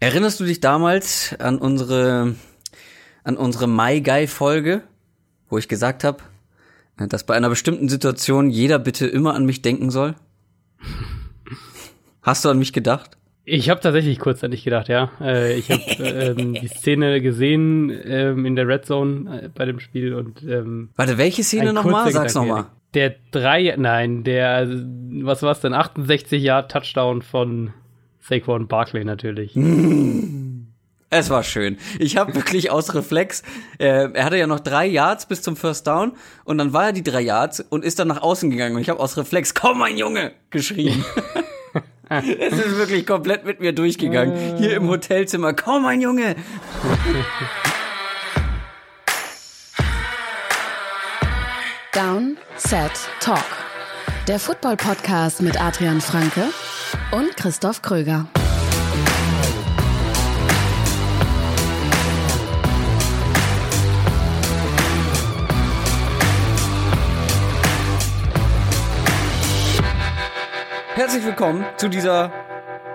Erinnerst du dich damals an unsere, an unsere My Guy Folge, wo ich gesagt habe, dass bei einer bestimmten Situation jeder bitte immer an mich denken soll? Hast du an mich gedacht? Ich habe tatsächlich kurz an dich gedacht, ja. Äh, ich habe ähm, die Szene gesehen ähm, in der Red Zone äh, bei dem Spiel und ähm, Warte, welche Szene nochmal? Sag's nochmal. Der drei, nein, der, was war's denn? 68 Jahr Touchdown von Saquon Barkley natürlich. Es war schön. Ich habe wirklich aus Reflex, äh, er hatte ja noch drei Yards bis zum First Down und dann war er die drei Yards und ist dann nach außen gegangen und ich habe aus Reflex, komm mein Junge, geschrien. es ist wirklich komplett mit mir durchgegangen. Hier im Hotelzimmer, komm mein Junge. Down, Set, Talk. Der Football-Podcast mit Adrian Franke und Christoph Kröger. Herzlich willkommen zu dieser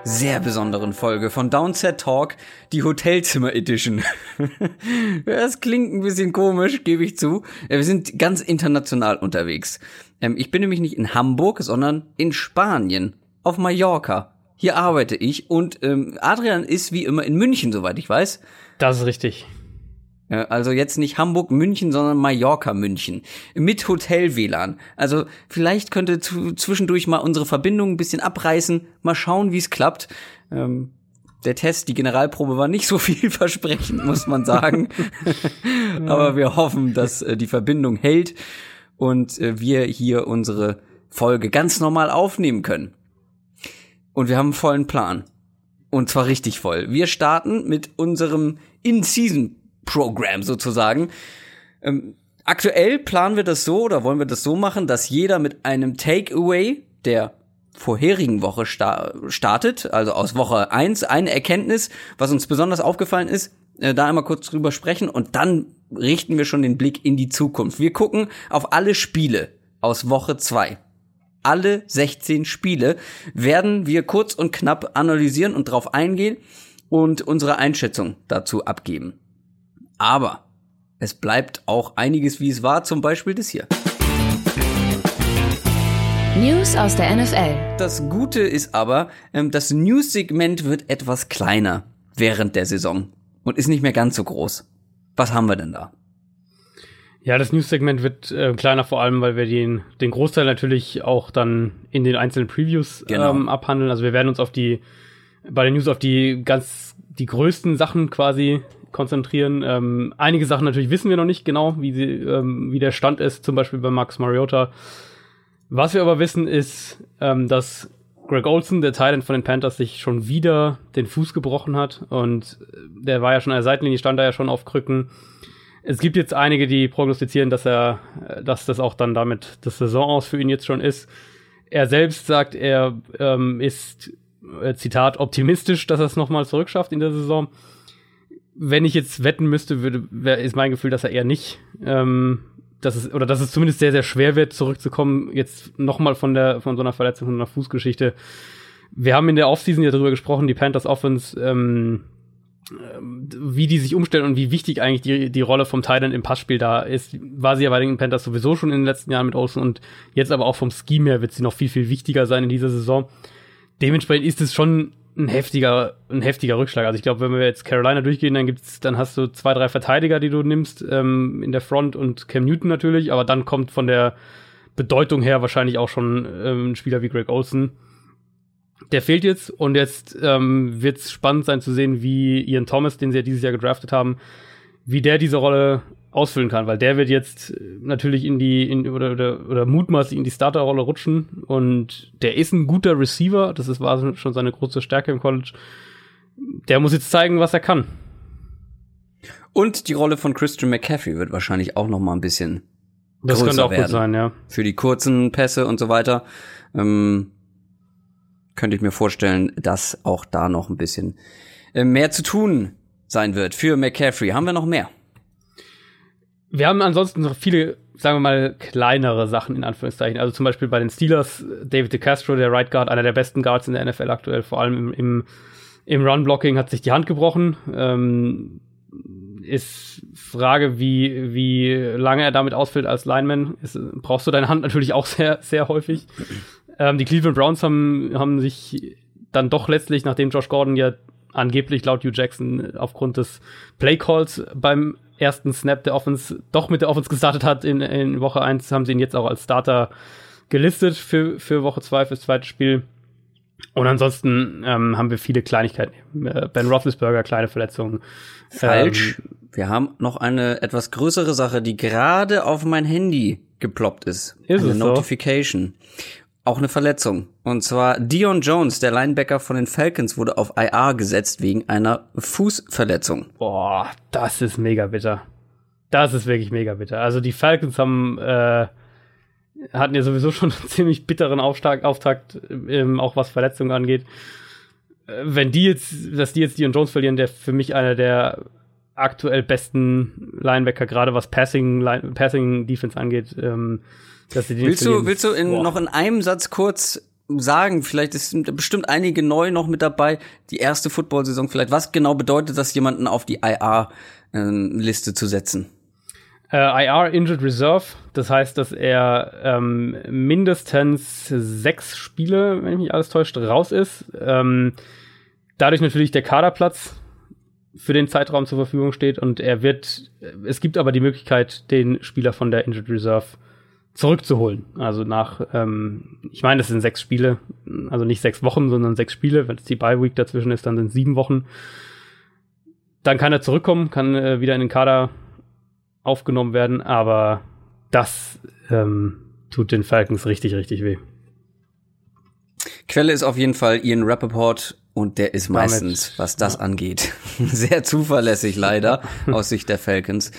sehr besonderen Folge von Downset Talk, die Hotelzimmer Edition. das klingt ein bisschen komisch, gebe ich zu. Wir sind ganz international unterwegs. Ähm, ich bin nämlich nicht in Hamburg, sondern in Spanien, auf Mallorca. Hier arbeite ich und ähm, Adrian ist wie immer in München, soweit ich weiß. Das ist richtig. Also jetzt nicht Hamburg, München, sondern Mallorca, München. Mit Hotel-WLAN. Also vielleicht könnte zwischendurch mal unsere Verbindung ein bisschen abreißen. Mal schauen, wie es klappt. Ähm, der Test, die Generalprobe war nicht so vielversprechend, muss man sagen. Aber wir hoffen, dass äh, die Verbindung hält und äh, wir hier unsere Folge ganz normal aufnehmen können. Und wir haben einen vollen Plan. Und zwar richtig voll. Wir starten mit unserem In-Season Programm sozusagen. Ähm, aktuell planen wir das so oder wollen wir das so machen, dass jeder mit einem Takeaway der vorherigen Woche sta startet, also aus Woche eins eine Erkenntnis, was uns besonders aufgefallen ist, äh, da einmal kurz drüber sprechen und dann richten wir schon den Blick in die Zukunft. Wir gucken auf alle Spiele aus Woche zwei. Alle 16 Spiele werden wir kurz und knapp analysieren und drauf eingehen und unsere Einschätzung dazu abgeben. Aber es bleibt auch einiges, wie es war, zum Beispiel das hier. News aus der NFL. Das Gute ist aber, ähm, das News-Segment wird etwas kleiner während der Saison und ist nicht mehr ganz so groß. Was haben wir denn da? Ja, das News-Segment wird äh, kleiner, vor allem, weil wir den, den Großteil natürlich auch dann in den einzelnen Previews genau. ähm, abhandeln. Also wir werden uns auf die, bei den News auf die ganz, die größten Sachen quasi konzentrieren. Ähm, einige Sachen natürlich wissen wir noch nicht genau, wie, sie, ähm, wie der Stand ist, zum Beispiel bei Max Mariota. Was wir aber wissen, ist, ähm, dass Greg Olson, der Thailand von den Panthers, sich schon wieder den Fuß gebrochen hat und der war ja schon an der Seitenlinie, stand da ja schon auf Krücken. Es gibt jetzt einige, die prognostizieren, dass er, dass das auch dann damit das Saison aus für ihn jetzt schon ist. Er selbst sagt, er ähm, ist, äh, Zitat, optimistisch, dass er es nochmal zurückschafft in der Saison wenn ich jetzt wetten müsste, würde, wär, ist mein Gefühl, dass er eher nicht, ähm, dass es, oder dass es zumindest sehr, sehr schwer wird, zurückzukommen, jetzt nochmal von der, von so einer Verletzung, von einer Fußgeschichte. Wir haben in der Offseason ja darüber gesprochen, die Panthers Offense, ähm, wie die sich umstellen und wie wichtig eigentlich die, die Rolle vom Titan im Passspiel da ist, war sie ja bei den Panthers sowieso schon in den letzten Jahren mit Olsen und jetzt aber auch vom Scheme her wird sie noch viel, viel wichtiger sein in dieser Saison. Dementsprechend ist es schon ein heftiger, ein heftiger Rückschlag. Also ich glaube, wenn wir jetzt Carolina durchgehen, dann gibt's, dann hast du zwei, drei Verteidiger, die du nimmst ähm, in der Front und Cam Newton natürlich, aber dann kommt von der Bedeutung her wahrscheinlich auch schon ähm, ein Spieler wie Greg Olsen. Der fehlt jetzt und jetzt ähm, wird es spannend sein zu sehen, wie Ian Thomas, den sie ja dieses Jahr gedraftet haben, wie der diese Rolle ausfüllen kann, weil der wird jetzt natürlich in die in, oder, oder, oder mutmaßlich in die Starterrolle rutschen und der ist ein guter Receiver, das ist, war schon seine große Stärke im College. Der muss jetzt zeigen, was er kann. Und die Rolle von Christian McCaffrey wird wahrscheinlich auch noch mal ein bisschen das könnte auch werden. gut sein, ja. Für die kurzen Pässe und so weiter. Ähm, könnte ich mir vorstellen, dass auch da noch ein bisschen äh, mehr zu tun sein wird für McCaffrey. Haben wir noch mehr? Wir haben ansonsten noch viele, sagen wir mal, kleinere Sachen in Anführungszeichen. Also zum Beispiel bei den Steelers, David DeCastro, der Right Guard, einer der besten Guards in der NFL aktuell, vor allem im, im Im Run-Blocking hat sich die Hand gebrochen. Ähm, ist Frage, wie, wie lange er damit ausfällt als Lineman. Ist, brauchst du deine Hand natürlich auch sehr, sehr häufig. Ähm, die Cleveland Browns haben, haben sich dann doch letztlich, nachdem Josh Gordon ja angeblich laut Hugh Jackson aufgrund des Playcalls beim ersten Snap der Offense doch mit der Offense gestartet hat in, in Woche 1, haben sie ihn jetzt auch als Starter gelistet für, für Woche 2, fürs zweite Spiel. Und ansonsten ähm, haben wir viele Kleinigkeiten. Äh, ben Roethlisberger, kleine Verletzungen. Falsch. Ähm, wir haben noch eine etwas größere Sache, die gerade auf mein Handy geploppt ist. Ist eine Notification. So? Auch eine Verletzung. Und zwar Dion Jones, der Linebacker von den Falcons, wurde auf IR gesetzt wegen einer Fußverletzung. Boah, das ist mega bitter. Das ist wirklich mega bitter. Also die Falcons haben äh, hatten ja sowieso schon einen ziemlich bitteren Auftakt, Auftakt ähm, auch was Verletzungen angeht. Äh, wenn die jetzt, dass die jetzt Dion Jones verlieren, der für mich einer der aktuell besten Linebacker, gerade was Passing, Line, Passing Defense angeht, ähm, dass sie den willst du, willst du in, noch in einem Satz kurz sagen, vielleicht ist bestimmt einige neu noch mit dabei, die erste Football-Saison vielleicht, was genau bedeutet das, jemanden auf die IR-Liste ähm, zu setzen? Äh, IR Injured Reserve, das heißt, dass er ähm, mindestens sechs Spiele, wenn mich nicht alles täuscht, raus ist. Ähm, dadurch natürlich der Kaderplatz für den Zeitraum zur Verfügung steht und er wird, es gibt aber die Möglichkeit, den Spieler von der Injured Reserve zurückzuholen. Also nach, ähm, ich meine, das sind sechs Spiele, also nicht sechs Wochen, sondern sechs Spiele. Wenn es die Bye Week dazwischen ist, dann sind es sieben Wochen. Dann kann er zurückkommen, kann äh, wieder in den Kader aufgenommen werden, aber das ähm, tut den Falcons richtig, richtig weh. Quelle ist auf jeden Fall Ian Rappaport und der ist meistens, was das angeht, sehr zuverlässig leider aus Sicht der Falcons.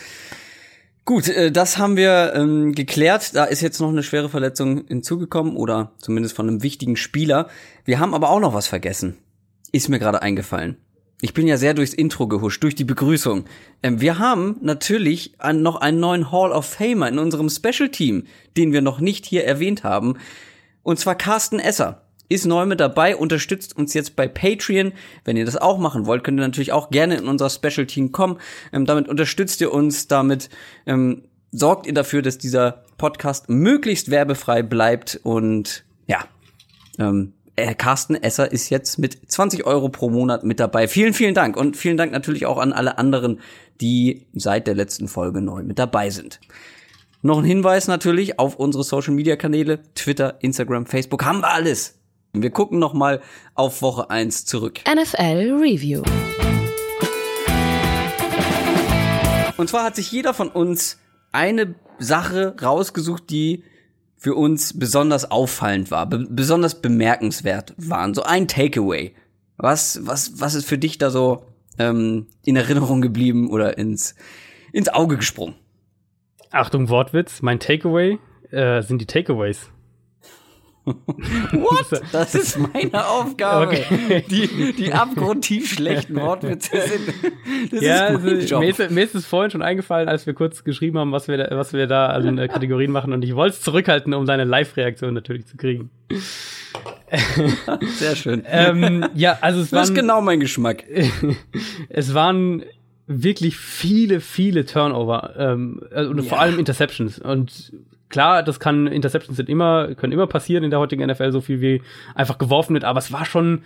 Gut, äh, das haben wir ähm, geklärt. Da ist jetzt noch eine schwere Verletzung hinzugekommen oder zumindest von einem wichtigen Spieler. Wir haben aber auch noch was vergessen. Ist mir gerade eingefallen. Ich bin ja sehr durchs Intro gehuscht, durch die Begrüßung. Ähm, wir haben natürlich an, noch einen neuen Hall of Famer in unserem Special Team, den wir noch nicht hier erwähnt haben. Und zwar Carsten Esser. Ist neu mit dabei, unterstützt uns jetzt bei Patreon. Wenn ihr das auch machen wollt, könnt ihr natürlich auch gerne in unser Special Team kommen. Ähm, damit unterstützt ihr uns, damit ähm, sorgt ihr dafür, dass dieser Podcast möglichst werbefrei bleibt und ja, ähm, äh, Carsten Esser ist jetzt mit 20 Euro pro Monat mit dabei. Vielen, vielen Dank. Und vielen Dank natürlich auch an alle anderen, die seit der letzten Folge neu mit dabei sind. Noch ein Hinweis natürlich auf unsere Social Media Kanäle, Twitter, Instagram, Facebook, haben wir alles. Wir gucken noch mal auf Woche 1 zurück. NFL Review. Und zwar hat sich jeder von uns eine Sache rausgesucht, die für uns besonders auffallend war, be besonders bemerkenswert waren. So ein Takeaway. Was, was, was ist für dich da so ähm, in Erinnerung geblieben oder ins, ins Auge gesprungen? Achtung, Wortwitz. Mein Takeaway äh, sind die Takeaways. What? Das ist meine Aufgabe. Okay. Die, die abgrundtief schlechten Wortwitze sind. Das ja, ist mein also. Mir, ist, mir ist es vorhin schon eingefallen, als wir kurz geschrieben haben, was wir da, was wir da an äh, Kategorien machen. Und ich wollte es zurückhalten, um deine Live-Reaktion natürlich zu kriegen. Sehr schön. ähm, ja, also es das waren, ist genau mein Geschmack. es waren wirklich viele, viele Turnover ähm, also, und ja. vor allem Interceptions. Und klar, das kann, Interceptions sind immer, können immer passieren in der heutigen NFL, so viel wie einfach geworfen wird, aber es war schon,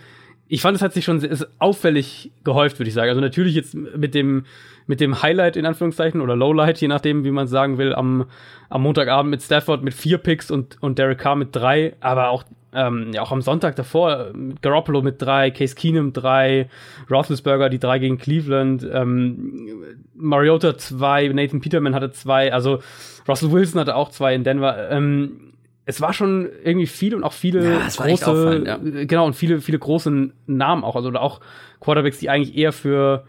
ich fand, es hat sich schon sehr, auffällig gehäuft, würde ich sagen. Also natürlich jetzt mit dem, mit dem Highlight in Anführungszeichen oder Lowlight, je nachdem, wie man sagen will, am, am Montagabend mit Stafford mit vier Picks und, und Derek Carr mit drei, aber auch ähm, ja, auch am Sonntag davor, Garoppolo mit drei, Case Keenum drei, Roethlisberger die drei gegen Cleveland, ähm, Mariota zwei, Nathan Peterman hatte zwei, also Russell Wilson hatte auch zwei in Denver. Ähm, es war schon irgendwie viel und auch viele ja, große, ja. genau, und viele, viele große Namen auch, also auch Quarterbacks, die eigentlich eher für,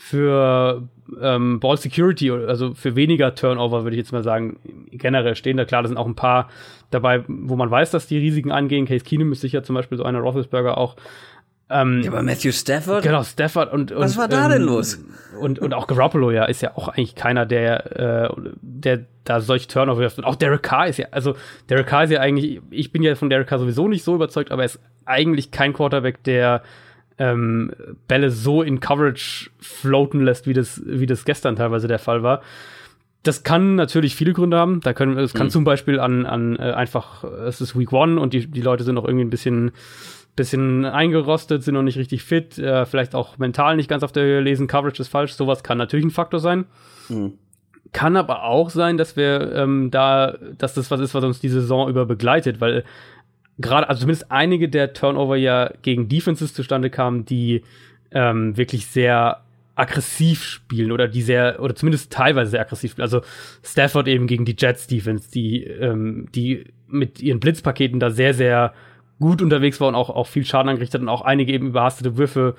für ähm, Ball Security, also für weniger Turnover, würde ich jetzt mal sagen, generell stehen da. Klar, da sind auch ein paar dabei, wo man weiß, dass die Risiken angehen. Case Keenum ist sicher zum Beispiel so einer, Roethlisberger auch. Ähm, ja, aber Matthew Stafford? Genau, Stafford und, und Was war da ähm, denn los? Und, und auch Garoppolo, ja, ist ja auch eigentlich keiner, der, äh, der da solche Turnover wirft. Und auch Derek Carr ist ja, also Derek Carr ist ja eigentlich, ich bin ja von Derek Carr sowieso nicht so überzeugt, aber er ist eigentlich kein Quarterback, der ähm, Bälle so in Coverage floaten lässt, wie das, wie das gestern teilweise der Fall war. Das kann natürlich viele Gründe haben. Da können, es kann mhm. zum Beispiel an, an äh, einfach, es ist Week One und die, die Leute sind noch irgendwie ein bisschen, bisschen eingerostet, sind noch nicht richtig fit, äh, vielleicht auch mental nicht ganz auf der Höhe lesen, Coverage ist falsch. Sowas kann natürlich ein Faktor sein. Mhm. Kann aber auch sein, dass wir ähm, da, dass das was ist, was uns die Saison über begleitet, weil gerade, also zumindest einige der Turnover ja gegen Defenses zustande kamen, die ähm, wirklich sehr aggressiv spielen oder die sehr, oder zumindest teilweise sehr aggressiv spielen. Also Stafford eben gegen die Jets Defense, die, ähm, die mit ihren Blitzpaketen da sehr, sehr gut unterwegs war und auch, auch viel Schaden angerichtet und auch einige eben überhastete Würfe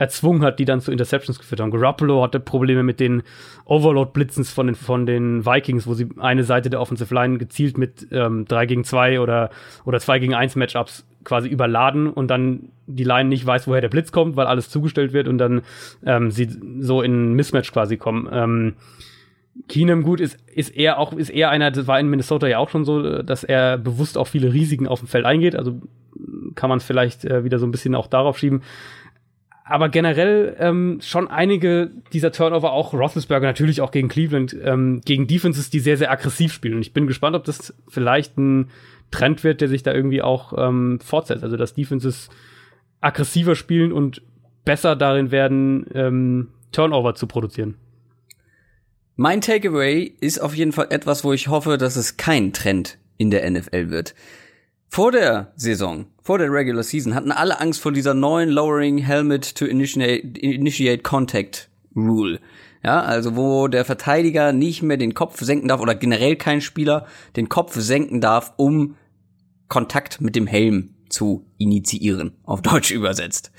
erzwungen hat, die dann zu Interceptions geführt haben. Garoppolo hatte Probleme mit den Overload-Blitzens von den, von den Vikings, wo sie eine Seite der Offensive Line gezielt mit ähm, 3 gegen 2 oder, oder 2 gegen 1 Matchups quasi überladen und dann die Line nicht weiß, woher der Blitz kommt, weil alles zugestellt wird und dann ähm, sie so in Mismatch quasi kommen. Ähm, Keenum gut ist, ist er auch, ist eher einer, das war in Minnesota ja auch schon so, dass er bewusst auch viele Risiken auf dem Feld eingeht. Also kann man es vielleicht äh, wieder so ein bisschen auch darauf schieben aber generell ähm, schon einige dieser Turnover, auch Roethlisberger natürlich auch gegen Cleveland, ähm, gegen Defenses, die sehr, sehr aggressiv spielen. Und ich bin gespannt, ob das vielleicht ein Trend wird, der sich da irgendwie auch ähm, fortsetzt. Also, dass Defenses aggressiver spielen und besser darin werden, ähm, Turnover zu produzieren. Mein Takeaway ist auf jeden Fall etwas, wo ich hoffe, dass es kein Trend in der NFL wird. Vor der Saison, vor der Regular Season hatten alle Angst vor dieser neuen Lowering Helmet to Initiate, initiate Contact Rule. Ja, also wo der Verteidiger nicht mehr den Kopf senken darf oder generell kein Spieler den Kopf senken darf, um Kontakt mit dem Helm zu initiieren, auf Deutsch übersetzt.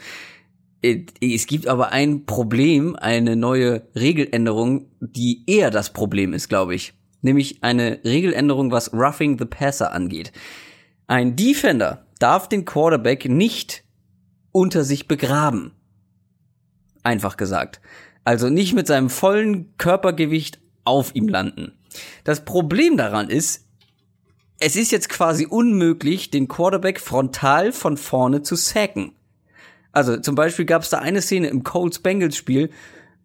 Es gibt aber ein Problem, eine neue Regeländerung, die eher das Problem ist, glaube ich. Nämlich eine Regeländerung, was Roughing the Passer angeht. Ein Defender darf den Quarterback nicht unter sich begraben. Einfach gesagt. Also nicht mit seinem vollen Körpergewicht auf ihm landen. Das Problem daran ist, es ist jetzt quasi unmöglich, den Quarterback frontal von vorne zu sacken. Also zum Beispiel gab es da eine Szene im Colts Bengals Spiel,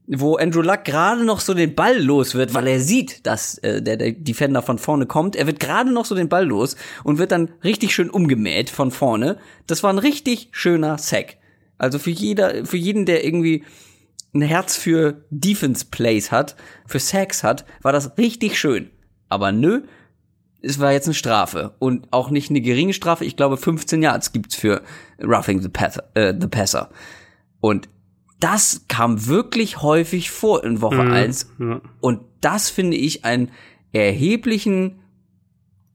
wo Andrew Luck gerade noch so den Ball los wird, weil er sieht, dass äh, der, der Defender von vorne kommt. Er wird gerade noch so den Ball los und wird dann richtig schön umgemäht von vorne. Das war ein richtig schöner Sack. Also für jeder, für jeden, der irgendwie ein Herz für Defense Plays hat, für Sacks hat, war das richtig schön. Aber nö, es war jetzt eine Strafe und auch nicht eine geringe Strafe. Ich glaube, 15 Yards gibt's für Roughing the, Passer, äh, the Passer. Und das kam wirklich häufig vor in Woche mhm. 1. Ja. Und das finde ich einen erheblichen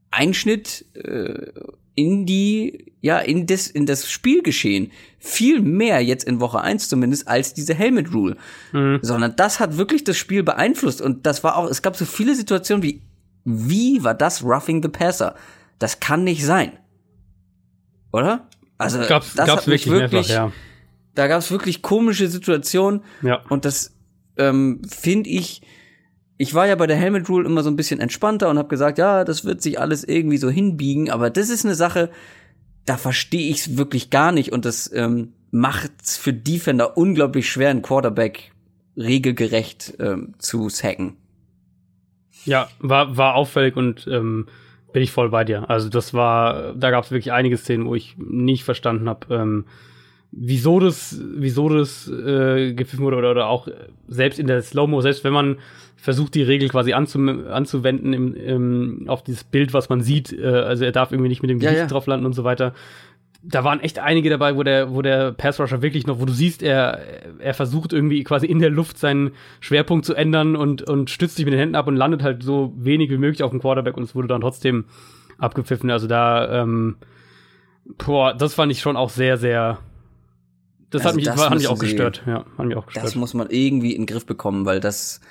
Einschnitt äh, in die, ja, in das, in das Spielgeschehen. Viel mehr jetzt in Woche 1 zumindest als diese Helmet Rule. Mhm. Sondern das hat wirklich das Spiel beeinflusst. Und das war auch, es gab so viele Situationen wie, wie war das Roughing the Passer? Das kann nicht sein. Oder? Also, gab's, das gab's hat wirklich, wirklich mehrfach, ja da gab es wirklich komische Situationen. Ja. Und das ähm, finde ich. Ich war ja bei der Helmet Rule immer so ein bisschen entspannter und habe gesagt, ja, das wird sich alles irgendwie so hinbiegen. Aber das ist eine Sache, da verstehe ich es wirklich gar nicht und das ähm, macht's für Defender unglaublich schwer, einen Quarterback regelgerecht ähm, zu sacken. Ja, war war auffällig und ähm, bin ich voll bei dir. Also das war, da gab es wirklich einige Szenen, wo ich nicht verstanden habe. Ähm, wieso das, wieso das äh, gepfiffen wurde oder, oder auch selbst in der Slow-Mo, selbst wenn man versucht, die Regel quasi anzu, anzuwenden im, im, auf dieses Bild, was man sieht, äh, also er darf irgendwie nicht mit dem Gesicht ja, ja. drauf landen und so weiter. Da waren echt einige dabei, wo der, wo der Pass-Rusher wirklich noch, wo du siehst, er, er versucht irgendwie quasi in der Luft seinen Schwerpunkt zu ändern und, und stützt sich mit den Händen ab und landet halt so wenig wie möglich auf dem Quarterback und es wurde dann trotzdem abgepfiffen. Also da, ähm, boah, das fand ich schon auch sehr, sehr, das also hat mich, das hat mich auch gestört. Ja, hat mich auch gestört. Das muss man irgendwie in den Griff bekommen, weil das,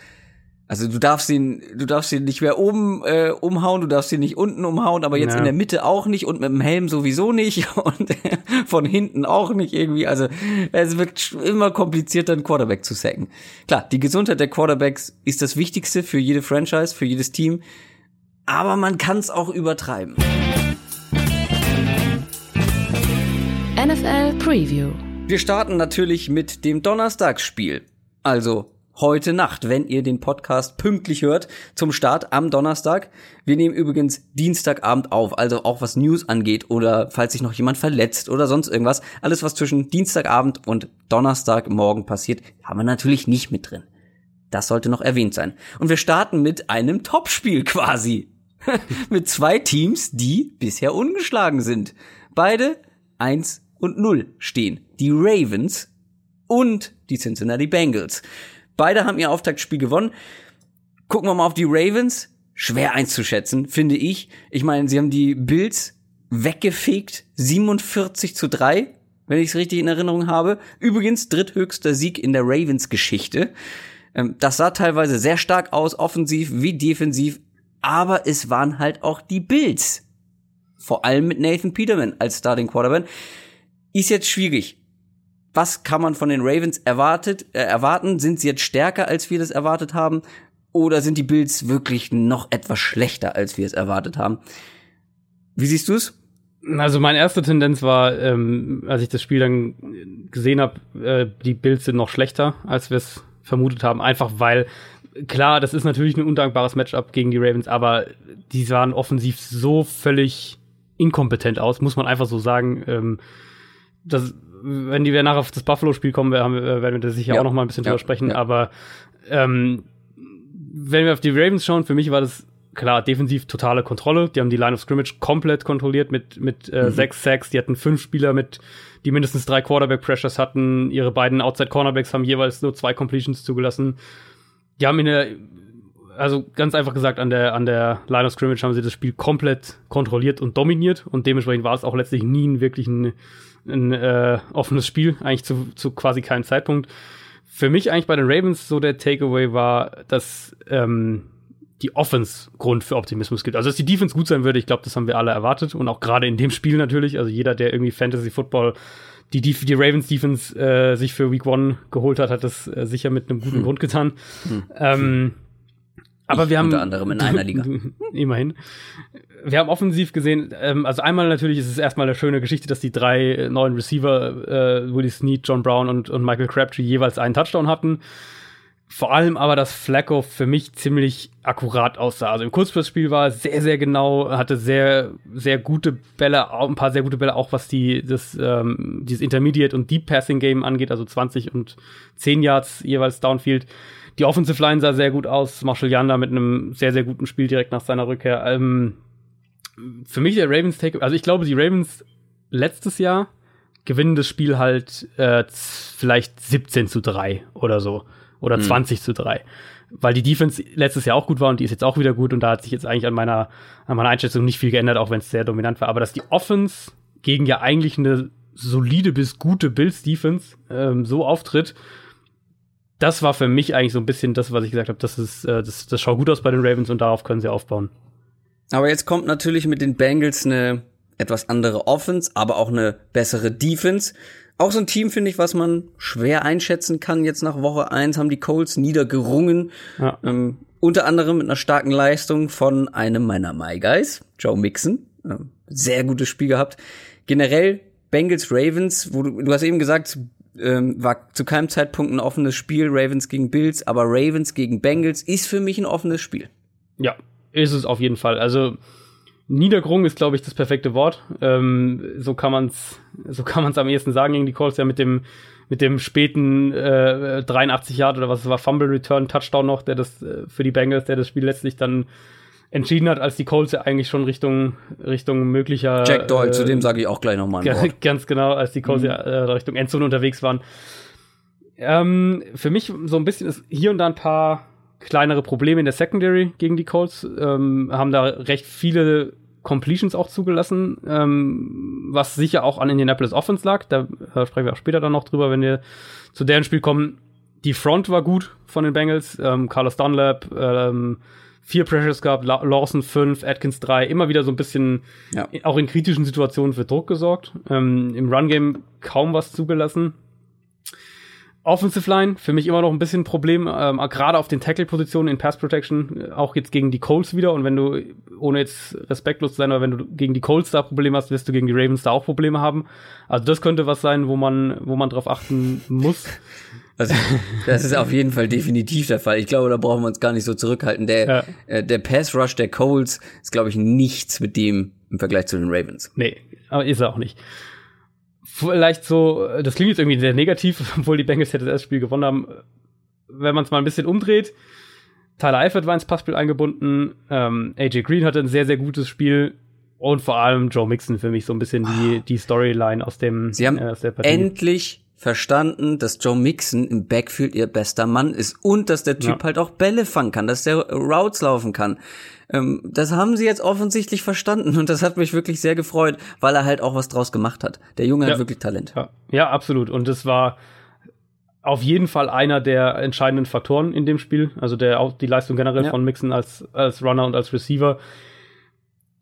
also du darfst ihn, du darfst ihn nicht mehr oben äh, umhauen, du darfst ihn nicht unten umhauen, aber jetzt ja. in der Mitte auch nicht und mit dem Helm sowieso nicht und von hinten auch nicht irgendwie. Also es wird immer komplizierter, einen Quarterback zu sacken. Klar, die Gesundheit der Quarterbacks ist das Wichtigste für jede Franchise, für jedes Team, aber man kann es auch übertreiben. NFL Preview Wir starten natürlich mit dem Donnerstagsspiel. Also heute Nacht, wenn ihr den Podcast pünktlich hört, zum Start am Donnerstag. Wir nehmen übrigens Dienstagabend auf, also auch was News angeht oder falls sich noch jemand verletzt oder sonst irgendwas. Alles, was zwischen Dienstagabend und Donnerstagmorgen passiert, haben wir natürlich nicht mit drin. Das sollte noch erwähnt sein. Und wir starten mit einem Topspiel quasi. mit zwei Teams, die bisher ungeschlagen sind. Beide eins und 0 stehen. Die Ravens und die Cincinnati Bengals. Beide haben ihr Auftaktspiel gewonnen. Gucken wir mal auf die Ravens. Schwer einzuschätzen, finde ich. Ich meine, sie haben die Bills weggefegt. 47 zu 3, wenn ich es richtig in Erinnerung habe. Übrigens dritthöchster Sieg in der Ravens-Geschichte. Ähm, das sah teilweise sehr stark aus, offensiv wie defensiv. Aber es waren halt auch die Bills. Vor allem mit Nathan Peterman als Starting Quarterback. Ist jetzt schwierig. Was kann man von den Ravens erwartet, äh, erwarten? Sind sie jetzt stärker, als wir das erwartet haben? Oder sind die Bills wirklich noch etwas schlechter, als wir es erwartet haben? Wie siehst du es? Also meine erste Tendenz war, ähm, als ich das Spiel dann gesehen habe, äh, die Bills sind noch schlechter, als wir es vermutet haben. Einfach weil, klar, das ist natürlich ein undankbares Matchup gegen die Ravens, aber die sahen offensiv so völlig inkompetent aus, muss man einfach so sagen. Ähm, das, wenn die wir nachher auf das Buffalo-Spiel kommen, äh, werden wir da sicher ja. auch noch mal ein bisschen ja. drüber sprechen. Ja. Aber ähm, wenn wir auf die Ravens schauen, für mich war das klar defensiv totale Kontrolle. Die haben die Line of Scrimmage komplett kontrolliert mit mit äh, mhm. sechs Sacks. Die hatten fünf Spieler mit, die mindestens drei Quarterback Pressures hatten. Ihre beiden Outside Cornerbacks haben jeweils nur zwei Completions zugelassen. Die haben in der also ganz einfach gesagt, an der, an der Line of Scrimmage haben sie das Spiel komplett kontrolliert und dominiert und dementsprechend war es auch letztlich nie ein wirklich ein, ein äh, offenes Spiel, eigentlich zu, zu quasi keinem Zeitpunkt. Für mich eigentlich bei den Ravens so der Takeaway war, dass ähm, die Offense Grund für Optimismus gibt. Also dass die Defense gut sein würde, ich glaube, das haben wir alle erwartet und auch gerade in dem Spiel natürlich. Also jeder, der irgendwie Fantasy Football die, die, die Ravens Defense äh, sich für Week One geholt hat, hat das äh, sicher mit einem guten hm. Grund getan. Hm. Ähm, aber ich wir haben unter anderem in einer Liga. immerhin. Wir haben offensiv gesehen, ähm, also einmal natürlich ist es erstmal eine schöne Geschichte, dass die drei neuen Receiver, äh, Willie Snead, John Brown und, und Michael Crabtree jeweils einen Touchdown hatten. Vor allem aber, dass Flacco für mich ziemlich akkurat aussah. Also im Kurzpassspiel war sehr, sehr genau, hatte sehr, sehr gute Bälle, ein paar sehr gute Bälle, auch was die, das, ähm, dieses Intermediate und Deep Passing Game angeht, also 20 und 10 Yards jeweils Downfield. Die Offensive Line sah sehr gut aus. Marshall Yanda mit einem sehr, sehr guten Spiel direkt nach seiner Rückkehr. Ähm, für mich der Ravens Take, also ich glaube, die Ravens letztes Jahr gewinnen das Spiel halt äh, vielleicht 17 zu 3 oder so. Oder mhm. 20 zu 3. Weil die Defense letztes Jahr auch gut war und die ist jetzt auch wieder gut und da hat sich jetzt eigentlich an meiner, an meiner Einschätzung nicht viel geändert, auch wenn es sehr dominant war. Aber dass die Offense gegen ja eigentlich eine solide bis gute Bills Defense ähm, so auftritt, das war für mich eigentlich so ein bisschen das, was ich gesagt habe. Das ist, äh, das, das schaut gut aus bei den Ravens und darauf können sie aufbauen. Aber jetzt kommt natürlich mit den Bengals eine etwas andere Offense, aber auch eine bessere Defense. Auch so ein Team, finde ich, was man schwer einschätzen kann. Jetzt nach Woche eins haben die Colts niedergerungen. Ja. Ähm, unter anderem mit einer starken Leistung von einem meiner My Guys, Joe Mixon. Ähm, sehr gutes Spiel gehabt. Generell Bengals Ravens, wo du, du hast eben gesagt, ähm, war zu keinem Zeitpunkt ein offenes Spiel, Ravens gegen Bills, aber Ravens gegen Bengals ist für mich ein offenes Spiel. Ja, ist es auf jeden Fall. Also Niedergrung ist, glaube ich, das perfekte Wort. Ähm, so kann man's, so kann man's am ehesten sagen gegen die Colts ja mit dem mit dem späten äh, 83 Yard oder was es war Fumble Return Touchdown noch, der das äh, für die Bengals, der das Spiel letztlich dann entschieden hat, als die Colts ja eigentlich schon Richtung Richtung möglicher Jack Doyle, äh, zu dem sage ich auch gleich nochmal Wort. Ganz genau, als die Colts mhm. ja äh, Richtung Endzone unterwegs waren. Ähm, für mich so ein bisschen ist hier und da ein paar kleinere Probleme in der Secondary gegen die Colts, ähm, haben da recht viele Completions auch zugelassen, ähm, was sicher auch an Indianapolis Offense lag. Da äh, sprechen wir auch später dann noch drüber, wenn wir zu deren Spiel kommen. Die Front war gut von den Bengals. Ähm, Carlos Dunlap, ähm, vier Pressures gehabt, Lawson fünf, Atkins drei, immer wieder so ein bisschen ja. auch in kritischen Situationen für Druck gesorgt. Ähm, Im Run-Game kaum was zugelassen. Offensive Line, für mich immer noch ein bisschen ein Problem, ähm, gerade auf den Tackle-Positionen in Pass Protection, äh, auch jetzt gegen die Colts wieder. Und wenn du, ohne jetzt respektlos zu sein, aber wenn du gegen die Colts da Probleme hast, wirst du gegen die Ravens da auch Probleme haben. Also das könnte was sein, wo man, wo man drauf achten muss. Also, das ist auf jeden Fall definitiv der Fall. Ich glaube, da brauchen wir uns gar nicht so zurückhalten. Der, ja. äh, der Pass Rush der Colts ist, glaube ich, nichts mit dem im Vergleich zu den Ravens. Nee, aber ist er auch nicht. Vielleicht so, das klingt jetzt irgendwie sehr negativ, obwohl die Bengals ja das erste Spiel gewonnen haben. Wenn man es mal ein bisschen umdreht, Tyler Eifert war ins Passspiel eingebunden, ähm, AJ Green hatte ein sehr, sehr gutes Spiel und vor allem Joe Mixon für mich so ein bisschen die, die Storyline aus dem Sie haben äh, aus der Partie. endlich verstanden, dass Joe Mixon im Backfield ihr bester Mann ist und dass der Typ ja. halt auch Bälle fangen kann, dass der Routes laufen kann. Ähm, das haben sie jetzt offensichtlich verstanden und das hat mich wirklich sehr gefreut, weil er halt auch was draus gemacht hat. Der Junge ja. hat wirklich Talent. Ja. ja, absolut. Und es war auf jeden Fall einer der entscheidenden Faktoren in dem Spiel. Also der auch die Leistung generell von Mixon als, als Runner und als Receiver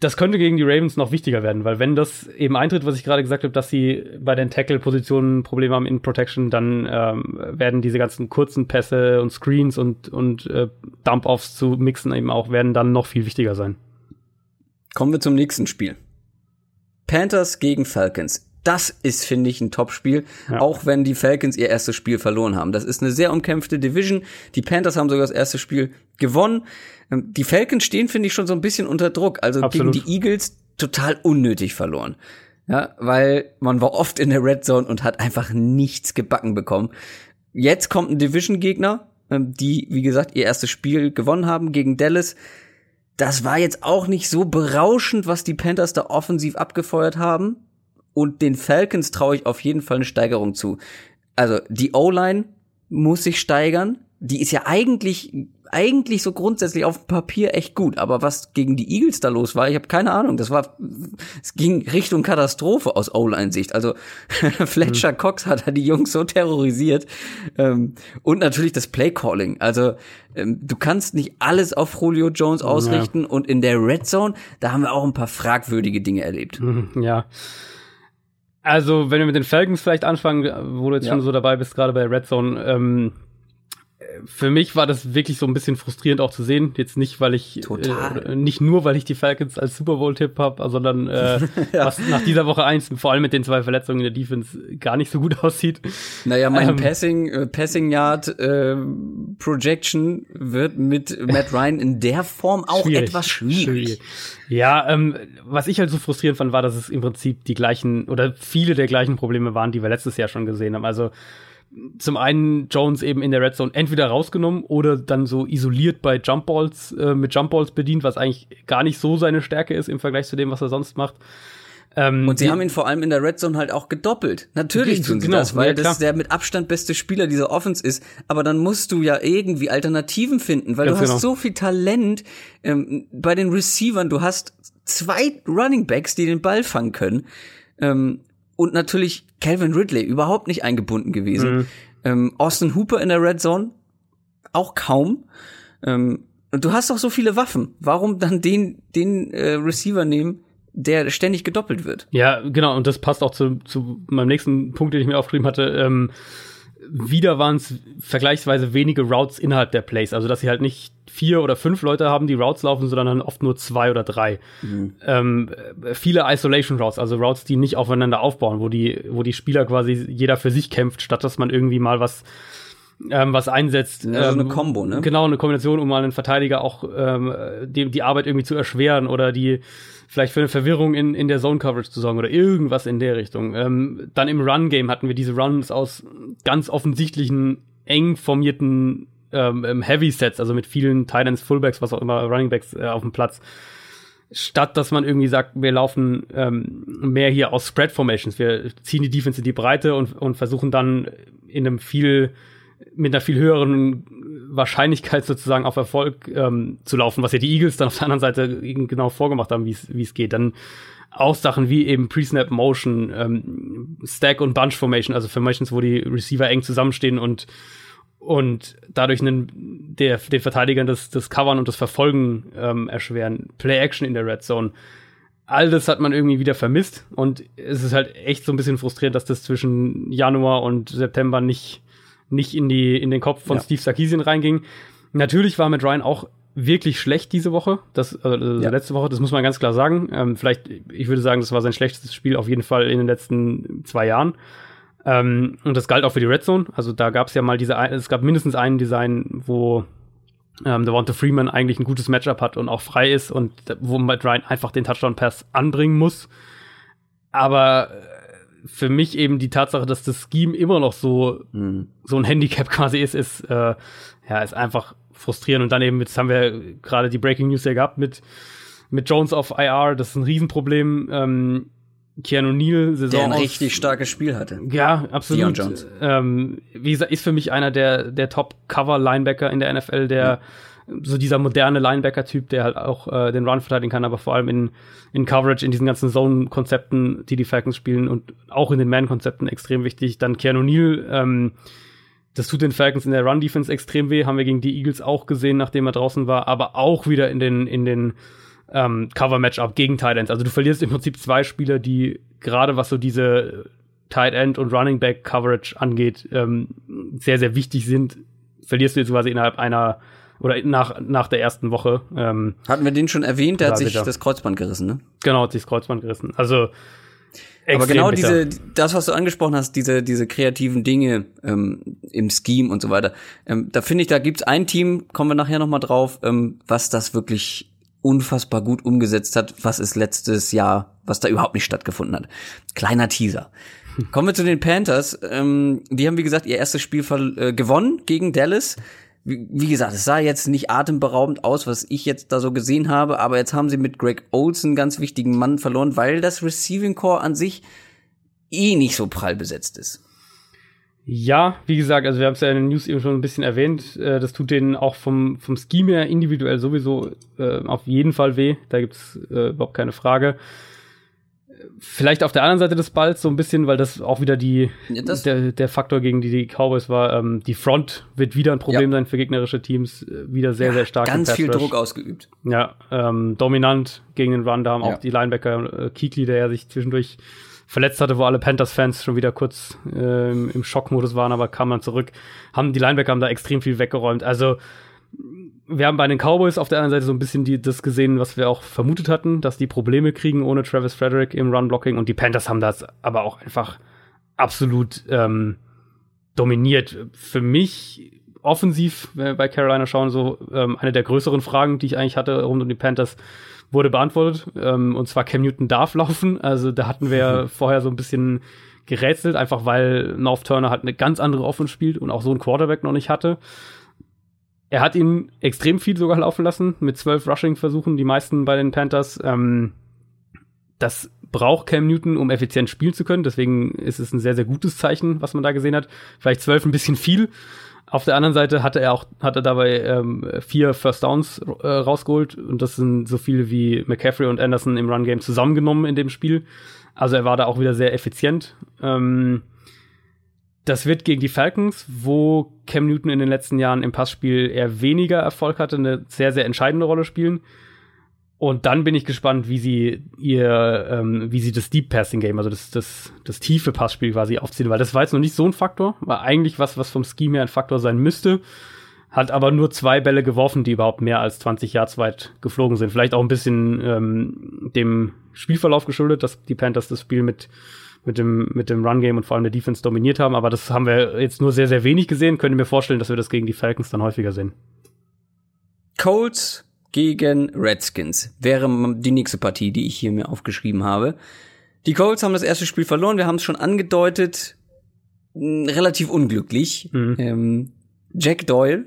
das könnte gegen die Ravens noch wichtiger werden, weil wenn das eben eintritt, was ich gerade gesagt habe, dass sie bei den Tackle-Positionen Probleme haben in Protection, dann ähm, werden diese ganzen kurzen Pässe und Screens und, und äh, Dump-Offs zu mixen eben auch, werden dann noch viel wichtiger sein. Kommen wir zum nächsten Spiel. Panthers gegen Falcons. Das ist, finde ich, ein Top-Spiel, ja. auch wenn die Falcons ihr erstes Spiel verloren haben. Das ist eine sehr umkämpfte Division. Die Panthers haben sogar das erste Spiel gewonnen. Ähm, die Falcons stehen, finde ich, schon so ein bisschen unter Druck. Also Absolut. gegen die Eagles total unnötig verloren. Ja, weil man war oft in der Red Zone und hat einfach nichts gebacken bekommen. Jetzt kommt ein Division-Gegner, ähm, die, wie gesagt, ihr erstes Spiel gewonnen haben gegen Dallas. Das war jetzt auch nicht so berauschend, was die Panthers da offensiv abgefeuert haben. Und den Falcons traue ich auf jeden Fall eine Steigerung zu. Also die O-Line muss sich steigern. Die ist ja eigentlich eigentlich so grundsätzlich auf dem Papier echt gut, aber was gegen die Eagles da los war, ich habe keine Ahnung. Das war, es ging Richtung Katastrophe aus O-Line-Sicht. Also Fletcher mhm. Cox hat da die Jungs so terrorisiert ähm, und natürlich das Play-Calling. Also ähm, du kannst nicht alles auf Julio Jones ausrichten ja. und in der Red Zone, da haben wir auch ein paar fragwürdige Dinge erlebt. Mhm, ja. Also, wenn wir mit den Falcons vielleicht anfangen, wo du jetzt ja. schon so dabei bist, gerade bei Red Zone, ähm, für mich war das wirklich so ein bisschen frustrierend auch zu sehen. Jetzt nicht, weil ich äh, nicht nur, weil ich die Falcons als Super Bowl-Tipp habe, sondern äh, ja. was nach dieser Woche eins, vor allem mit den zwei Verletzungen in der Defense, gar nicht so gut aussieht. Naja, mein ähm, Passing, äh, Passing Yard äh, Projection wird mit Matt Ryan in der Form auch schwierig, etwas schwierig. schwierig. Ja, ähm, was ich halt so frustrierend fand, war, dass es im Prinzip die gleichen oder viele der gleichen Probleme waren, die wir letztes Jahr schon gesehen haben. Also zum einen Jones eben in der Red Zone entweder rausgenommen oder dann so isoliert bei Jumpballs, äh, mit Jumpballs bedient, was eigentlich gar nicht so seine Stärke ist im Vergleich zu dem, was er sonst macht. Ähm, und sie haben ihn vor allem in der Red Zone halt auch gedoppelt. Natürlich tun sie genau, das, weil ja, das der mit Abstand beste Spieler dieser Offense ist. Aber dann musst du ja irgendwie Alternativen finden, weil Ganz du hast genau. so viel Talent ähm, bei den Receivern. Du hast zwei Running Backs, die den Ball fangen können. Ähm, und natürlich Calvin Ridley überhaupt nicht eingebunden gewesen. Mhm. Ähm, Austin Hooper in der Red Zone auch kaum. Ähm, und du hast doch so viele Waffen. Warum dann den den äh, Receiver nehmen, der ständig gedoppelt wird? Ja, genau. Und das passt auch zu, zu meinem nächsten Punkt, den ich mir aufgeschrieben hatte. Ähm, wieder waren es vergleichsweise wenige Routes innerhalb der Plays. Also, dass sie halt nicht vier oder fünf Leute haben, die Routes laufen, sondern dann oft nur zwei oder drei. Mhm. Ähm, viele Isolation Routes, also Routes, die nicht aufeinander aufbauen, wo die, wo die Spieler quasi jeder für sich kämpft, statt dass man irgendwie mal was ähm, was einsetzt. Ja, so eine ähm, Combo, ne? Genau, eine Kombination, um mal einen Verteidiger auch ähm, die, die Arbeit irgendwie zu erschweren oder die vielleicht für eine Verwirrung in, in der Zone Coverage zu sorgen oder irgendwas in der Richtung. Ähm, dann im Run Game hatten wir diese Runs aus ganz offensichtlichen eng formierten ähm, Heavy Sets, also mit vielen Titans, Fullbacks, was auch immer, Running Backs äh, auf dem Platz. Statt dass man irgendwie sagt, wir laufen ähm, mehr hier aus Spread Formations, wir ziehen die Defense in die Breite und, und versuchen dann in einem viel mit einer viel höheren Wahrscheinlichkeit sozusagen auf Erfolg ähm, zu laufen, was ja die Eagles dann auf der anderen Seite genau vorgemacht haben, wie es geht. Dann auch Sachen wie eben Pre-Snap Motion, ähm, Stack und Bunch Formation, also Formations, wo die Receiver eng zusammenstehen und und dadurch einen, der, den Verteidigern das, das Covern und das Verfolgen ähm, erschweren. Play Action in der Red Zone. All das hat man irgendwie wieder vermisst und es ist halt echt so ein bisschen frustrierend, dass das zwischen Januar und September nicht nicht in die in den Kopf von ja. Steve Sarkisian reinging. Natürlich war Matt Ryan auch wirklich schlecht diese Woche, das also ja. letzte Woche, das muss man ganz klar sagen. Ähm, vielleicht, ich würde sagen, das war sein schlechtestes Spiel auf jeden Fall in den letzten zwei Jahren. Ähm, und das galt auch für die Red Zone. Also da gab es ja mal diese, es gab mindestens einen Design, wo ähm, Devonta Freeman eigentlich ein gutes Matchup hat und auch frei ist und wo Matt Ryan einfach den Touchdown-Pass anbringen muss. Aber für mich eben die Tatsache, dass das Scheme immer noch so, mhm. so ein Handicap quasi ist, ist, äh, ja, ist einfach frustrierend. Und dann eben, jetzt haben wir gerade die Breaking News ja gehabt mit, mit Jones auf IR, das ist ein Riesenproblem. Ähm, Keanu Neal Saison der ein richtig starkes Spiel hatte. Ja, absolut. Ähm, wie gesagt, ist für mich einer der der Top Cover Linebacker in der NFL, der mhm. So dieser moderne Linebacker Typ, der halt auch äh, den Run verteidigen kann, aber vor allem in in Coverage in diesen ganzen Zone Konzepten, die die Falcons spielen und auch in den Man Konzepten extrem wichtig. Dann Keanu Neal ähm, das tut den Falcons in der Run Defense extrem weh, haben wir gegen die Eagles auch gesehen, nachdem er draußen war, aber auch wieder in den in den ähm, Cover-Matchup gegen Tight Ends. Also du verlierst im Prinzip zwei Spieler, die gerade was so diese Tight End und Running Back Coverage angeht, ähm, sehr, sehr wichtig sind. Verlierst du jetzt quasi innerhalb einer oder nach, nach der ersten Woche. Ähm, Hatten wir den schon erwähnt? Der hat sich das Kreuzband gerissen, ne? Genau, hat sich das Kreuzband gerissen. Also aber genau bitter. diese, das, was du angesprochen hast, diese, diese kreativen Dinge ähm, im Scheme und so weiter, ähm, da finde ich, da gibt's ein Team, kommen wir nachher noch mal drauf, ähm, was das wirklich unfassbar gut umgesetzt hat, was ist letztes Jahr, was da überhaupt nicht stattgefunden hat. Kleiner Teaser. Kommen wir zu den Panthers. Ähm, die haben, wie gesagt, ihr erstes Spiel äh, gewonnen gegen Dallas. Wie, wie, gesagt, es sah jetzt nicht atemberaubend aus, was ich jetzt da so gesehen habe, aber jetzt haben sie mit Greg Olsen ganz wichtigen Mann verloren, weil das Receiving Core an sich eh nicht so prall besetzt ist. Ja, wie gesagt, also wir haben es ja in den News eben schon ein bisschen erwähnt. Äh, das tut denen auch vom, vom Scheme her individuell sowieso äh, auf jeden Fall weh. Da gibt's äh, überhaupt keine Frage. Vielleicht auf der anderen Seite des Balls so ein bisschen, weil das auch wieder die ja, der, der Faktor gegen die, die Cowboys war. Ähm, die Front wird wieder ein Problem ja. sein für gegnerische Teams. Äh, wieder sehr, ja, sehr stark. Ganz viel Druck ausgeübt. Ja, ähm, dominant gegen den Run. Da haben auch die Linebacker äh, Keekly, der ja sich zwischendurch verletzt hatte, wo alle Panthers-Fans schon wieder kurz äh, im Schockmodus waren, aber kam dann zurück. Haben die Linebacker haben da extrem viel weggeräumt. Also wir haben bei den Cowboys auf der anderen Seite so ein bisschen die, das gesehen, was wir auch vermutet hatten, dass die Probleme kriegen ohne Travis Frederick im Run-Blocking und die Panthers haben das aber auch einfach absolut ähm, dominiert. Für mich offensiv, wenn wir bei Carolina schauen, so ähm, eine der größeren Fragen, die ich eigentlich hatte rund um die Panthers, wurde beantwortet. Ähm, und zwar Cam Newton darf laufen. Also da hatten wir vorher so ein bisschen gerätselt, einfach weil North Turner halt eine ganz andere Offense spielt und auch so ein Quarterback noch nicht hatte. Er hat ihn extrem viel sogar laufen lassen, mit zwölf Rushing-Versuchen, die meisten bei den Panthers. Ähm, das braucht Cam Newton, um effizient spielen zu können. Deswegen ist es ein sehr, sehr gutes Zeichen, was man da gesehen hat. Vielleicht zwölf ein bisschen viel. Auf der anderen Seite hatte er auch hat er dabei ähm, vier First Downs äh, rausgeholt und das sind so viele wie McCaffrey und Anderson im Run Game zusammengenommen in dem Spiel. Also er war da auch wieder sehr effizient. Ähm, das wird gegen die Falcons, wo Cam Newton in den letzten Jahren im Passspiel eher weniger Erfolg hatte, eine sehr sehr entscheidende Rolle spielen. Und dann bin ich gespannt, wie sie ihr, ähm, wie sie das Deep Passing Game, also das, das, das tiefe Passspiel quasi aufziehen, weil das war jetzt noch nicht so ein Faktor, war eigentlich was, was vom Scheme her ein Faktor sein müsste. Hat aber nur zwei Bälle geworfen, die überhaupt mehr als 20 Yards weit geflogen sind. Vielleicht auch ein bisschen ähm, dem Spielverlauf geschuldet, dass die Panthers das Spiel mit, mit dem, mit dem Run-Game und vor allem der Defense dominiert haben. Aber das haben wir jetzt nur sehr, sehr wenig gesehen. Könnte mir vorstellen, dass wir das gegen die Falcons dann häufiger sehen. Colts gegen Redskins wäre die nächste Partie, die ich hier mir aufgeschrieben habe. Die Colts haben das erste Spiel verloren, wir haben es schon angedeutet, relativ unglücklich. Mhm. Ähm, Jack Doyle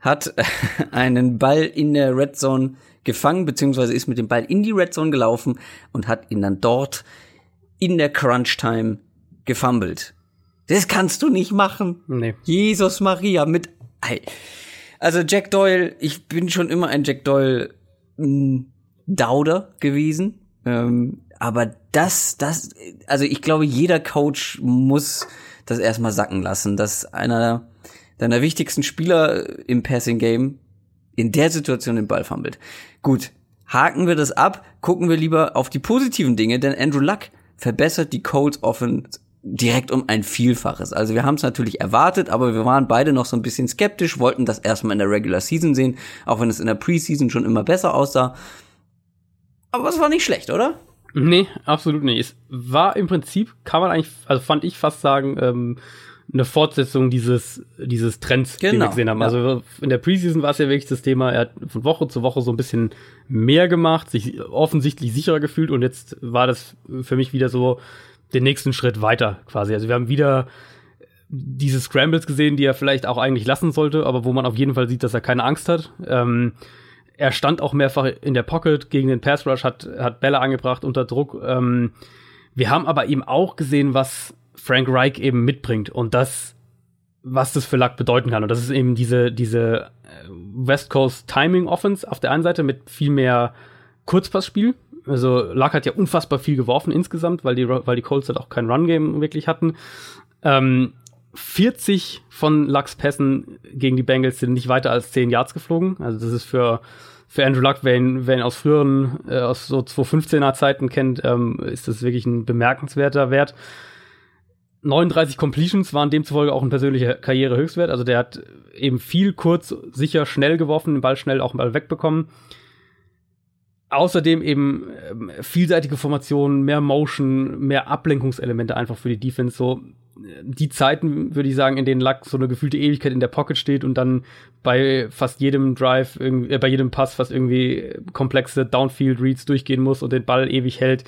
hat einen Ball in der Red Zone gefangen, beziehungsweise ist mit dem Ball in die Red Zone gelaufen und hat ihn dann dort in der Crunch Time gefummelt. Das kannst du nicht machen. Nee. Jesus Maria mit also Jack Doyle, ich bin schon immer ein Jack Doyle hm, Dauder gewesen. Ähm, aber das, das, also ich glaube, jeder Coach muss das erstmal sacken lassen, dass einer deiner wichtigsten Spieler im Passing Game in der Situation den Ball fummelt. Gut, haken wir das ab, gucken wir lieber auf die positiven Dinge, denn Andrew Luck verbessert die Colts Offense direkt um ein Vielfaches. Also wir haben es natürlich erwartet, aber wir waren beide noch so ein bisschen skeptisch, wollten das erstmal in der Regular Season sehen, auch wenn es in der Preseason schon immer besser aussah. Aber es war nicht schlecht, oder? Nee, absolut nicht. Es war im Prinzip, kann man eigentlich, also fand ich fast sagen, ähm, eine Fortsetzung dieses, dieses Trends, genau, den wir genau, gesehen haben. Ja. Also in der Preseason war es ja wirklich das Thema, er hat von Woche zu Woche so ein bisschen mehr gemacht, sich offensichtlich sicherer gefühlt und jetzt war das für mich wieder so den nächsten Schritt weiter quasi. Also wir haben wieder diese Scrambles gesehen, die er vielleicht auch eigentlich lassen sollte, aber wo man auf jeden Fall sieht, dass er keine Angst hat. Ähm, er stand auch mehrfach in der Pocket gegen den Pass Rush, hat, hat Bälle angebracht unter Druck. Ähm, wir haben aber eben auch gesehen, was Frank Reich eben mitbringt und das, was das für Luck bedeuten kann. Und das ist eben diese, diese äh, West Coast Timing Offense auf der einen Seite mit viel mehr Kurzpassspiel. Also Luck hat ja unfassbar viel geworfen insgesamt, weil die, weil die Colts halt auch kein Run-Game wirklich hatten. Ähm, 40 von Lucks Pässen gegen die Bengals sind nicht weiter als 10 Yards geflogen. Also das ist für, für Andrew Luck, wer ihn, wer ihn aus früheren, äh, aus so 2015er Zeiten kennt, ähm, ist das wirklich ein bemerkenswerter Wert. 39 Completions waren demzufolge auch ein persönlicher Karrierehöchstwert. Also der hat eben viel kurz, sicher, schnell geworfen, den Ball schnell auch mal wegbekommen. Außerdem eben äh, vielseitige Formationen, mehr Motion, mehr Ablenkungselemente einfach für die Defense. So die Zeiten, würde ich sagen, in denen Luck so eine gefühlte Ewigkeit in der Pocket steht und dann bei fast jedem Drive, äh, bei jedem Pass fast irgendwie komplexe Downfield-Reads durchgehen muss und den Ball ewig hält,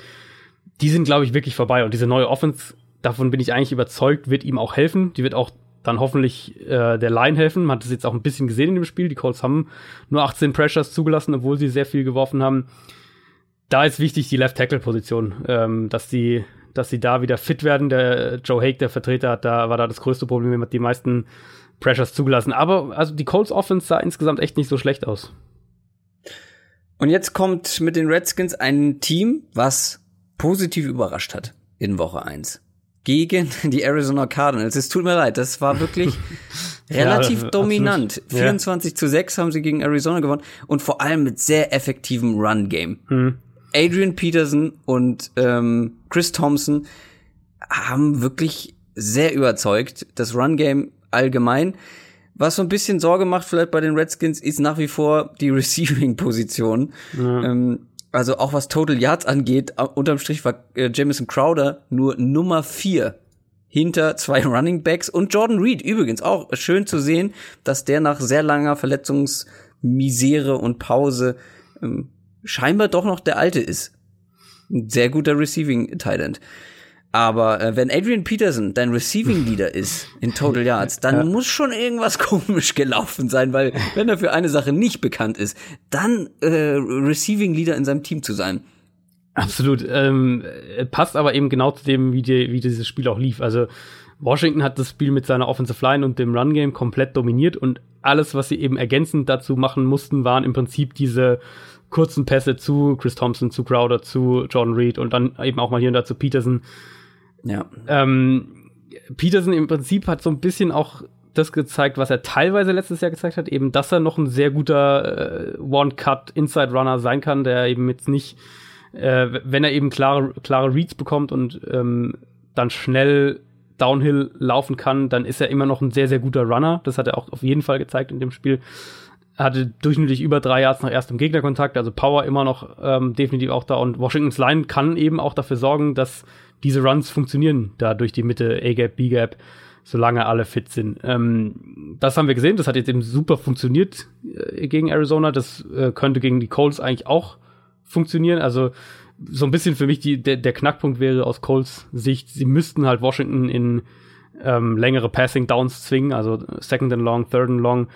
die sind, glaube ich, wirklich vorbei. Und diese neue Offense, davon bin ich eigentlich überzeugt, wird ihm auch helfen. Die wird auch dann hoffentlich äh, der Line helfen. Man hat das jetzt auch ein bisschen gesehen in dem Spiel. Die Colts haben nur 18 Pressures zugelassen, obwohl sie sehr viel geworfen haben. Da ist wichtig die Left-Tackle-Position, ähm, dass die dass sie da wieder fit werden. Der Joe Hake, der Vertreter, hat da war da das größte Problem, hat die meisten Pressures zugelassen. Aber also die Colts Offense sah insgesamt echt nicht so schlecht aus. Und jetzt kommt mit den Redskins ein Team, was positiv überrascht hat in Woche 1 gegen die Arizona Cardinals. Es tut mir leid, das war wirklich relativ ja, dominant. Absolut. 24 ja. zu 6 haben sie gegen Arizona gewonnen und vor allem mit sehr effektivem Run-Game. Hm. Adrian Peterson und ähm, Chris Thompson haben wirklich sehr überzeugt. Das Run-Game allgemein. Was so ein bisschen Sorge macht vielleicht bei den Redskins, ist nach wie vor die Receiving-Position. Ja. Ähm, also auch was Total Yards angeht, unterm Strich war äh, Jamison Crowder nur Nummer vier hinter zwei Running Backs und Jordan Reed übrigens auch schön zu sehen, dass der nach sehr langer Verletzungsmisere und Pause ähm, scheinbar doch noch der alte ist. Ein sehr guter Receiving Talent. Aber äh, wenn Adrian Peterson dein Receiving Leader ist in Total Yards, dann ja. muss schon irgendwas komisch gelaufen sein, weil wenn er für eine Sache nicht bekannt ist, dann äh, Receiving Leader in seinem Team zu sein. Absolut. Ähm, passt aber eben genau zu dem, wie, die, wie dieses Spiel auch lief. Also Washington hat das Spiel mit seiner Offensive Line und dem Run Game komplett dominiert und alles, was sie eben ergänzend dazu machen mussten, waren im Prinzip diese kurzen Pässe zu Chris Thompson, zu Crowder, zu Jordan Reed und dann eben auch mal hier und da zu Peterson. Ja. Ähm, Peterson im Prinzip hat so ein bisschen auch das gezeigt, was er teilweise letztes Jahr gezeigt hat, eben, dass er noch ein sehr guter äh, One-Cut-Inside-Runner sein kann, der eben jetzt nicht, äh, wenn er eben klare, klare Reads bekommt und ähm, dann schnell Downhill laufen kann, dann ist er immer noch ein sehr, sehr guter Runner. Das hat er auch auf jeden Fall gezeigt in dem Spiel hatte durchschnittlich über drei Yards nach erstem Gegnerkontakt, also Power immer noch ähm, definitiv auch da. Und Washingtons Line kann eben auch dafür sorgen, dass diese Runs funktionieren, da durch die Mitte A-Gap, B-Gap, solange alle fit sind. Ähm, das haben wir gesehen, das hat jetzt eben super funktioniert äh, gegen Arizona, das äh, könnte gegen die Colts eigentlich auch funktionieren, also so ein bisschen für mich die, der, der Knackpunkt wäre aus Colts Sicht, sie müssten halt Washington in ähm, längere Passing Downs zwingen, also Second and Long, Third and Long,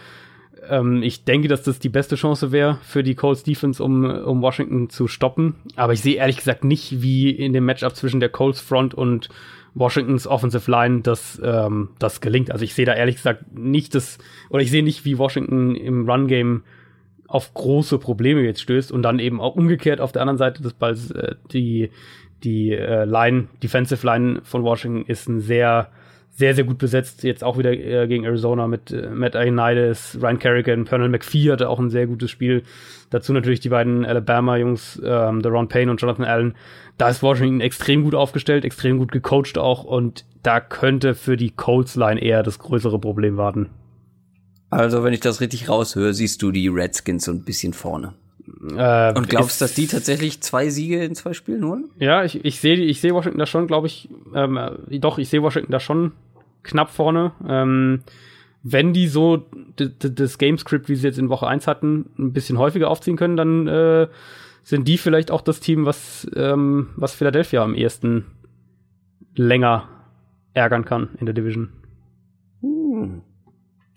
ähm, ich denke, dass das die beste Chance wäre für die Colts Defense, um, um Washington zu stoppen. Aber ich sehe ehrlich gesagt nicht, wie in dem Matchup zwischen der Colts Front und Washingtons Offensive Line das, ähm, das gelingt. Also ich sehe da ehrlich gesagt nicht das, oder ich sehe nicht, wie Washington im Run-Game auf große Probleme jetzt stößt und dann eben auch umgekehrt auf der anderen Seite des Balls äh, die, die äh, Line, Defensive Line von Washington ist ein sehr sehr, sehr gut besetzt. Jetzt auch wieder äh, gegen Arizona mit äh, Matt Ioannidis, Ryan Kerrigan, Pernell McPhee hatte auch ein sehr gutes Spiel. Dazu natürlich die beiden Alabama-Jungs, ähm, Ron Payne und Jonathan Allen. Da ist Washington extrem gut aufgestellt, extrem gut gecoacht auch und da könnte für die Colts-Line eher das größere Problem warten. Also, wenn ich das richtig raushöre, siehst du die Redskins so ein bisschen vorne. Äh, und glaubst, du, dass die tatsächlich zwei Siege in zwei Spielen holen? Ja, ich, ich sehe ich seh Washington da schon, glaube ich, ähm, äh, doch, ich sehe Washington da schon knapp vorne. Ähm, wenn die so das Gamescript, wie sie jetzt in Woche 1 hatten, ein bisschen häufiger aufziehen können, dann äh, sind die vielleicht auch das Team, was, ähm, was Philadelphia am ehesten länger ärgern kann in der Division. Hm.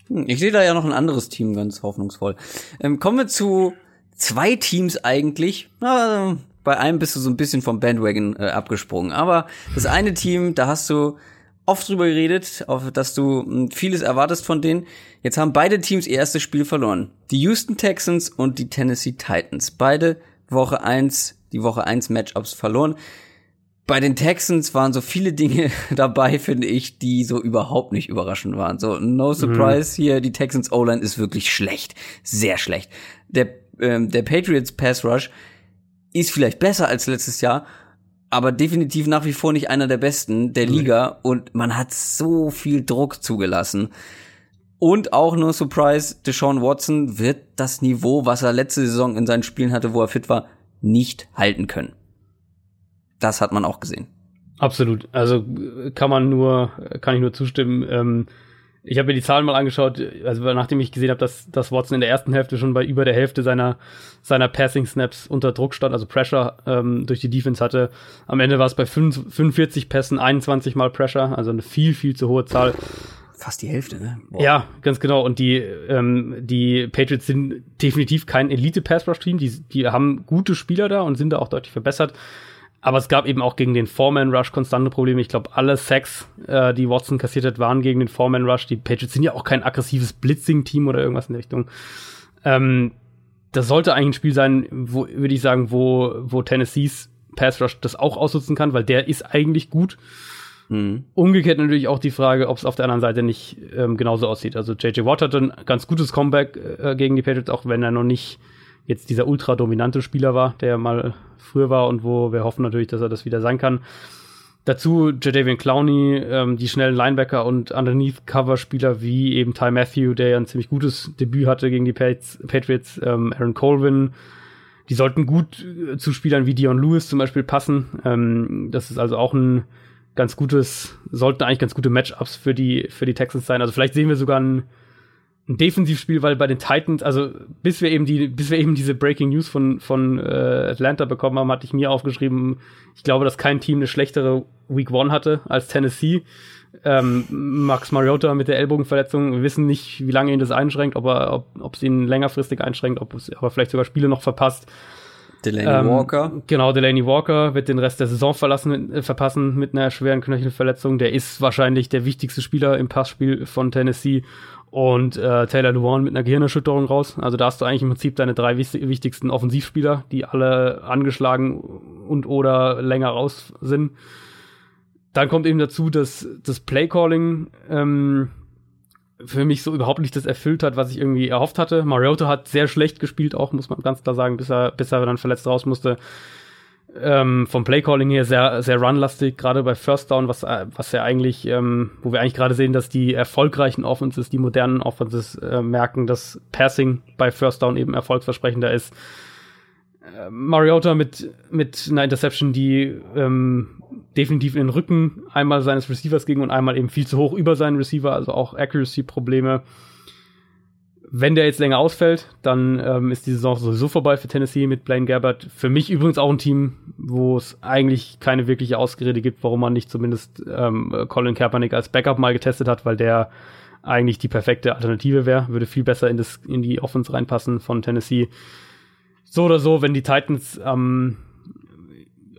hm. Ich sehe da ja noch ein anderes Team ganz hoffnungsvoll. Ähm, kommen wir zu zwei Teams eigentlich. Na, bei einem bist du so ein bisschen vom Bandwagon äh, abgesprungen. Aber das eine Team, da hast du oft drüber geredet, auf, dass du hm, vieles erwartest von denen. Jetzt haben beide Teams ihr erstes Spiel verloren. Die Houston Texans und die Tennessee Titans. Beide Woche eins, die Woche eins Matchups verloren. Bei den Texans waren so viele Dinge dabei, finde ich, die so überhaupt nicht überraschend waren. So, no surprise mhm. hier, die Texans O-Line ist wirklich schlecht. Sehr schlecht. Der ähm, der Patriots Pass Rush ist vielleicht besser als letztes Jahr, aber definitiv nach wie vor nicht einer der besten der Liga und man hat so viel Druck zugelassen. Und auch nur Surprise, Deshaun Watson wird das Niveau, was er letzte Saison in seinen Spielen hatte, wo er fit war, nicht halten können. Das hat man auch gesehen. Absolut. Also kann man nur, kann ich nur zustimmen. Ähm, ich habe mir die Zahlen mal angeschaut, also nachdem ich gesehen habe, dass, dass Watson in der ersten Hälfte schon bei über der Hälfte seiner, seiner Passing-Snaps unter Druck stand, also Pressure ähm, durch die Defense hatte. Am Ende war es bei 5, 45 Pässen 21 mal Pressure, also eine viel, viel zu hohe Zahl. Fast die Hälfte, ne? Boah. Ja, ganz genau. Und die, ähm, die Patriots sind definitiv kein Elite-Pass-Rush-Team. Die, die haben gute Spieler da und sind da auch deutlich verbessert. Aber es gab eben auch gegen den Foreman-Rush konstante Probleme. Ich glaube, alle Sacks, äh, die Watson kassiert hat, waren gegen den Foreman-Rush. Die Patriots sind ja auch kein aggressives Blitzing-Team oder irgendwas in der Richtung. Ähm, das sollte eigentlich ein Spiel sein, wo, würde ich sagen, wo, wo Tennessees Pass Rush das auch ausnutzen kann, weil der ist eigentlich gut. Mhm. Umgekehrt natürlich auch die Frage, ob es auf der anderen Seite nicht ähm, genauso aussieht. Also JJ Watt hatte ein ganz gutes Comeback äh, gegen die Patriots, auch wenn er noch nicht jetzt dieser ultra dominante Spieler war, der mal früher war und wo wir hoffen natürlich, dass er das wieder sein kann. Dazu Jadavian Clowney, ähm, die schnellen Linebacker und Underneath-Cover-Spieler wie eben Ty Matthew, der ja ein ziemlich gutes Debüt hatte gegen die Patriots, ähm, Aaron Colvin. Die sollten gut äh, zu Spielern wie Dion Lewis zum Beispiel passen. Ähm, das ist also auch ein ganz gutes, sollten eigentlich ganz gute Matchups für die, für die Texans sein. Also vielleicht sehen wir sogar ein ein Defensivspiel, weil bei den Titans, also bis wir eben die, bis wir eben diese Breaking News von von äh, Atlanta bekommen haben, hatte ich mir aufgeschrieben, ich glaube, dass kein Team eine schlechtere Week One hatte als Tennessee. Ähm, Max Mariota mit der Ellbogenverletzung, wir wissen nicht, wie lange ihn das einschränkt, ob er, ob, ob es ihn längerfristig einschränkt, ob es aber vielleicht sogar Spiele noch verpasst. Delaney ähm, Walker. Genau, Delaney Walker wird den Rest der Saison verlassen, äh, verpassen mit einer schweren Knöchelverletzung. Der ist wahrscheinlich der wichtigste Spieler im Passspiel von Tennessee und äh, Taylor Lewan mit einer Gehirnerschütterung raus. Also da hast du eigentlich im Prinzip deine drei wichtigsten Offensivspieler, die alle angeschlagen und oder länger raus sind. Dann kommt eben dazu, dass das Playcalling ähm, für mich so überhaupt nicht das erfüllt hat, was ich irgendwie erhofft hatte. Mariota hat sehr schlecht gespielt, auch muss man ganz klar sagen, bis er, bis er dann verletzt raus musste ähm, vom Playcalling her sehr, sehr runlastig, gerade bei First Down, was, was ja eigentlich, ähm, wo wir eigentlich gerade sehen, dass die erfolgreichen Offenses, die modernen Offenses äh, merken, dass Passing bei First Down eben erfolgsversprechender ist. Äh, Mariota mit, mit einer Interception, die ähm, definitiv in den Rücken einmal seines Receivers ging und einmal eben viel zu hoch über seinen Receiver, also auch Accuracy-Probleme. Wenn der jetzt länger ausfällt, dann ähm, ist die Saison sowieso vorbei für Tennessee mit Blaine Gabbard. Für mich übrigens auch ein Team, wo es eigentlich keine wirkliche Ausrede gibt, warum man nicht zumindest ähm, Colin Kaepernick als Backup mal getestet hat, weil der eigentlich die perfekte Alternative wäre, würde viel besser in, das, in die Offense reinpassen von Tennessee. So oder so, wenn die Titans ähm,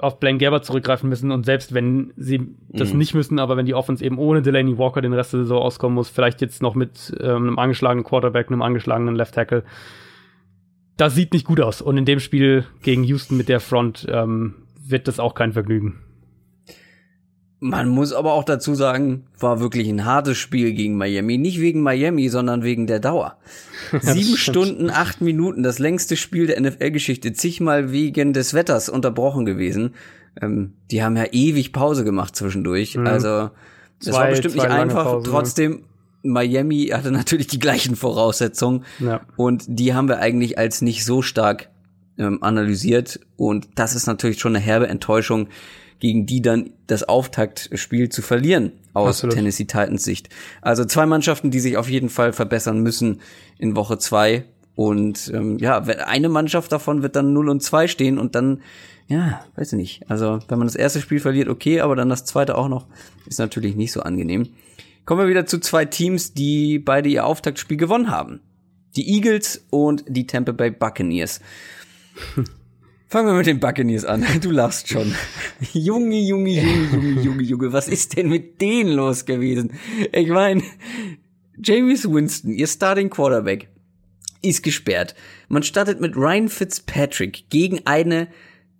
auf Blaine Gerber zurückgreifen müssen und selbst wenn sie das mhm. nicht müssen, aber wenn die Offense eben ohne Delaney Walker den Rest der Saison auskommen muss, vielleicht jetzt noch mit ähm, einem angeschlagenen Quarterback, einem angeschlagenen Left Tackle, das sieht nicht gut aus. Und in dem Spiel gegen Houston mit der Front ähm, wird das auch kein Vergnügen. Man muss aber auch dazu sagen, war wirklich ein hartes Spiel gegen Miami. Nicht wegen Miami, sondern wegen der Dauer. Sieben Stunden, acht Minuten, das längste Spiel der NFL-Geschichte, zigmal wegen des Wetters unterbrochen gewesen. Ähm, die haben ja ewig Pause gemacht zwischendurch. Mhm. Also, es war bestimmt nicht einfach. Pausen, Trotzdem, Miami hatte natürlich die gleichen Voraussetzungen. Ja. Und die haben wir eigentlich als nicht so stark ähm, analysiert. Und das ist natürlich schon eine herbe Enttäuschung gegen die dann das Auftaktspiel zu verlieren aus Absolut. Tennessee Titans Sicht. Also zwei Mannschaften, die sich auf jeden Fall verbessern müssen in Woche zwei. Und ähm, ja, eine Mannschaft davon wird dann 0 und 2 stehen und dann, ja, weiß ich nicht. Also wenn man das erste Spiel verliert, okay, aber dann das zweite auch noch, ist natürlich nicht so angenehm. Kommen wir wieder zu zwei Teams, die beide ihr Auftaktspiel gewonnen haben. Die Eagles und die Tampa Bay Buccaneers. Fangen wir mit den Buccaneers an. Du lachst schon. Junge, Junge, Junge, Junge, Junge, Junge, was ist denn mit denen los gewesen? Ich meine, James Winston, ihr Starting Quarterback, ist gesperrt. Man startet mit Ryan Fitzpatrick gegen eine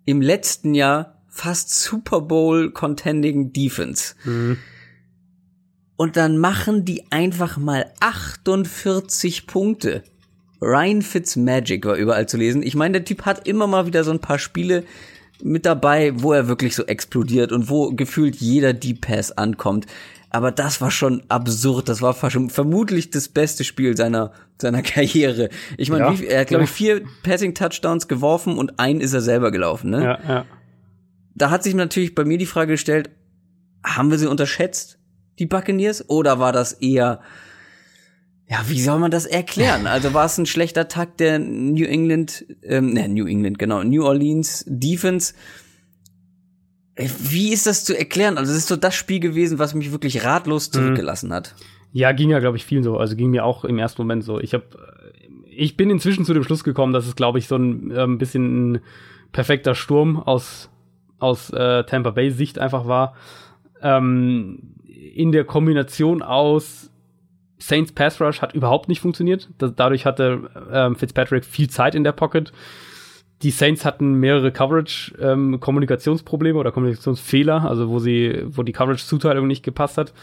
im letzten Jahr fast Super Bowl contending Defense. Mhm. Und dann machen die einfach mal 48 Punkte. Ryan Fitzmagic war überall zu lesen. Ich meine, der Typ hat immer mal wieder so ein paar Spiele mit dabei, wo er wirklich so explodiert und wo gefühlt jeder Deep Pass ankommt. Aber das war schon absurd. Das war vermutlich das beste Spiel seiner, seiner Karriere. Ich meine, ja, er hat, glaube ich, vier Passing-Touchdowns geworfen und einen ist er selber gelaufen, ne? Ja, ja. Da hat sich natürlich bei mir die Frage gestellt, haben wir sie unterschätzt, die Buccaneers? Oder war das eher ja, wie soll man das erklären? Also war es ein schlechter Tag der New England, ähm, ne, New England, genau, New Orleans Defense. Äh, wie ist das zu erklären? Also es ist so das Spiel gewesen, was mich wirklich ratlos mhm. zurückgelassen hat. Ja, ging ja, glaube ich, vielen so. Also ging mir auch im ersten Moment so. Ich habe, ich bin inzwischen zu dem Schluss gekommen, dass es, glaube ich, so ein ähm, bisschen ein perfekter Sturm aus aus äh, Tampa Bay Sicht einfach war. Ähm, in der Kombination aus Saints Pass Rush hat überhaupt nicht funktioniert. dadurch hatte ähm, Fitzpatrick viel Zeit in der Pocket. Die Saints hatten mehrere Coverage-Kommunikationsprobleme ähm, oder Kommunikationsfehler, also wo sie, wo die Coverage-Zuteilung nicht gepasst hat.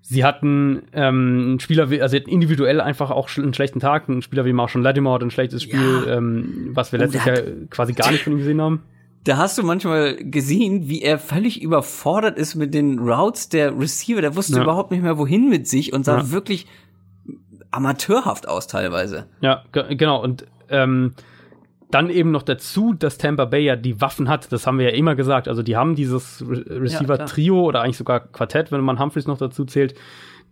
Sie hatten ähm, einen Spieler, also sie hatten individuell einfach auch einen schlechten Tag. Ein Spieler wie Marshall Lattimore hat ein schlechtes Spiel, ja. ähm, was wir letztes Jahr quasi gar nicht von ihm gesehen haben da hast du manchmal gesehen, wie er völlig überfordert ist mit den Routes der Receiver. Der wusste ja. überhaupt nicht mehr, wohin mit sich und sah ja. wirklich amateurhaft aus teilweise. Ja, genau. Und ähm, dann eben noch dazu, dass Tampa Bay ja die Waffen hat. Das haben wir ja immer gesagt. Also die haben dieses Re Receiver-Trio ja, oder eigentlich sogar Quartett, wenn man Humphreys noch dazu zählt.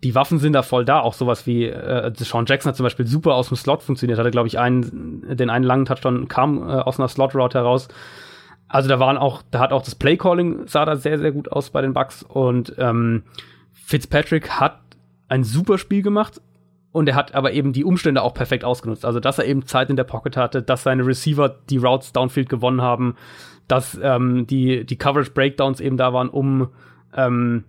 Die Waffen sind da voll da. Auch sowas wie äh, Sean Jackson hat zum Beispiel super aus dem Slot funktioniert. Hatte, glaube ich, einen, den einen langen Touchdown kam äh, aus einer Slot-Route heraus. Also da waren auch, da hat auch das Playcalling sah da sehr, sehr gut aus bei den Bucks und ähm, Fitzpatrick hat ein super Spiel gemacht und er hat aber eben die Umstände auch perfekt ausgenutzt. Also dass er eben Zeit in der Pocket hatte, dass seine Receiver die Routes downfield gewonnen haben, dass ähm, die die Coverage Breakdowns eben da waren, um ähm,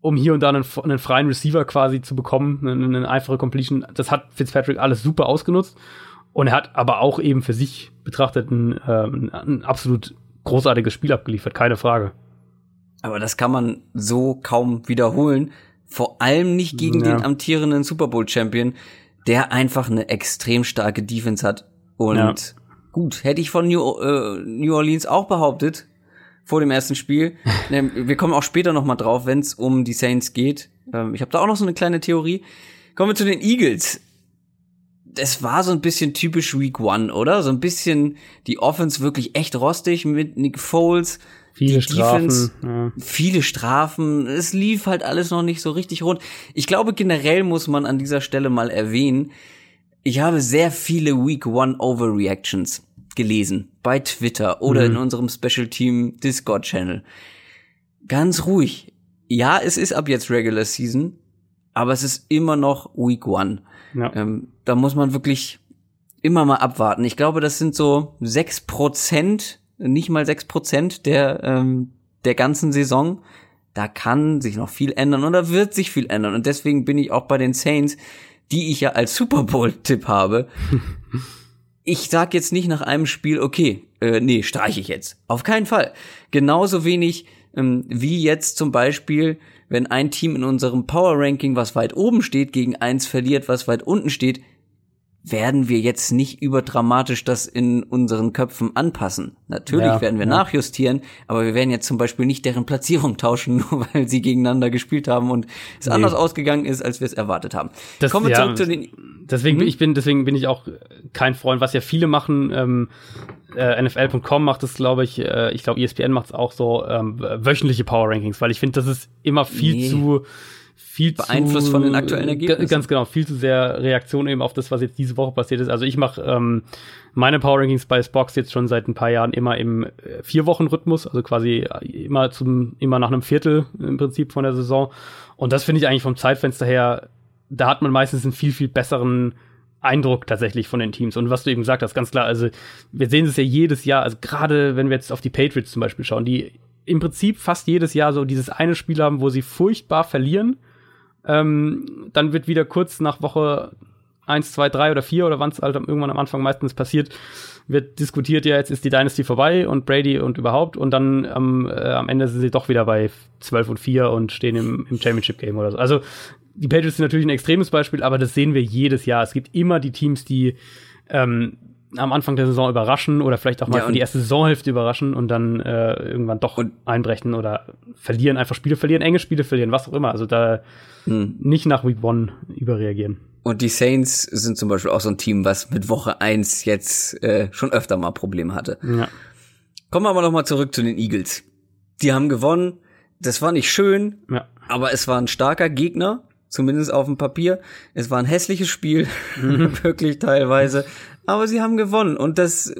um hier und da einen, einen freien Receiver quasi zu bekommen, eine, eine einfache Completion. Das hat Fitzpatrick alles super ausgenutzt und er hat aber auch eben für sich betrachtet ein, ähm, ein absolut großartiges Spiel abgeliefert, keine Frage. Aber das kann man so kaum wiederholen. Vor allem nicht gegen ja. den amtierenden Super Bowl Champion, der einfach eine extrem starke Defense hat. Und ja. gut, hätte ich von New, äh, New Orleans auch behauptet vor dem ersten Spiel. Wir kommen auch später noch mal drauf, wenn es um die Saints geht. Ähm, ich habe da auch noch so eine kleine Theorie. Kommen wir zu den Eagles es war so ein bisschen typisch Week One, oder? So ein bisschen die Offense wirklich echt rostig mit Nick Foles. Viele Strafen. Defense, ja. Viele Strafen. Es lief halt alles noch nicht so richtig rund. Ich glaube, generell muss man an dieser Stelle mal erwähnen, ich habe sehr viele Week One Overreactions gelesen. Bei Twitter oder mhm. in unserem Special Team Discord Channel. Ganz ruhig. Ja, es ist ab jetzt Regular Season, aber es ist immer noch Week One. Ja. Ähm, da muss man wirklich immer mal abwarten. Ich glaube, das sind so sechs Prozent, nicht mal sechs Prozent der, ähm, der ganzen Saison. Da kann sich noch viel ändern und da wird sich viel ändern. Und deswegen bin ich auch bei den Saints, die ich ja als Super Bowl-Tipp habe. ich sag jetzt nicht nach einem Spiel, okay, äh, nee, streiche ich jetzt. Auf keinen Fall. Genauso wenig ähm, wie jetzt zum Beispiel, wenn ein Team in unserem Power Ranking, was weit oben steht, gegen eins verliert, was weit unten steht, werden wir jetzt nicht überdramatisch das in unseren Köpfen anpassen. Natürlich ja, werden wir ja. nachjustieren, aber wir werden jetzt zum Beispiel nicht deren Platzierung tauschen, nur weil sie gegeneinander gespielt haben und es nee. anders ausgegangen ist, als wir es erwartet haben. Das, Kommen wir ja, zurück zu den. Deswegen, mhm. ich bin, deswegen bin ich auch kein Freund, was ja viele machen. Ähm, äh, NFL.com macht es, glaube ich, äh, ich glaube ESPN macht es auch so ähm, wöchentliche Power Rankings, weil ich finde, das ist immer viel nee. zu viel beeinflusst zu, von den aktuellen Ergebnissen. Ganz genau, viel zu sehr Reaktion eben auf das, was jetzt diese Woche passiert ist. Also ich mache ähm, meine Power Rankings bei Spox jetzt schon seit ein paar Jahren immer im äh, vier Wochen Rhythmus, also quasi immer zum immer nach einem Viertel im Prinzip von der Saison. Und das finde ich eigentlich vom Zeitfenster her, da hat man meistens einen viel viel besseren Eindruck tatsächlich von den Teams. Und was du eben gesagt hast, ganz klar, also wir sehen es ja jedes Jahr, also gerade wenn wir jetzt auf die Patriots zum Beispiel schauen, die im Prinzip fast jedes Jahr so dieses eine Spiel haben, wo sie furchtbar verlieren ähm, dann wird wieder kurz nach Woche eins, zwei, drei oder vier oder wann es halt irgendwann am Anfang meistens passiert, wird diskutiert, ja, jetzt ist die Dynasty vorbei und Brady und überhaupt und dann ähm, äh, am Ende sind sie doch wieder bei 12 und 4 und stehen im, im Championship Game oder so. Also die Patriots sind natürlich ein extremes Beispiel, aber das sehen wir jedes Jahr. Es gibt immer die Teams, die ähm, am Anfang der Saison überraschen oder vielleicht auch mal ja, für die erste Saisonhälfte überraschen und dann äh, irgendwann doch einbrechen oder verlieren, einfach Spiele verlieren, enge Spiele verlieren, was auch immer. Also da hm. nicht nach Week One überreagieren. Und die Saints sind zum Beispiel auch so ein Team, was mit Woche eins jetzt äh, schon öfter mal Probleme hatte. Ja. Kommen wir aber noch mal zurück zu den Eagles. Die haben gewonnen. Das war nicht schön, ja. aber es war ein starker Gegner, zumindest auf dem Papier. Es war ein hässliches Spiel, mhm. wirklich teilweise. Aber sie haben gewonnen und das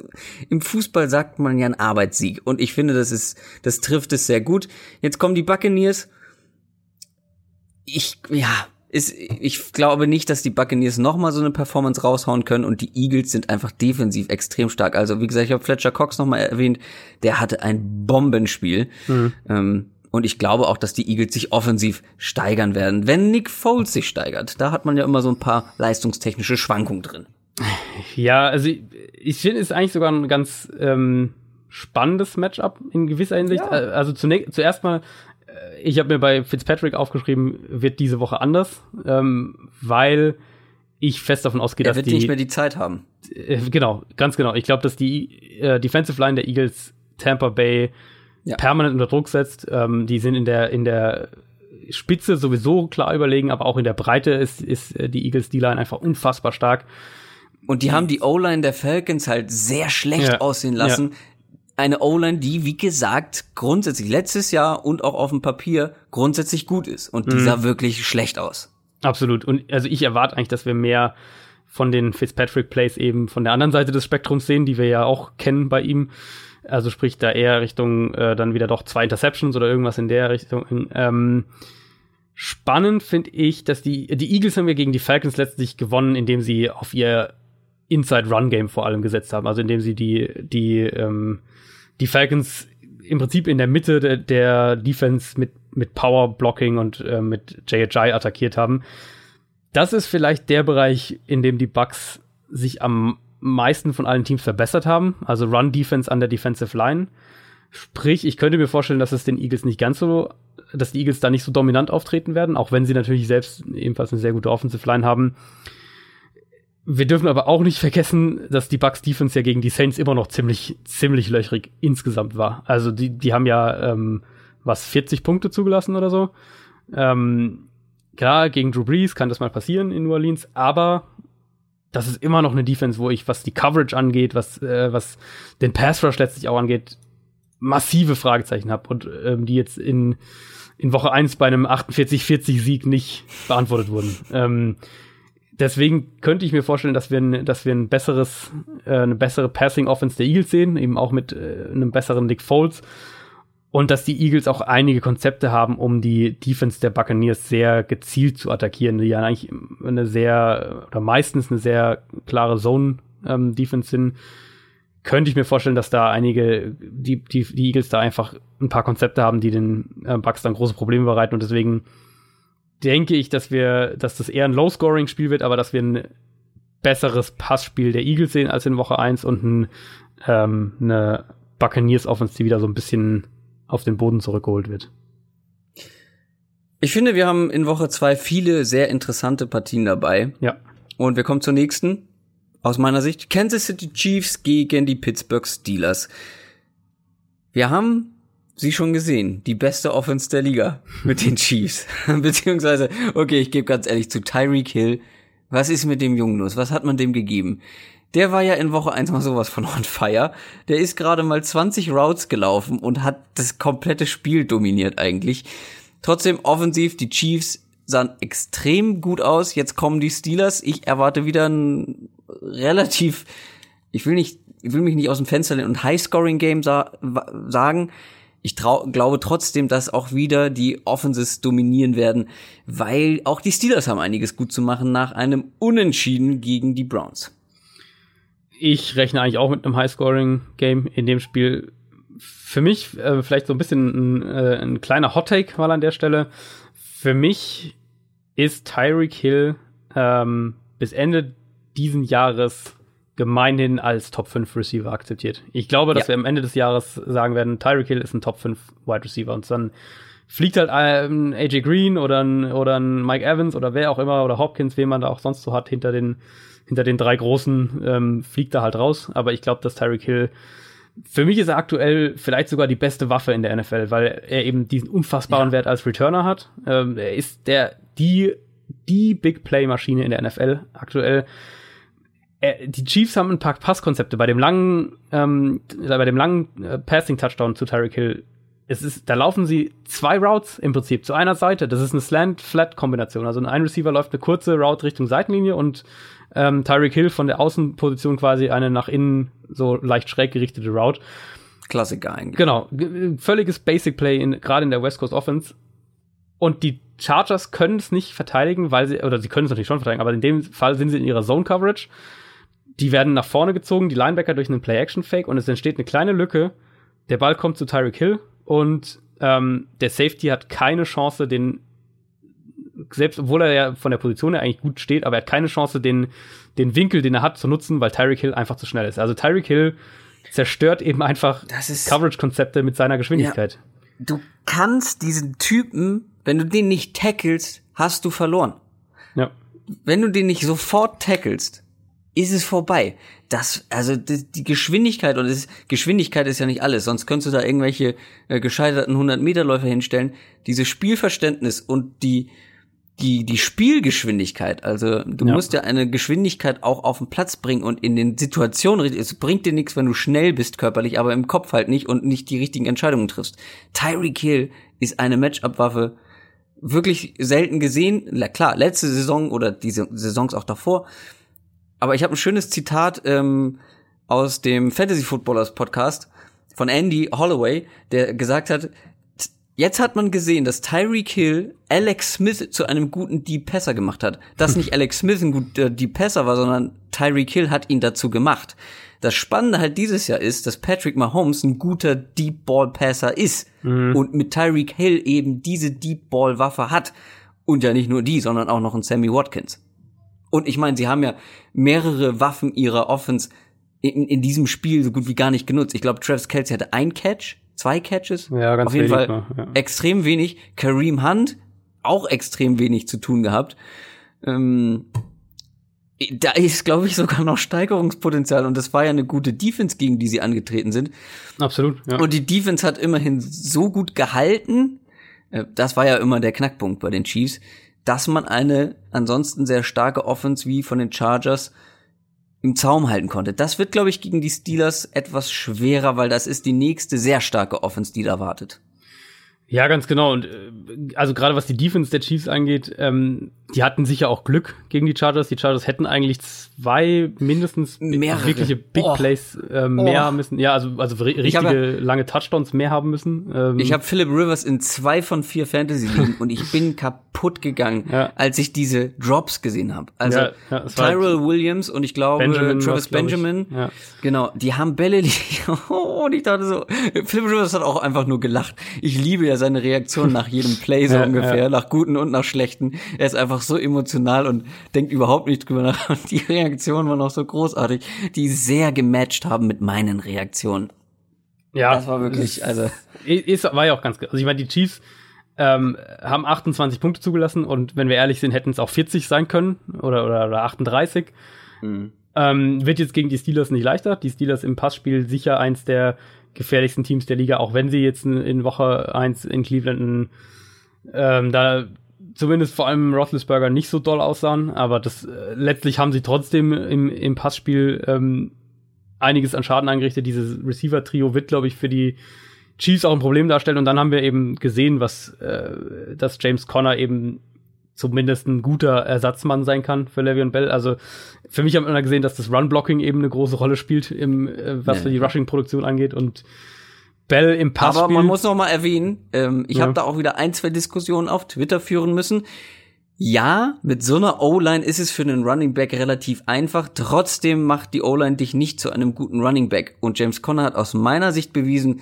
im Fußball sagt man ja ein Arbeitssieg und ich finde, das ist das trifft es sehr gut. Jetzt kommen die Buccaneers ich, ja, ist, ich glaube nicht, dass die Buccaneers noch mal so eine Performance raushauen können und die Eagles sind einfach defensiv extrem stark. Also wie gesagt, ich habe Fletcher Cox noch mal erwähnt, der hatte ein Bombenspiel. Mhm. Ähm, und ich glaube auch, dass die Eagles sich offensiv steigern werden, wenn Nick Foles sich steigert. Da hat man ja immer so ein paar leistungstechnische Schwankungen drin. Ja, also ich, ich finde es eigentlich sogar ein ganz ähm, spannendes Matchup in gewisser Hinsicht. Ja. Also zunächst, zuerst mal ich habe mir bei Fitzpatrick aufgeschrieben, wird diese Woche anders, ähm, weil ich fest davon ausgehe, dass die nicht mehr die Zeit haben. Äh, genau, ganz genau. Ich glaube, dass die äh, Defensive Line der Eagles Tampa Bay ja. permanent unter Druck setzt. Ähm, die sind in der in der Spitze sowieso klar überlegen, aber auch in der Breite ist ist äh, die Eagles D-Line einfach unfassbar stark. Und die haben die O-Line der Falcons halt sehr schlecht ja. aussehen lassen. Ja eine O-Line, die, wie gesagt, grundsätzlich letztes Jahr und auch auf dem Papier grundsätzlich gut ist. Und die mhm. sah wirklich schlecht aus. Absolut. Und also ich erwarte eigentlich, dass wir mehr von den Fitzpatrick Plays eben von der anderen Seite des Spektrums sehen, die wir ja auch kennen bei ihm. Also sprich da eher Richtung äh, dann wieder doch zwei Interceptions oder irgendwas in der Richtung. Ähm, spannend finde ich, dass die die Eagles haben wir gegen die Falcons letztlich gewonnen, indem sie auf ihr Inside Run Game vor allem gesetzt haben, also indem sie die die ähm, die Falcons im Prinzip in der Mitte der, der Defense mit, mit Power Blocking und äh, mit JHI attackiert haben. Das ist vielleicht der Bereich, in dem die Bucks sich am meisten von allen Teams verbessert haben. Also Run Defense an der Defensive Line. Sprich, ich könnte mir vorstellen, dass es den Eagles nicht ganz so, dass die Eagles da nicht so dominant auftreten werden, auch wenn sie natürlich selbst ebenfalls eine sehr gute Offensive Line haben. Wir dürfen aber auch nicht vergessen, dass die Bucks Defense ja gegen die Saints immer noch ziemlich, ziemlich löchrig insgesamt war. Also die, die haben ja, ähm, was, 40 Punkte zugelassen oder so. Ähm, klar, gegen Drew Brees kann das mal passieren in New Orleans, aber das ist immer noch eine Defense, wo ich, was die Coverage angeht, was, äh, was den Pass Rush letztlich auch angeht, massive Fragezeichen habe und ähm, die jetzt in, in Woche 1 bei einem 48-40 Sieg nicht beantwortet wurden. Ähm, deswegen könnte ich mir vorstellen, dass wir ein, dass wir ein besseres, äh, eine bessere Passing Offense der Eagles sehen, eben auch mit äh, einem besseren Nick Foles. Und dass die Eagles auch einige Konzepte haben, um die Defense der Buccaneers sehr gezielt zu attackieren, die ja eigentlich eine sehr, oder meistens eine sehr klare Zone-Defense ähm, sind. Könnte ich mir vorstellen, dass da einige, die, die, die Eagles da einfach ein paar Konzepte haben, die den äh, Bucks dann große Probleme bereiten und deswegen denke ich, dass wir, dass das eher ein Low-Scoring-Spiel wird, aber dass wir ein besseres Passspiel der Eagles sehen als in Woche 1 und ein, ähm, eine Buccaneers Offense, die wieder so ein bisschen auf den Boden zurückgeholt wird. Ich finde, wir haben in Woche zwei viele sehr interessante Partien dabei. Ja. Und wir kommen zur nächsten. Aus meiner Sicht Kansas City Chiefs gegen die Pittsburgh Steelers. Wir haben sie schon gesehen, die beste Offense der Liga mit den Chiefs. Beziehungsweise, okay, ich gebe ganz ehrlich zu Tyreek Hill. Was ist mit dem Jungen los? Was hat man dem gegeben? Der war ja in Woche 1 mal sowas von on fire. Der ist gerade mal 20 Routes gelaufen und hat das komplette Spiel dominiert eigentlich. Trotzdem offensiv, die Chiefs sahen extrem gut aus. Jetzt kommen die Steelers. Ich erwarte wieder ein relativ, ich will nicht, ich will mich nicht aus dem Fenster lehnen und High-Scoring-Game sa sagen. Ich trau, glaube trotzdem, dass auch wieder die Offenses dominieren werden, weil auch die Steelers haben einiges gut zu machen nach einem Unentschieden gegen die Browns. Ich rechne eigentlich auch mit einem High-Scoring-Game in dem Spiel für mich äh, vielleicht so ein bisschen ein, äh, ein kleiner Hot Take mal an der Stelle. Für mich ist Tyreek Hill ähm, bis Ende diesen Jahres gemeinhin als Top 5 Receiver akzeptiert. Ich glaube, dass ja. wir am Ende des Jahres sagen werden, Tyreek Hill ist ein Top 5 Wide Receiver und dann fliegt halt ein AJ Green oder ein, oder ein Mike Evans oder wer auch immer oder Hopkins, wen man da auch sonst so hat hinter den hinter den drei großen ähm, fliegt er halt raus. Aber ich glaube, dass Tyreek Hill für mich ist er aktuell vielleicht sogar die beste Waffe in der NFL, weil er eben diesen unfassbaren ja. Wert als Returner hat. Ähm, er ist der, die, die Big Play Maschine in der NFL aktuell. Er, die Chiefs haben ein paar Passkonzepte. Bei dem langen, ähm, bei dem langen äh, Passing Touchdown zu Tyreek Hill, es ist, da laufen sie zwei Routes im Prinzip zu einer Seite. Das ist eine Slant-Flat-Kombination. Also ein Receiver läuft eine kurze Route Richtung Seitenlinie und ähm, Tyreek Hill von der Außenposition quasi eine nach innen so leicht schräg gerichtete Route. Klassiker eigentlich. Genau, völliges Basic Play in, gerade in der West Coast Offense. Und die Chargers können es nicht verteidigen, weil sie, oder sie können es natürlich schon verteidigen, aber in dem Fall sind sie in ihrer Zone Coverage. Die werden nach vorne gezogen, die Linebacker durch einen Play-Action-Fake und es entsteht eine kleine Lücke. Der Ball kommt zu Tyreek Hill und ähm, der Safety hat keine Chance, den selbst obwohl er ja von der Position her eigentlich gut steht, aber er hat keine Chance, den, den Winkel, den er hat, zu nutzen, weil Tyreek Hill einfach zu schnell ist. Also Tyreek Hill zerstört eben einfach Coverage-Konzepte mit seiner Geschwindigkeit. Ja, du kannst diesen Typen, wenn du den nicht tackelst, hast du verloren. Ja. Wenn du den nicht sofort tackelst, ist es vorbei. Das, also die, die Geschwindigkeit und es, Geschwindigkeit ist ja nicht alles, sonst könntest du da irgendwelche äh, gescheiterten 100 Meter Läufer hinstellen. Dieses Spielverständnis und die die, die Spielgeschwindigkeit, also du ja. musst ja eine Geschwindigkeit auch auf den Platz bringen und in den Situationen, es bringt dir nichts, wenn du schnell bist körperlich, aber im Kopf halt nicht und nicht die richtigen Entscheidungen triffst. Tyreek Hill ist eine Matchup-Waffe, wirklich selten gesehen. Klar, letzte Saison oder diese Saisons auch davor. Aber ich habe ein schönes Zitat ähm, aus dem Fantasy Footballers Podcast von Andy Holloway, der gesagt hat, Jetzt hat man gesehen, dass Tyreek Hill Alex Smith zu einem guten Deep Passer gemacht hat. Dass nicht Alex Smith ein guter Deep Passer war, sondern Tyreek Hill hat ihn dazu gemacht. Das Spannende halt dieses Jahr ist, dass Patrick Mahomes ein guter Deep Ball Passer ist mhm. und mit Tyreek Hill eben diese Deep Ball Waffe hat. Und ja nicht nur die, sondern auch noch ein Sammy Watkins. Und ich meine, sie haben ja mehrere Waffen ihrer Offense in, in diesem Spiel so gut wie gar nicht genutzt. Ich glaube, Travis Kelsey hatte ein Catch, zwei Catches. Ja, ganz Auf jeden Fall mal, ja. extrem wenig. Kareem Hunt auch extrem wenig zu tun gehabt. Ähm, da ist, glaube ich, sogar noch Steigerungspotenzial und das war ja eine gute Defense, gegen die sie angetreten sind. Absolut. Ja. Und die Defense hat immerhin so gut gehalten, äh, das war ja immer der Knackpunkt bei den Chiefs, dass man eine ansonsten sehr starke Offense wie von den Chargers im Zaum halten konnte. Das wird, glaube ich, gegen die Steelers etwas schwerer, weil das ist die nächste sehr starke Offense, die da wartet. Ja, ganz genau. Und äh, also gerade was die Defense der Chiefs angeht, ähm, die hatten sicher auch Glück gegen die Chargers. Die Chargers hätten eigentlich zwei mindestens Mehrere. wirkliche Big oh. Plays äh, mehr oh. haben müssen. Ja, also also richtige hab, lange Touchdowns mehr haben müssen. Ähm, ich habe Philip Rivers in zwei von vier Fantasy ligen und ich bin kaputt gegangen, ja. als ich diese Drops gesehen habe. Also ja, ja, Tyrell Williams und ich glaube Benjamin Travis Benjamin. Ja. Genau, die haben Bälle. oh, und ich dachte so, Philip Rivers hat auch einfach nur gelacht. Ich liebe ja seine Reaktion nach jedem Play so ja, ungefähr, ja. nach guten und nach schlechten. Er ist einfach so emotional und denkt überhaupt nicht drüber nach. Und die Reaktionen waren auch so großartig, die sehr gematcht haben mit meinen Reaktionen. Ja. Das war wirklich, also. Ist, war ja auch ganz, also ich meine, die Chiefs ähm, haben 28 Punkte zugelassen und wenn wir ehrlich sind, hätten es auch 40 sein können oder, oder, oder 38. Mhm. Ähm, wird jetzt gegen die Steelers nicht leichter. Die Steelers im Passspiel sicher eins der gefährlichsten Teams der Liga, auch wenn sie jetzt in, Woche 1 in Cleveland ähm, da zumindest vor allem Roethlisberger nicht so doll aussahen, aber das äh, letztlich haben sie trotzdem im, im Passspiel ähm, einiges an Schaden angerichtet. Dieses Receiver-Trio wird, glaube ich, für die Chiefs auch ein Problem darstellen. Und dann haben wir eben gesehen, was äh, dass James Conner eben zumindest ein guter Ersatzmann sein kann für Le'Veon Bell. Also für mich haben wir gesehen, dass das Run-Blocking eben eine große Rolle spielt, im, äh, was ja. die Rushing-Produktion angeht. Und Bell im Passspiel. Aber man muss noch mal erwähnen, ähm, ich ja. habe da auch wieder ein, zwei Diskussionen auf Twitter führen müssen. Ja, mit so einer O-Line ist es für einen Running Back relativ einfach. Trotzdem macht die O-Line dich nicht zu einem guten Running Back. Und James Conner hat aus meiner Sicht bewiesen,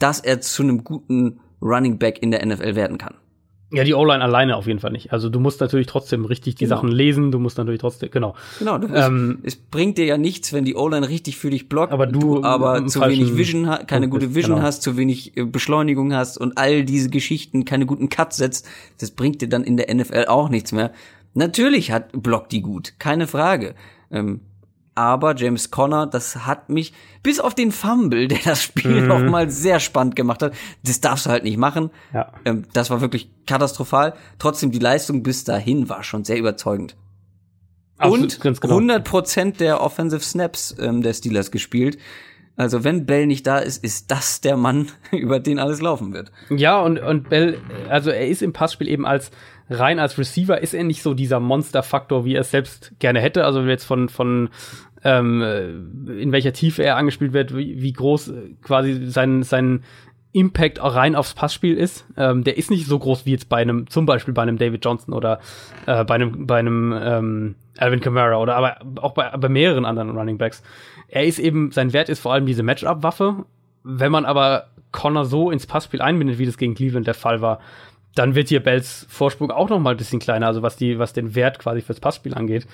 dass er zu einem guten Running Back in der NFL werden kann. Ja, die O-Line alleine auf jeden Fall nicht. Also du musst natürlich trotzdem richtig die genau. Sachen lesen, du musst natürlich trotzdem, genau. Genau, du, ähm, es, es, bringt dir ja nichts, wenn die O-Line richtig für dich blockt, aber du, du aber zu wenig Vision, keine gute Vision genau. hast, zu wenig äh, Beschleunigung hast und all diese Geschichten, keine guten Cuts setzt, das bringt dir dann in der NFL auch nichts mehr. Natürlich hat blockt die gut, keine Frage. Ähm, aber James Conner, das hat mich bis auf den Fumble, der das Spiel mhm. noch mal sehr spannend gemacht hat. Das darfst du halt nicht machen. Ja. Ähm, das war wirklich katastrophal. Trotzdem die Leistung bis dahin war schon sehr überzeugend. Absolut, Und genau. 100% der Offensive Snaps ähm, der Steelers gespielt. Also wenn Bell nicht da ist, ist das der Mann, über den alles laufen wird. Ja, und, und Bell, also er ist im Passspiel eben als rein als Receiver ist er nicht so dieser Monsterfaktor, wie er es selbst gerne hätte. Also jetzt von, von ähm, in welcher Tiefe er angespielt wird, wie, wie groß quasi sein, sein Impact auch rein aufs Passspiel ist. Ähm, der ist nicht so groß wie jetzt bei einem, zum Beispiel bei einem David Johnson oder äh, bei einem, bei einem ähm, Alvin Kamara oder aber auch bei, bei mehreren anderen Running Backs. Er ist eben, sein Wert ist vor allem diese Matchup-Waffe. Wenn man aber Connor so ins Passspiel einbindet, wie das gegen Cleveland der Fall war, dann wird hier Bells Vorsprung auch noch mal ein bisschen kleiner, also was die, was den Wert quasi fürs Passspiel angeht.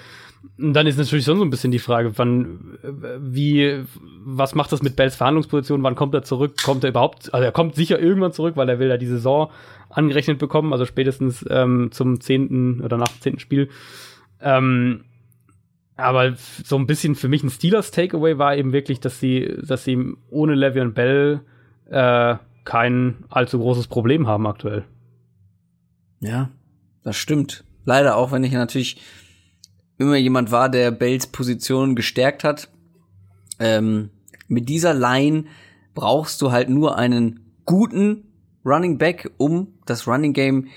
Und dann ist natürlich schon so ein bisschen die Frage, wann, wie, was macht das mit Bells Verhandlungsposition? Wann kommt er zurück? Kommt er überhaupt? Also er kommt sicher irgendwann zurück, weil er will ja die Saison angerechnet bekommen, also spätestens ähm, zum zehnten oder nach dem zehnten Spiel. Ähm, aber so ein bisschen für mich ein Steelers Takeaway war eben wirklich, dass sie, dass sie ohne Le'Veon Bell äh, kein allzu großes Problem haben aktuell. Ja, das stimmt. Leider auch, wenn ich natürlich immer jemand war, der Bells Position gestärkt hat. Ähm, mit dieser Line brauchst du halt nur einen guten Running Back, um das Running Game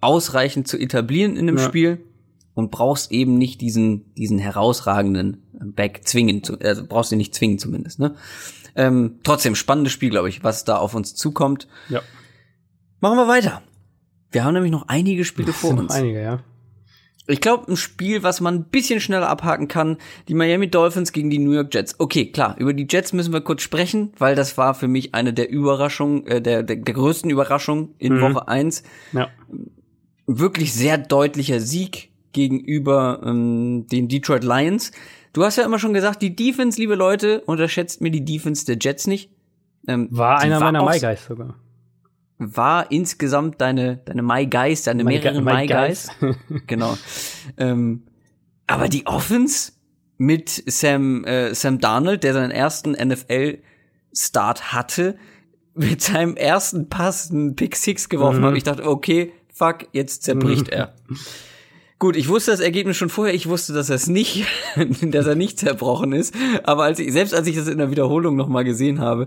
ausreichend zu etablieren in dem ja. Spiel und brauchst eben nicht diesen diesen herausragenden Back zwingen, zu, also brauchst du nicht zwingen zumindest. Ne? Ähm, trotzdem spannendes Spiel, glaube ich, was da auf uns zukommt. Ja. Machen wir weiter. Wir haben nämlich noch einige Spiele vor uns. Einige, ja. Ich glaube, ein Spiel, was man ein bisschen schneller abhaken kann, die Miami Dolphins gegen die New York Jets. Okay, klar, über die Jets müssen wir kurz sprechen, weil das war für mich eine der Überraschungen, äh, der, der, der größten Überraschungen in mhm. Woche eins. Ja. Wirklich sehr deutlicher Sieg gegenüber ähm, den Detroit Lions. Du hast ja immer schon gesagt, die Defense, liebe Leute, unterschätzt mir die Defense der Jets nicht. Ähm, war einer meiner My Guys sogar war insgesamt deine, deine My Guys, deine My mehreren My, My Guys. genau. Ähm, aber die Offense mit Sam, äh, Sam Darnold, der seinen ersten NFL-Start hatte, mit seinem ersten Pass einen Pick Six geworfen mhm. hat. Ich dachte, okay, fuck, jetzt zerbricht er. Gut, ich wusste das Ergebnis schon vorher. Ich wusste, dass er es nicht, dass er nicht zerbrochen ist. Aber als ich, selbst als ich das in der Wiederholung nochmal gesehen habe,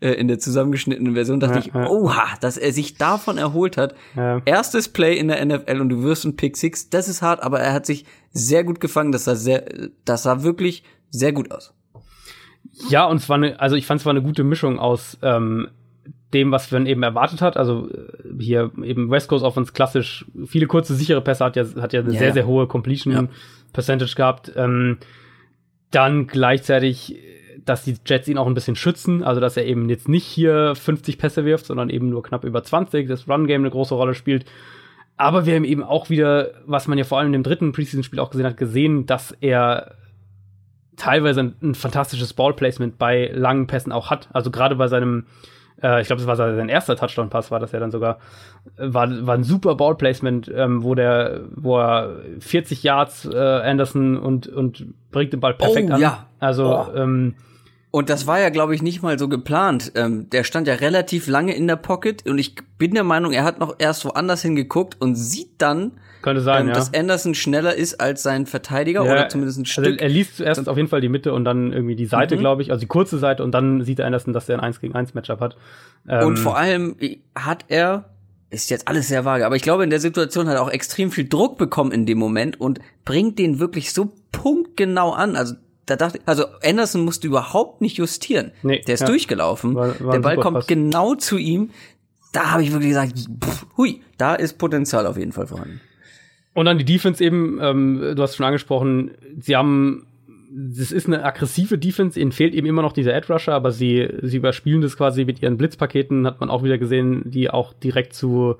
äh, in der zusammengeschnittenen Version, dachte ja, ich, ja. oha, dass er sich davon erholt hat. Ja. Erstes Play in der NFL und du wirst ein Pick Six. Das ist hart, aber er hat sich sehr gut gefangen. Das sah sehr, das sah wirklich sehr gut aus. Ja, und zwar eine, also ich fand es war eine gute Mischung aus ähm, dem, was man eben erwartet hat. Also äh, hier eben West Coast Offense klassisch, viele kurze, sichere Pässe hat ja, hat ja eine yeah. sehr, sehr hohe Completion ja. Percentage gehabt. Ähm, dann gleichzeitig, dass die Jets ihn auch ein bisschen schützen, also dass er eben jetzt nicht hier 50 Pässe wirft, sondern eben nur knapp über 20, das Run-Game eine große Rolle spielt. Aber wir haben eben auch wieder, was man ja vor allem im dritten Preseason-Spiel auch gesehen hat, gesehen, dass er teilweise ein, ein fantastisches Ballplacement bei langen Pässen auch hat. Also gerade bei seinem äh, ich glaube, das war sein erster Touchdown-Pass, war das ja dann sogar, war, war ein super Ballplacement, ähm, wo der, wo er 40 Yards äh, Anderson und, und bringt den Ball perfekt oh, an. Ja. Also, oh. ähm, und das war ja, glaube ich, nicht mal so geplant. Ähm, der stand ja relativ lange in der Pocket und ich bin der Meinung, er hat noch erst woanders hingeguckt und sieht dann, könnte sein, ähm, ja. dass Anderson schneller ist als sein Verteidiger ja, oder zumindest ein also Stück. Er liest zuerst auf jeden Fall die Mitte und dann irgendwie die Seite, mhm. glaube ich, also die kurze Seite und dann sieht Anderson, dass er ein 1 gegen 1 Matchup hat. Ähm, und vor allem hat er ist jetzt alles sehr vage, aber ich glaube, in der Situation hat er auch extrem viel Druck bekommen in dem Moment und bringt den wirklich so punktgenau an. Also da dachte also Anderson musste überhaupt nicht justieren. Nee, der ist ja. durchgelaufen. War, war der Ball kommt Pass. genau zu ihm. Da habe ich wirklich gesagt, pff, hui, da ist Potenzial auf jeden Fall vorhanden. Und dann die Defense eben, ähm, du hast schon angesprochen, sie haben, das ist eine aggressive Defense, ihnen fehlt eben immer noch dieser Edge Rusher, aber sie, sie überspielen das quasi mit ihren Blitzpaketen, hat man auch wieder gesehen, die auch direkt zu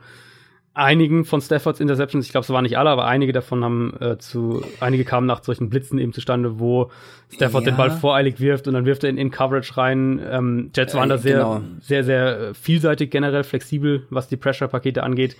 einigen von Staffords Interceptions, ich glaube, es waren nicht alle, aber einige davon haben äh, zu, einige kamen nach solchen Blitzen eben zustande, wo Stafford ja. den Ball voreilig wirft und dann wirft er in, in Coverage rein. Ähm, Jets waren äh, da sehr, genau. sehr, sehr vielseitig generell, flexibel, was die Pressure-Pakete angeht.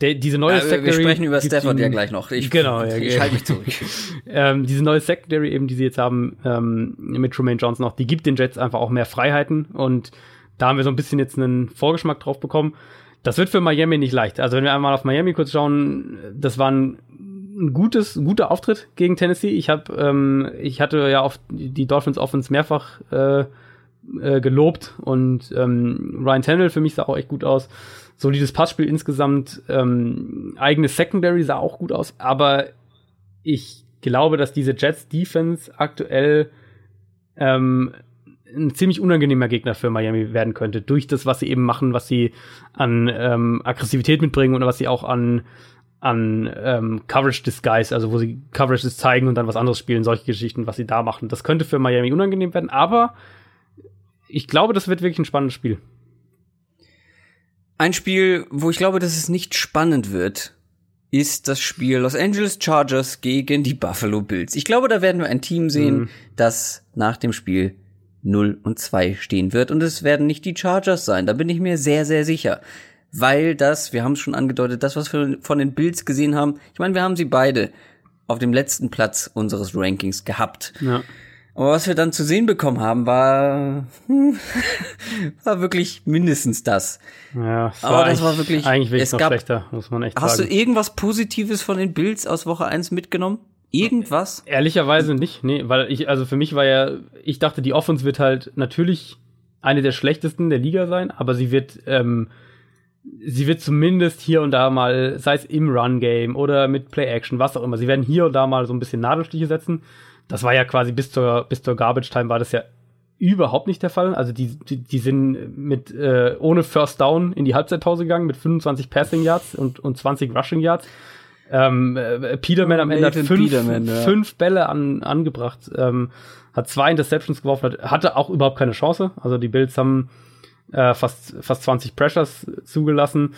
Der, diese neue ja, Secondary. Wir sprechen über Stafford ja gleich noch. Ich, genau, ja, ich halte mich zurück. ähm, diese neue Secondary eben, die sie jetzt haben ähm, mit Tremaine Johnson noch, die gibt den Jets einfach auch mehr Freiheiten und da haben wir so ein bisschen jetzt einen Vorgeschmack drauf bekommen. Das wird für Miami nicht leicht. Also wenn wir einmal auf Miami kurz schauen, das war ein, ein gutes, ein guter Auftritt gegen Tennessee. Ich habe, ähm, ich hatte ja auf die Dolphins Offense mehrfach äh, äh, gelobt und ähm, Ryan Tannehill für mich sah auch echt gut aus solides Passspiel insgesamt, ähm, eigene Secondary sah auch gut aus, aber ich glaube, dass diese Jets Defense aktuell ähm, ein ziemlich unangenehmer Gegner für Miami werden könnte, durch das, was sie eben machen, was sie an ähm, Aggressivität mitbringen und was sie auch an, an ähm, Coverage Disguise, also wo sie Coverages zeigen und dann was anderes spielen, solche Geschichten, was sie da machen. Das könnte für Miami unangenehm werden, aber ich glaube, das wird wirklich ein spannendes Spiel. Ein Spiel, wo ich glaube, dass es nicht spannend wird, ist das Spiel Los Angeles Chargers gegen die Buffalo Bills. Ich glaube, da werden wir ein Team sehen, mhm. das nach dem Spiel 0 und 2 stehen wird. Und es werden nicht die Chargers sein. Da bin ich mir sehr, sehr sicher. Weil das, wir haben es schon angedeutet, das, was wir von den Bills gesehen haben, ich meine, wir haben sie beide auf dem letzten Platz unseres Rankings gehabt. Ja. Aber was wir dann zu sehen bekommen haben, war, war wirklich mindestens das. Ja, es Aber das war wirklich, eigentlich wirklich noch gab, schlechter, muss man echt hast sagen. Hast du irgendwas Positives von den Bills aus Woche 1 mitgenommen? Irgendwas? Ehrlicherweise nicht, nee, weil ich, also für mich war ja, ich dachte, die Offense wird halt natürlich eine der schlechtesten der Liga sein, aber sie wird, ähm, sie wird zumindest hier und da mal, sei es im Run-Game oder mit Play-Action, was auch immer, sie werden hier und da mal so ein bisschen Nadelstiche setzen das war ja quasi bis zur, bis zur Garbage Time war das ja überhaupt nicht der Fall. Also die, die, die sind mit äh, ohne First Down in die Halbzeitpause gegangen mit 25 Passing Yards und, und 20 Rushing Yards. Ähm, äh, Peterman am Ende hat fünf, ja. fünf Bälle an, angebracht, ähm, hat zwei Interceptions geworfen, hat, hatte auch überhaupt keine Chance. Also die Bills haben äh, fast, fast 20 Pressures zugelassen.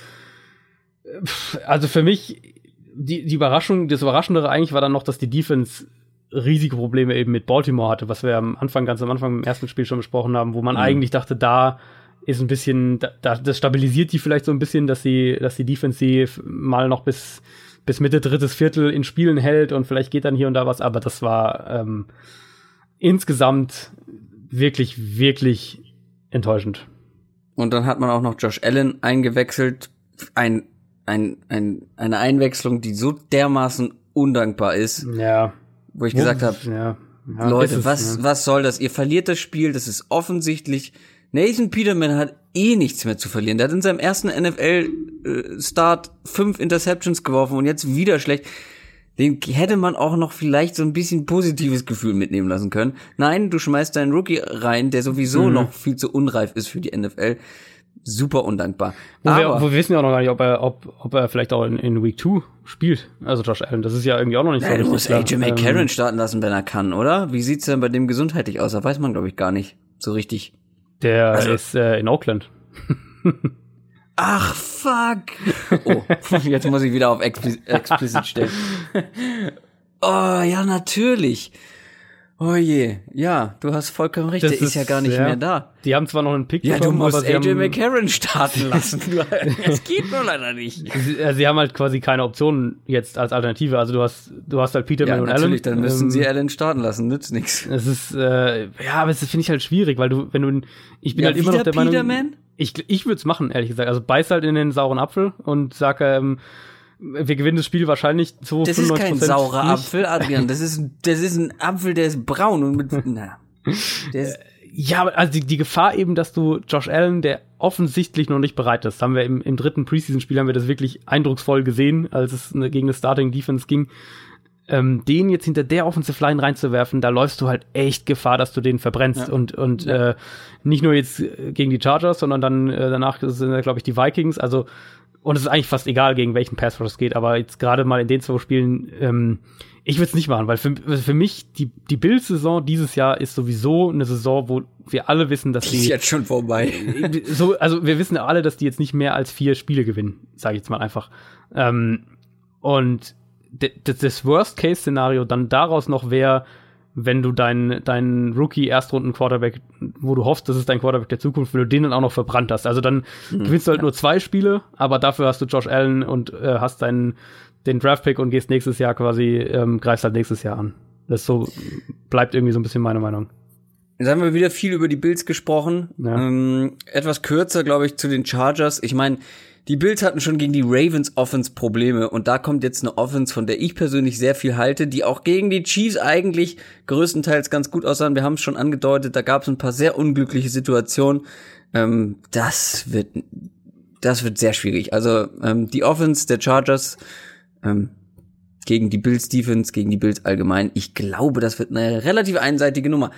Also für mich, die, die Überraschung, das Überraschendere eigentlich war dann noch, dass die Defense riesige Probleme eben mit Baltimore hatte, was wir am Anfang, ganz am Anfang im ersten Spiel schon besprochen haben, wo man mhm. eigentlich dachte, da ist ein bisschen, da, das stabilisiert die vielleicht so ein bisschen, dass sie, dass die Defensive mal noch bis, bis Mitte drittes Viertel in Spielen hält und vielleicht geht dann hier und da was, aber das war ähm, insgesamt wirklich, wirklich enttäuschend. Und dann hat man auch noch Josh Allen eingewechselt, ein, ein, ein, eine Einwechslung, die so dermaßen undankbar ist. Ja wo ich gesagt habe, ja, ja, Leute, es, was, ja. was soll das? Ihr verliert das Spiel, das ist offensichtlich. Nathan Peterman hat eh nichts mehr zu verlieren. Der hat in seinem ersten NFL-Start äh, fünf Interceptions geworfen und jetzt wieder schlecht. Den hätte man auch noch vielleicht so ein bisschen positives Gefühl mitnehmen lassen können. Nein, du schmeißt deinen Rookie rein, der sowieso mhm. noch viel zu unreif ist für die NFL super undankbar. Wo, Aber, wir, wo wir wissen ja auch noch gar nicht, ob er, ob, ob er vielleicht auch in, in Week 2 spielt. Also Josh Allen, das ist ja irgendwie auch noch nicht so. Du musst AJ McCarron ähm, starten lassen, wenn er kann, oder? Wie sieht's denn bei dem gesundheitlich aus? Da weiß man, glaube ich, gar nicht so richtig. Der also, ist äh, in Oakland. Ach, fuck. Oh, jetzt muss ich wieder auf explicit stellen. Oh, ja, natürlich. Oh je, ja, du hast vollkommen recht, das der ist, ist, ja gar nicht ja. mehr da. Die haben zwar noch einen Pick Ja, bekommen, du musst AJ McCarron starten lassen. das geht nur leider nicht. Sie, also sie haben halt quasi keine Optionen jetzt als Alternative. Also du hast, du hast halt Peter ja, und Allen. natürlich, dann müssen ähm, sie Allen starten lassen, nützt nichts. Es ist, äh, ja, aber das finde ich halt schwierig, weil du, wenn du, ich bin ja, halt immer noch der Peterman? Meinung. Ich, ich würde es machen, ehrlich gesagt. Also beiß halt in den sauren Apfel und sag, ähm, wir gewinnen das Spiel wahrscheinlich zu Das ist kein saurer nicht. Apfel, Adrian. Das ist, das ist ein Apfel, der ist braun und mit, na. Der ist, ja, also die, die Gefahr eben, dass du Josh Allen, der offensichtlich noch nicht bereit ist, haben wir im, im dritten Preseason-Spiel haben wir das wirklich eindrucksvoll gesehen, als es gegen das Starting Defense ging. Ähm, den jetzt hinter der Offensive Line reinzuwerfen, da läufst du halt echt Gefahr, dass du den verbrennst. Ja. Und, und ja. äh, nicht nur jetzt gegen die Chargers, sondern dann äh, danach sind, glaube ich, die Vikings. Also und es ist eigentlich fast egal, gegen welchen Pass Rush es geht, aber jetzt gerade mal in den zwei Spielen, ähm, ich würde es nicht machen, weil für, für mich die, die Bills-Saison dieses Jahr ist sowieso eine Saison, wo wir alle wissen, dass die. Ist jetzt schon vorbei. So, also wir wissen alle, dass die jetzt nicht mehr als vier Spiele gewinnen, sage ich jetzt mal einfach. Ähm, und das Worst-Case-Szenario dann daraus noch wäre, wenn du deinen dein Rookie-Erstrunden-Quarterback, wo du hoffst, das ist dein Quarterback der Zukunft, wenn du den dann auch noch verbrannt hast. Also dann mhm. gewinnst du halt nur zwei Spiele, aber dafür hast du Josh Allen und äh, hast deinen den Draft-Pick und gehst nächstes Jahr quasi, ähm, greifst halt nächstes Jahr an. Das so bleibt irgendwie so ein bisschen meine Meinung. Jetzt haben wir wieder viel über die Bills gesprochen. Ja. Ähm, etwas kürzer, glaube ich, zu den Chargers. Ich meine, die Bills hatten schon gegen die Ravens Offense Probleme und da kommt jetzt eine Offense, von der ich persönlich sehr viel halte, die auch gegen die Chiefs eigentlich größtenteils ganz gut aussahen. Wir haben es schon angedeutet, da gab es ein paar sehr unglückliche Situationen. Ähm, das wird, das wird sehr schwierig. Also ähm, die Offense der Chargers ähm, gegen die Bills Defense, gegen die Bills allgemein. Ich glaube, das wird eine relativ einseitige Nummer.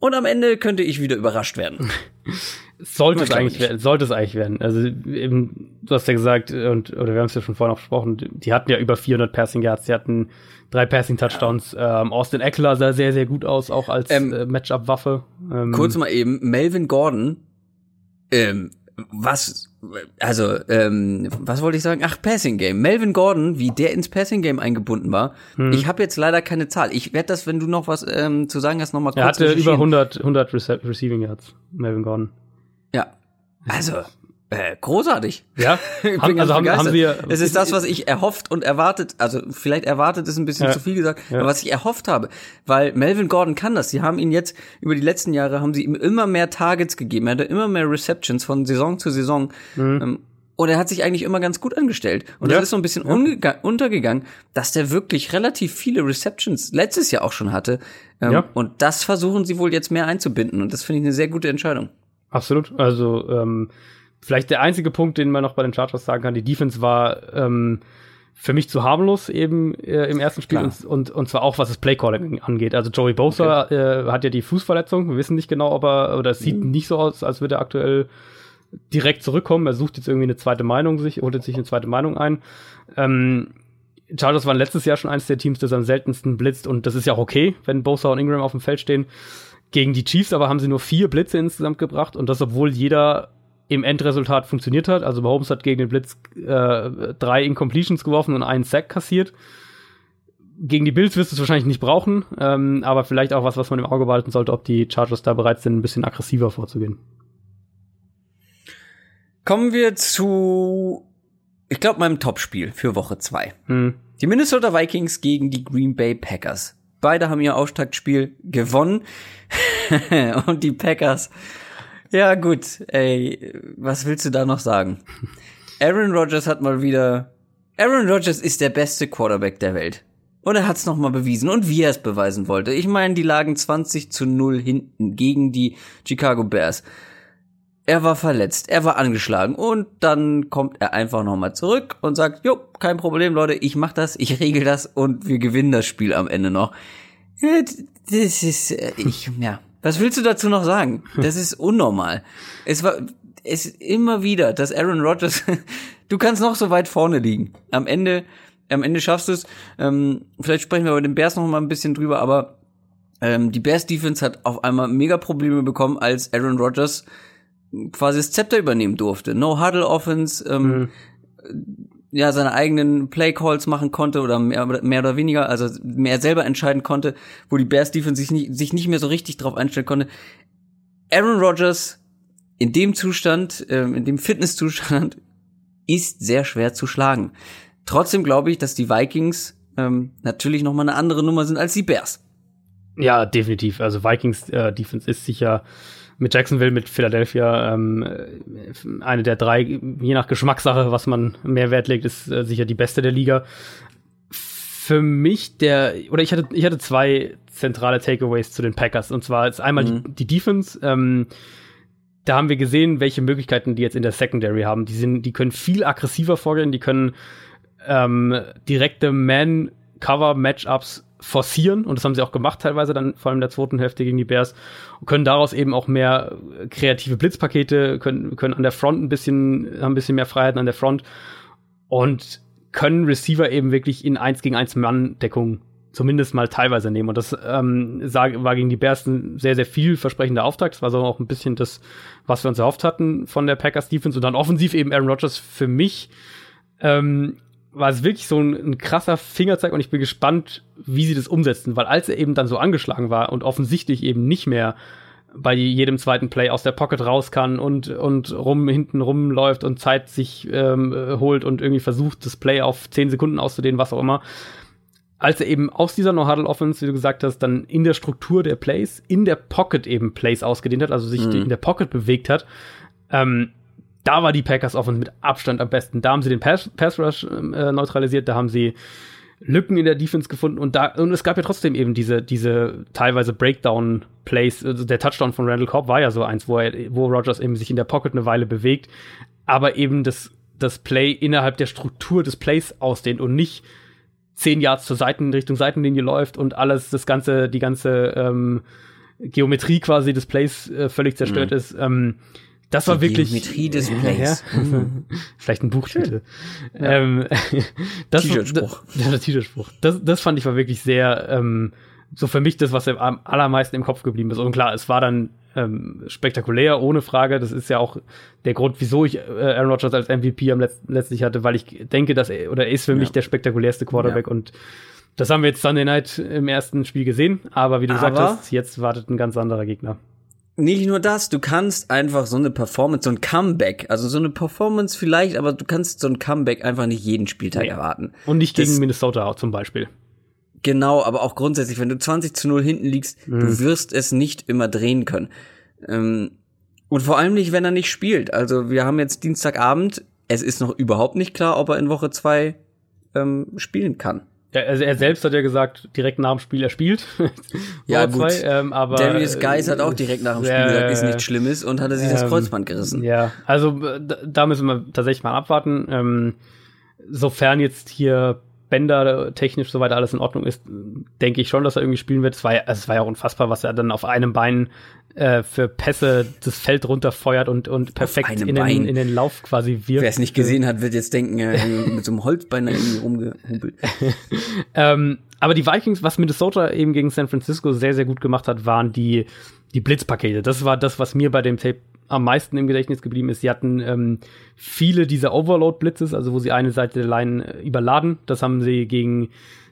Und am Ende könnte ich wieder überrascht werden. sollte es eigentlich werden, sollte es eigentlich werden. Also eben, du hast ja gesagt, und, oder wir haben es ja schon vorhin auch besprochen, die hatten ja über 400 Passing Yards, die hatten drei Passing Touchdowns. Ja. Ähm, Austin Eckler sah sehr, sehr gut aus, auch als ähm, äh, Matchup-Waffe. Ähm, kurz mal eben, Melvin Gordon, ähm, was, also, ähm, was wollte ich sagen? Ach, Passing Game. Melvin Gordon, wie der ins Passing Game eingebunden war. Hm. Ich habe jetzt leider keine Zahl. Ich werde das, wenn du noch was ähm, zu sagen hast, noch mal kurz Er hatte über 100, 100 Rece Receiving Yards, Melvin Gordon. Ja. Also, äh, großartig. Ja, haben, also haben, haben wir. Es ist das, was ich erhofft und erwartet, also vielleicht erwartet ist ein bisschen ja, zu viel gesagt, ja. aber was ich erhofft habe, weil Melvin Gordon kann das. Sie haben ihn jetzt über die letzten Jahre haben sie ihm immer mehr Targets gegeben, er hatte immer mehr Receptions von Saison zu Saison. Mhm. Ähm, und er hat sich eigentlich immer ganz gut angestellt. Und ja. das ist so ein bisschen untergegangen, dass der wirklich relativ viele Receptions letztes Jahr auch schon hatte. Ähm. Und das versuchen sie wohl jetzt mehr einzubinden. Und das finde ich eine sehr gute Entscheidung. Absolut. Also ähm, vielleicht der einzige Punkt, den man noch bei den Chargers sagen kann, die Defense war ähm, für mich zu harmlos eben äh, im ersten Spiel und, und, und zwar auch was das Playcalling angeht. Also Joey Bosa okay. äh, hat ja die Fußverletzung. Wir wissen nicht genau, ob er oder es sieht mhm. nicht so aus, als würde er aktuell direkt zurückkommen. Er sucht jetzt irgendwie eine zweite Meinung sich, holt sich eine zweite Meinung ein. Ähm, Chargers waren letztes Jahr schon eines der Teams, das am seltensten blitzt und das ist ja auch okay, wenn Bosa und Ingram auf dem Feld stehen. Gegen die Chiefs aber haben sie nur vier Blitze insgesamt gebracht und das, obwohl jeder im Endresultat funktioniert hat. Also Mahomes hat gegen den Blitz äh, drei Incompletions geworfen und einen Sack kassiert. Gegen die Bills wirst du es wahrscheinlich nicht brauchen, ähm, aber vielleicht auch was, was man im Auge behalten sollte, ob die Chargers da bereit sind, ein bisschen aggressiver vorzugehen. Kommen wir zu, ich glaube, meinem Topspiel für Woche zwei. Hm. Die Minnesota Vikings gegen die Green Bay Packers. Beide haben ihr Auftaktspiel gewonnen. und die Packers. Ja, gut, ey, was willst du da noch sagen? Aaron Rodgers hat mal wieder. Aaron Rodgers ist der beste Quarterback der Welt. Und er hat's nochmal bewiesen und wie er es beweisen wollte. Ich meine, die lagen 20 zu 0 hinten gegen die Chicago Bears. Er war verletzt, er war angeschlagen und dann kommt er einfach nochmal zurück und sagt, jo, kein Problem, Leute, ich mach das, ich regel das und wir gewinnen das Spiel am Ende noch. Das ist, äh, ich, ja. Was willst du dazu noch sagen? Das ist unnormal. Es war, es immer wieder, dass Aaron Rodgers, du kannst noch so weit vorne liegen. Am Ende, am Ende schaffst du es. Ähm, vielleicht sprechen wir bei den Bears noch mal ein bisschen drüber, aber ähm, die Bears Defense hat auf einmal mega Probleme bekommen, als Aaron Rodgers quasi das Zepter übernehmen durfte. No Huddle Offense, ähm, mhm ja seine eigenen Play Calls machen konnte oder mehr, mehr oder weniger, also mehr selber entscheiden konnte, wo die Bears Defense sich nicht, sich nicht mehr so richtig drauf einstellen konnte. Aaron Rodgers in dem Zustand, äh, in dem Fitnesszustand ist sehr schwer zu schlagen. Trotzdem glaube ich, dass die Vikings ähm, natürlich noch mal eine andere Nummer sind als die Bears. Ja, definitiv. Also Vikings äh, Defense ist sicher mit Jacksonville, mit Philadelphia ähm, eine der drei, je nach Geschmackssache, was man mehr Wert legt, ist äh, sicher die beste der Liga. Für mich der, oder ich hatte, ich hatte zwei zentrale Takeaways zu den Packers. Und zwar ist einmal mhm. die, die, Defense. Ähm, da haben wir gesehen, welche Möglichkeiten die jetzt in der Secondary haben. Die sind, die können viel aggressiver vorgehen, die können ähm, direkte Man-Cover-Matchups forcieren und das haben sie auch gemacht teilweise dann vor allem in der zweiten Hälfte gegen die Bears und können daraus eben auch mehr kreative Blitzpakete können können an der Front ein bisschen haben ein bisschen mehr Freiheiten an der Front und können Receiver eben wirklich in 1 gegen 1 Mann Deckung zumindest mal teilweise nehmen. Und das ähm, war gegen die Bears ein sehr sehr vielversprechender Auftakt. Das war so auch ein bisschen das was wir uns erhofft hatten von der Packers Defense und dann offensiv eben Aaron Rodgers für mich. Ähm, war es wirklich so ein, ein, krasser Fingerzeig und ich bin gespannt, wie sie das umsetzen, weil als er eben dann so angeschlagen war und offensichtlich eben nicht mehr bei jedem zweiten Play aus der Pocket raus kann und, und rum hinten rumläuft und Zeit sich ähm, holt und irgendwie versucht, das Play auf zehn Sekunden auszudehnen, was auch immer. Als er eben aus dieser No-Huddle-Offense, wie du gesagt hast, dann in der Struktur der Plays, in der Pocket eben Plays ausgedehnt hat, also sich mhm. in der Pocket bewegt hat, ähm, da war die Packers Offense mit Abstand am besten. Da haben sie den Pass, Pass Rush äh, neutralisiert, da haben sie Lücken in der Defense gefunden und da und es gab ja trotzdem eben diese diese teilweise Breakdown Plays. Also der Touchdown von Randall Cobb war ja so eins, wo er, wo Rogers eben sich in der Pocket eine Weile bewegt, aber eben das das Play innerhalb der Struktur des Plays ausdehnt und nicht zehn Yards zur Seiten Richtung Seitenlinie läuft und alles das ganze die ganze ähm, Geometrie quasi des Plays äh, völlig zerstört mhm. ist. Ähm, das war wirklich. Geometrie des Plays. Ja, mhm. Vielleicht ein Buchtitel. Ja. Ähm, T-Shirt-Spruch. Ja, der T-Shirt-Spruch. Das, das fand ich war wirklich sehr, ähm, so für mich das, was am allermeisten im Kopf geblieben ist. Und klar, es war dann ähm, spektakulär, ohne Frage. Das ist ja auch der Grund, wieso ich äh, Aaron Rodgers als MVP am letzten letztlich hatte, weil ich denke, dass er, oder er ist für ja. mich der spektakulärste Quarterback ja. und das haben wir jetzt Sunday Night im ersten Spiel gesehen, aber wie du aber gesagt hast, jetzt wartet ein ganz anderer Gegner nicht nur das, du kannst einfach so eine Performance, so ein Comeback, also so eine Performance vielleicht, aber du kannst so ein Comeback einfach nicht jeden Spieltag nee. erwarten. Und nicht gegen das, Minnesota zum Beispiel. Genau, aber auch grundsätzlich, wenn du 20 zu 0 hinten liegst, mhm. du wirst es nicht immer drehen können. Ähm, und vor allem nicht, wenn er nicht spielt. Also wir haben jetzt Dienstagabend, es ist noch überhaupt nicht klar, ob er in Woche zwei ähm, spielen kann. Ja, also er selbst hat ja gesagt, direkt nach dem Spiel, er spielt. ja, gut. Zwei, ähm, aber, Darius Geis hat auch direkt nach dem Spiel äh, gesagt, ist nichts Schlimmes und hat er sich ähm, das Kreuzband gerissen. Ja, also da müssen wir tatsächlich mal abwarten. Ähm, sofern jetzt hier Bänder technisch soweit alles in Ordnung ist, denke ich schon, dass er irgendwie spielen wird. Es war ja, also es war ja auch unfassbar, was er dann auf einem Bein äh, für Pässe das Feld runterfeuert und, und perfekt in den, in den Lauf quasi wirft. Wer es nicht gesehen hat, wird jetzt denken, er mit so einem Holzbein irgendwie rumgehumpelt. ähm, aber die Vikings, was Minnesota eben gegen San Francisco sehr, sehr gut gemacht hat, waren die, die Blitzpakete. Das war das, was mir bei dem Tape am meisten im Gedächtnis geblieben ist. Sie hatten ähm, viele dieser Overload-Blitzes, also wo sie eine Seite der Line äh, überladen. Das haben sie gegen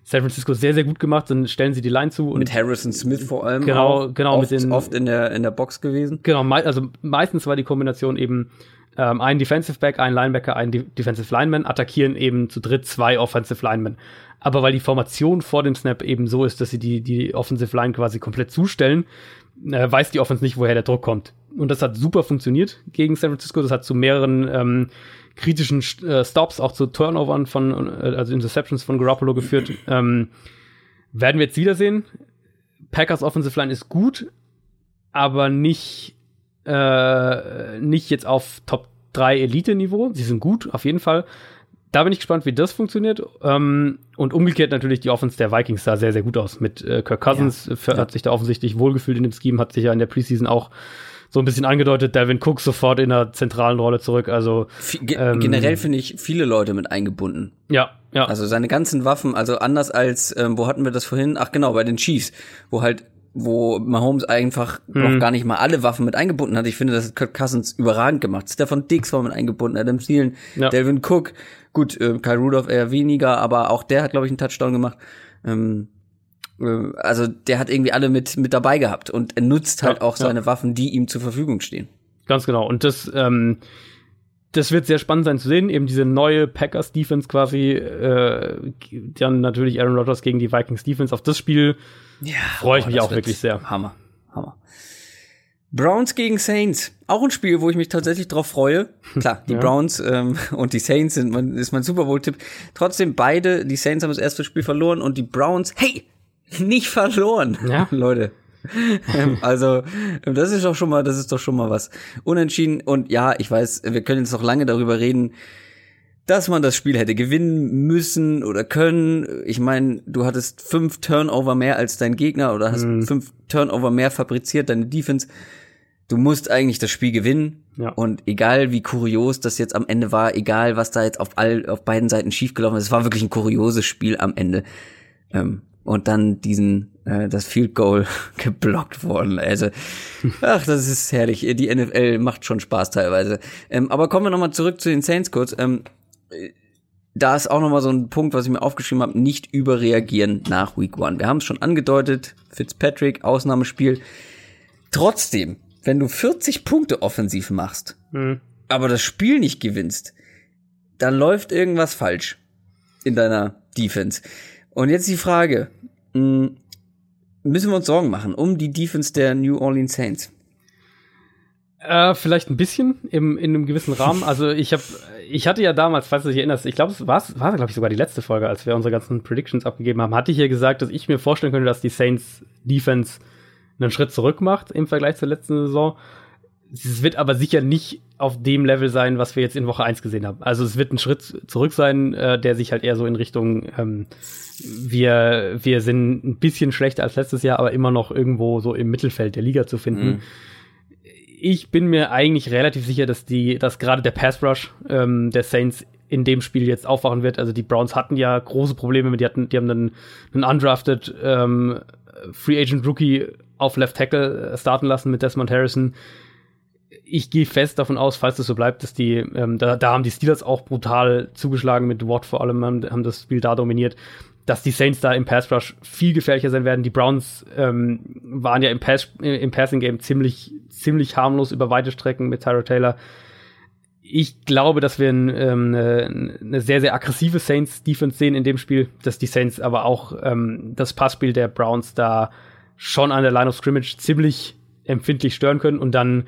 San Francisco sehr, sehr gut gemacht. Dann stellen sie die Line zu. mit Harrison Smith vor allem. Genau, genau. Oft, mit den, oft in der, in der Box gewesen. Genau, me also meistens war die Kombination eben ähm, ein Defensive Back, ein Linebacker, ein De Defensive Lineman, attackieren eben zu dritt zwei Offensive Linemen. Aber weil die Formation vor dem Snap eben so ist, dass sie die, die Offensive Line quasi komplett zustellen, äh, weiß die Offense nicht, woher der Druck kommt. Und das hat super funktioniert gegen San Francisco. Das hat zu mehreren ähm, kritischen äh, Stops, auch zu Turnovern von, äh, also Interceptions von Garoppolo geführt. Ähm, werden wir jetzt wiedersehen. Packers Offensive Line ist gut, aber nicht, äh, nicht jetzt auf Top 3 Elite-Niveau. Sie sind gut, auf jeden Fall. Da bin ich gespannt, wie das funktioniert. Ähm, und umgekehrt natürlich die Offense der Vikings sah sehr, sehr gut aus. Mit äh, Kirk Cousins ja, hat sich da offensichtlich wohlgefühlt in dem Scheme, hat sich ja in der Preseason auch so ein bisschen angedeutet, Devin Cook sofort in einer zentralen Rolle zurück. Also ähm, generell finde ich viele Leute mit eingebunden. Ja, ja. Also seine ganzen Waffen, also anders als, ähm, wo hatten wir das vorhin? Ach genau, bei den Chiefs, wo halt wo Mahomes einfach hm. noch gar nicht mal alle Waffen mit eingebunden hat. Ich finde, das hat Kirk Cousins überragend gemacht. Stefan Dix war mit eingebunden, Adam Thielen, ja. Delvin Cook, gut, äh, Kyle Rudolph eher weniger, aber auch der hat, glaube ich, einen Touchdown gemacht. Ähm, äh, also der hat irgendwie alle mit, mit dabei gehabt und er nutzt halt ja, auch seine ja. Waffen, die ihm zur Verfügung stehen. Ganz genau. Und das, ähm, das wird sehr spannend sein zu sehen. Eben diese neue Packers Defense quasi, äh, dann natürlich Aaron Rodgers gegen die Vikings Defense. Auf das Spiel ja, freue ich oh, mich auch wirklich sehr. Hammer, Hammer. Browns gegen Saints. Auch ein Spiel, wo ich mich tatsächlich drauf freue. Klar, die ja. Browns ähm, und die Saints sind mein, ist mein Super Bowl-Tipp. Trotzdem beide, die Saints haben das erste Spiel verloren und die Browns, hey, nicht verloren, ja. Leute. Ähm, also, das ist doch schon mal, das ist doch schon mal was. Unentschieden und ja, ich weiß, wir können jetzt noch lange darüber reden, dass man das Spiel hätte gewinnen müssen oder können. Ich meine, du hattest fünf Turnover mehr als dein Gegner oder hast mhm. fünf Turnover mehr fabriziert, deine Defense. Du musst eigentlich das Spiel gewinnen. Ja. Und egal wie kurios das jetzt am Ende war, egal was da jetzt auf all, auf beiden Seiten schiefgelaufen ist, es war wirklich ein kurioses Spiel am Ende. Ähm, und dann diesen äh, das Field Goal geblockt worden. Also, ach, das ist herrlich. Die NFL macht schon Spaß teilweise. Ähm, aber kommen wir nochmal zurück zu den Saints kurz. Ähm, da ist auch nochmal so ein Punkt, was ich mir aufgeschrieben habe, nicht überreagieren nach Week One. Wir haben es schon angedeutet, Fitzpatrick, Ausnahmespiel. Trotzdem, wenn du 40 Punkte offensiv machst, mhm. aber das Spiel nicht gewinnst, dann läuft irgendwas falsch in deiner Defense. Und jetzt die Frage, mh, müssen wir uns Sorgen machen um die Defense der New Orleans Saints? Äh, vielleicht ein bisschen im, in einem gewissen Rahmen. Also ich habe, ich hatte ja damals, falls du dich erinnerst, ich glaube, es war, war glaube ich sogar die letzte Folge, als wir unsere ganzen Predictions abgegeben haben, hatte ich ja gesagt, dass ich mir vorstellen könnte, dass die Saints Defense einen Schritt zurück macht im Vergleich zur letzten Saison. Es wird aber sicher nicht auf dem Level sein, was wir jetzt in Woche 1 gesehen haben. Also es wird ein Schritt zurück sein, äh, der sich halt eher so in Richtung ähm, wir, wir sind ein bisschen schlechter als letztes Jahr, aber immer noch irgendwo so im Mittelfeld der Liga zu finden. Mhm. Ich bin mir eigentlich relativ sicher, dass die, dass gerade der Pass Rush ähm, der Saints in dem Spiel jetzt aufwachen wird. Also die Browns hatten ja große Probleme mit, die hatten, die haben einen, einen undrafted ähm, Free Agent Rookie auf Left Tackle starten lassen mit Desmond Harrison ich gehe fest davon aus, falls das so bleibt, dass die, ähm, da, da haben die Steelers auch brutal zugeschlagen mit Watt vor allem, haben, haben das Spiel da dominiert dass die Saints da im Pass Rush viel gefährlicher sein werden. Die Browns ähm, waren ja im, Pass, im Passing Game ziemlich, ziemlich harmlos über weite Strecken mit Tyra Taylor. Ich glaube, dass wir ein, ähm, eine, eine sehr, sehr aggressive Saints Defense sehen in dem Spiel, dass die Saints aber auch ähm, das Passspiel der Browns da schon an der Line of Scrimmage ziemlich empfindlich stören können und dann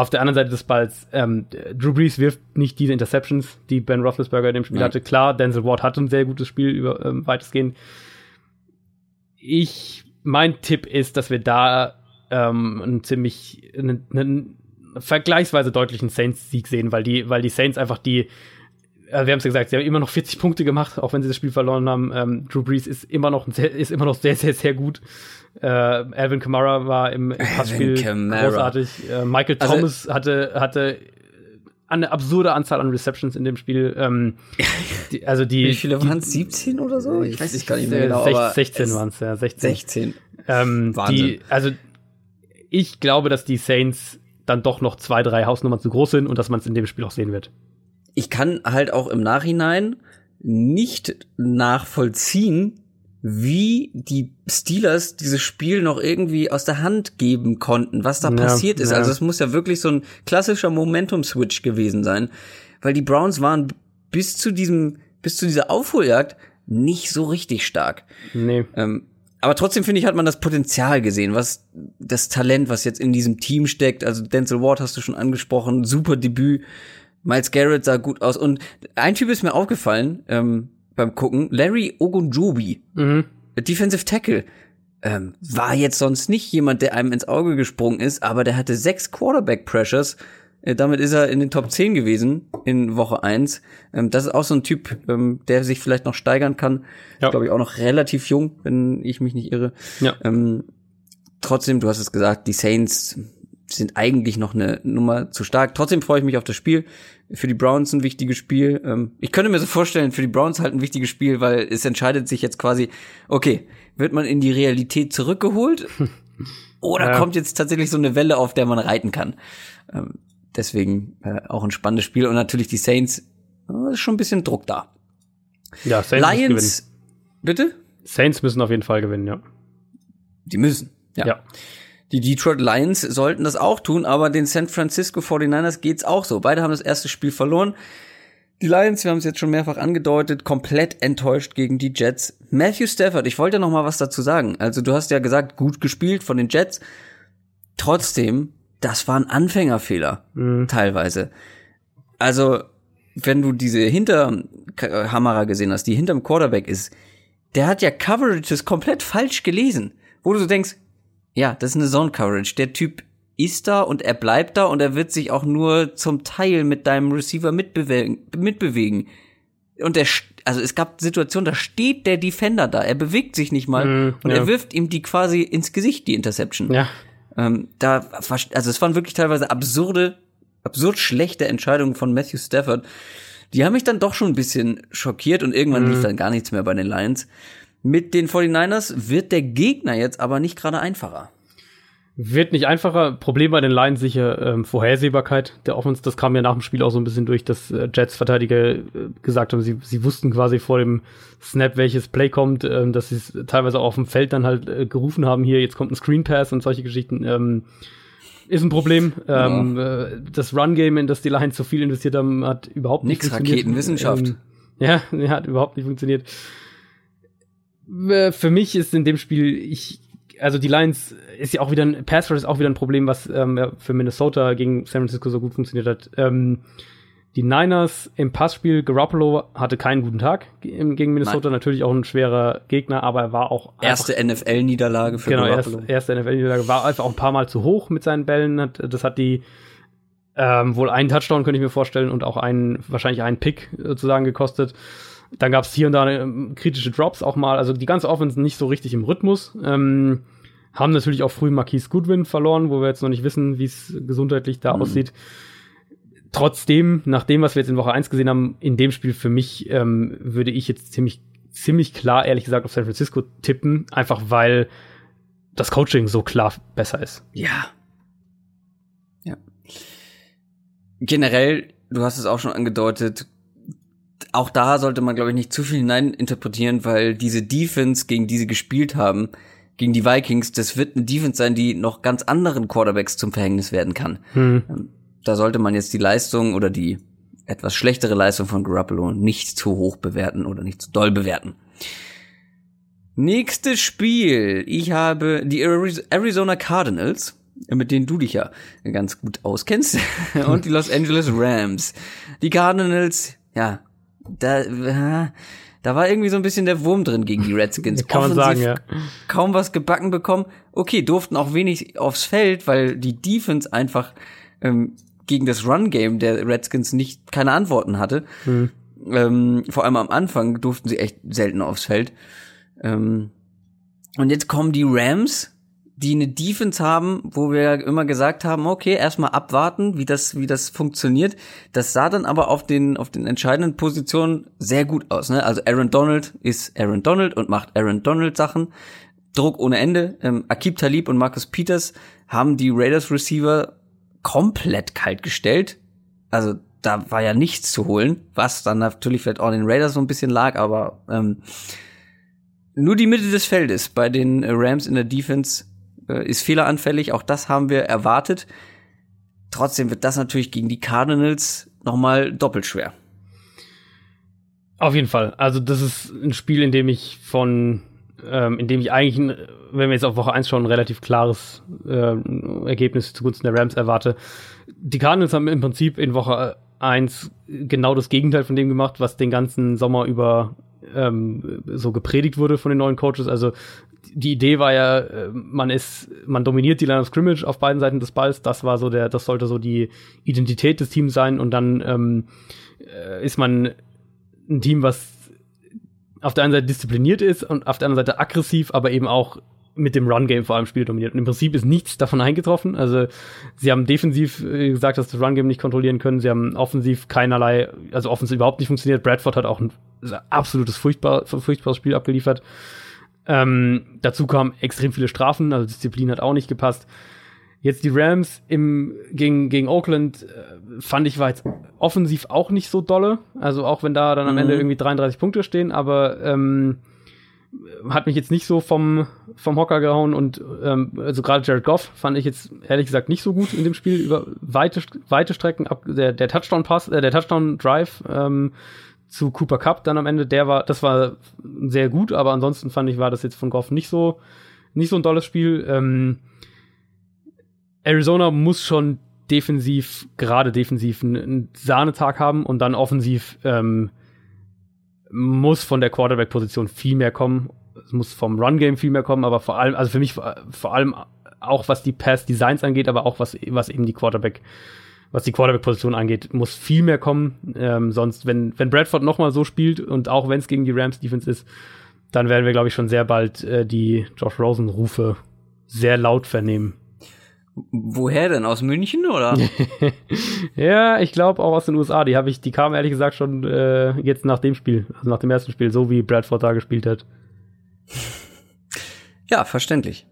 auf der anderen Seite des Balls, ähm, Drew Brees wirft nicht diese Interceptions, die Ben Roethlisberger in dem Spiel Nein. hatte. Klar, Denzel Ward hatte ein sehr gutes Spiel über ähm, weitestgehend. Ich, mein Tipp ist, dass wir da ähm, einen ziemlich, einen, einen vergleichsweise deutlichen Saints-Sieg sehen, weil die, weil die Saints einfach die, äh, wir haben es ja gesagt, sie haben immer noch 40 Punkte gemacht, auch wenn sie das Spiel verloren haben. Ähm, Drew Brees ist immer noch sehr, ist immer noch sehr, sehr, sehr gut. Äh, Alvin Kamara war im, im Passspiel großartig. Äh, Michael also, Thomas hatte, hatte eine absurde Anzahl an Receptions in dem Spiel. Ähm, die, also die, Wie viele waren es? 17 oder so? Ich weiß nicht gar nicht mehr genau. 16, 16 waren es, ja. 16. 16. Ähm, Wahnsinn. Die, also ich glaube, dass die Saints dann doch noch zwei, drei Hausnummern zu groß sind und dass man es in dem Spiel auch sehen wird. Ich kann halt auch im Nachhinein nicht nachvollziehen, wie die Steelers dieses Spiel noch irgendwie aus der Hand geben konnten, was da ja, passiert ist. Ja. Also es muss ja wirklich so ein klassischer Momentum-Switch gewesen sein, weil die Browns waren bis zu diesem, bis zu dieser Aufholjagd nicht so richtig stark. Nee. Ähm, aber trotzdem finde ich, hat man das Potenzial gesehen, was das Talent, was jetzt in diesem Team steckt. Also Denzel Ward hast du schon angesprochen, super Debüt. Miles Garrett sah gut aus. Und ein Typ ist mir aufgefallen, ähm, beim Gucken. Larry Ogunjobi, mhm. Defensive Tackle, ähm, war jetzt sonst nicht jemand, der einem ins Auge gesprungen ist, aber der hatte sechs Quarterback Pressures. Äh, damit ist er in den Top 10 gewesen in Woche 1. Ähm, das ist auch so ein Typ, ähm, der sich vielleicht noch steigern kann. Ja. Glaube ich auch noch relativ jung, wenn ich mich nicht irre. Ja. Ähm, trotzdem, du hast es gesagt, die Saints sind eigentlich noch eine Nummer zu stark. Trotzdem freue ich mich auf das Spiel. Für die Browns ein wichtiges Spiel. Ähm, ich könnte mir so vorstellen, für die Browns halt ein wichtiges Spiel, weil es entscheidet sich jetzt quasi, okay, wird man in die Realität zurückgeholt Oder ja. kommt jetzt tatsächlich so eine Welle, auf der man reiten kann? Ähm, deswegen äh, auch ein spannendes Spiel. Und natürlich die Saints, äh, ist schon ein bisschen Druck da. Ja, Saints Lions, bitte? Saints müssen auf jeden Fall gewinnen, ja. Die müssen, ja. ja. Die Detroit Lions sollten das auch tun, aber den San Francisco 49ers geht's auch so. Beide haben das erste Spiel verloren. Die Lions, wir haben es jetzt schon mehrfach angedeutet, komplett enttäuscht gegen die Jets. Matthew Stafford, ich wollte noch mal was dazu sagen. Also du hast ja gesagt, gut gespielt von den Jets. Trotzdem, das war ein Anfängerfehler, mhm. teilweise. Also, wenn du diese Hinterhammerer gesehen hast, die hinterm Quarterback ist, der hat ja Coverages komplett falsch gelesen. Wo du so denkst, ja, das ist eine Zone Coverage. Der Typ ist da und er bleibt da und er wird sich auch nur zum Teil mit deinem Receiver mitbewegen. mitbewegen. Und er, also es gab Situationen, da steht der Defender da, er bewegt sich nicht mal mm, und ja. er wirft ihm die quasi ins Gesicht, die Interception. Ja. Ähm, da, also es waren wirklich teilweise absurde, absurd schlechte Entscheidungen von Matthew Stafford. Die haben mich dann doch schon ein bisschen schockiert und irgendwann mm. lief dann gar nichts mehr bei den Lions. Mit den 49ers wird der Gegner jetzt aber nicht gerade einfacher. Wird nicht einfacher. Problem bei den Lions sicher ähm, Vorhersehbarkeit der Offense. Das kam ja nach dem Spiel auch so ein bisschen durch, dass äh, Jets-Verteidiger äh, gesagt haben, sie, sie wussten quasi vor dem Snap, welches Play kommt, ähm, dass sie es teilweise auch auf dem Feld dann halt äh, gerufen haben, hier, jetzt kommt ein Screen Pass und solche Geschichten. Ähm, ist ein Problem. Ja. Ähm, äh, das Run-Game, in das die Lions so viel investiert haben, hat überhaupt nicht Nix funktioniert. Raketenwissenschaft. Ähm, ja, hat überhaupt nicht funktioniert. Äh, für mich ist in dem Spiel, ich also die Lions ist ja auch wieder ein Pass ist auch wieder ein Problem, was ähm, für Minnesota gegen San Francisco so gut funktioniert hat. Ähm, die Niners im Passspiel, Garoppolo hatte keinen guten Tag gegen Minnesota, Nein. natürlich auch ein schwerer Gegner, aber er war auch erste NFL-Niederlage für genau, Garoppolo. Genau, erste NFL-Niederlage war einfach auch ein paar Mal zu hoch mit seinen Bällen. Das hat die ähm, wohl einen Touchdown könnte ich mir vorstellen und auch einen wahrscheinlich einen Pick sozusagen gekostet. Dann gab es hier und da ähm, kritische Drops auch mal. Also die ganze Offense nicht so richtig im Rhythmus. Ähm, haben natürlich auch früh Marquise Goodwin verloren, wo wir jetzt noch nicht wissen, wie es gesundheitlich da mhm. aussieht. Trotzdem, nach dem, was wir jetzt in Woche 1 gesehen haben, in dem Spiel für mich, ähm, würde ich jetzt ziemlich, ziemlich klar, ehrlich gesagt, auf San Francisco tippen, einfach weil das Coaching so klar besser ist. Ja. Ja. Generell, du hast es auch schon angedeutet, auch da sollte man, glaube ich, nicht zu viel hineininterpretieren, weil diese Defense, gegen die sie gespielt haben, gegen die Vikings, das wird eine Defense sein, die noch ganz anderen Quarterbacks zum Verhängnis werden kann. Hm. Ähm, da sollte man jetzt die Leistung oder die etwas schlechtere Leistung von Garoppolo nicht zu hoch bewerten oder nicht zu doll bewerten. Nächstes Spiel. Ich habe die Arizona Cardinals, mit denen du dich ja ganz gut auskennst, und die Los Angeles Rams. Die Cardinals, ja, da, da war irgendwie so ein bisschen der Wurm drin gegen die Redskins. Kann man sagen, ja. Kaum was gebacken bekommen. Okay, durften auch wenig aufs Feld, weil die Defense einfach ähm, gegen das Run-Game der Redskins nicht keine Antworten hatte. Hm. Ähm, vor allem am Anfang durften sie echt selten aufs Feld. Ähm, und jetzt kommen die Rams die eine Defense haben, wo wir immer gesagt haben, okay, erstmal abwarten, wie das, wie das funktioniert. Das sah dann aber auf den, auf den entscheidenden Positionen sehr gut aus, ne? Also Aaron Donald ist Aaron Donald und macht Aaron Donald Sachen. Druck ohne Ende. Ähm, Akib Talib und Marcus Peters haben die Raiders Receiver komplett kalt gestellt. Also da war ja nichts zu holen, was dann natürlich vielleicht auch in den Raiders so ein bisschen lag, aber ähm, nur die Mitte des Feldes bei den Rams in der Defense ist fehleranfällig, auch das haben wir erwartet. Trotzdem wird das natürlich gegen die Cardinals nochmal doppelt schwer. Auf jeden Fall. Also das ist ein Spiel, in dem ich von, ähm, in dem ich eigentlich, wenn wir jetzt auf Woche 1 schon ein relativ klares äh, Ergebnis zugunsten der Rams erwarte. Die Cardinals haben im Prinzip in Woche 1 genau das Gegenteil von dem gemacht, was den ganzen Sommer über ähm, so gepredigt wurde von den neuen Coaches. Also die Idee war ja, äh, man ist, man dominiert die Line of Scrimmage auf beiden Seiten des Balls. Das war so der, das sollte so die Identität des Teams sein. Und dann ähm, äh, ist man ein Team, was auf der einen Seite diszipliniert ist und auf der anderen Seite aggressiv, aber eben auch mit dem Run-Game vor allem Spiel dominiert. Und im Prinzip ist nichts davon eingetroffen. Also sie haben defensiv äh, gesagt, dass sie das Run-Game nicht kontrollieren können. Sie haben offensiv keinerlei, also offensiv überhaupt nicht funktioniert. Bradford hat auch ein absolutes furchtbar, furchtbares Spiel abgeliefert. Ähm, dazu kamen extrem viele Strafen, also Disziplin hat auch nicht gepasst. Jetzt die Rams im, gegen, gegen Oakland äh, fand ich war jetzt offensiv auch nicht so dolle. Also auch wenn da dann am mhm. Ende irgendwie 33 Punkte stehen, aber ähm, hat mich jetzt nicht so vom, vom Hocker gehauen und ähm, also gerade Jared Goff fand ich jetzt ehrlich gesagt nicht so gut in dem Spiel über weite, weite Strecken. Ab, der, der Touchdown-Pass, äh, der Touchdown-Drive ähm, zu Cooper Cup dann am Ende, der war, das war sehr gut, aber ansonsten fand ich, war das jetzt von Goff nicht so, nicht so ein tolles Spiel. Ähm, Arizona muss schon defensiv, gerade defensiv, einen Sahnetag haben und dann offensiv ähm, muss von der Quarterback-Position viel mehr kommen. Es muss vom Run-Game viel mehr kommen, aber vor allem, also für mich vor allem auch was die Pass-Designs angeht, aber auch was, was eben die Quarterback, was die Quarterback-Position angeht, muss viel mehr kommen. Ähm, sonst, wenn, wenn Bradford nochmal so spielt und auch wenn es gegen die Rams-Defense ist, dann werden wir, glaube ich, schon sehr bald äh, die Josh Rosen-Rufe sehr laut vernehmen. Woher denn? Aus München oder? ja, ich glaube auch aus den USA. Die habe ich, die kamen ehrlich gesagt schon äh, jetzt nach dem Spiel, also nach dem ersten Spiel, so wie Bradford da gespielt hat. Ja, verständlich.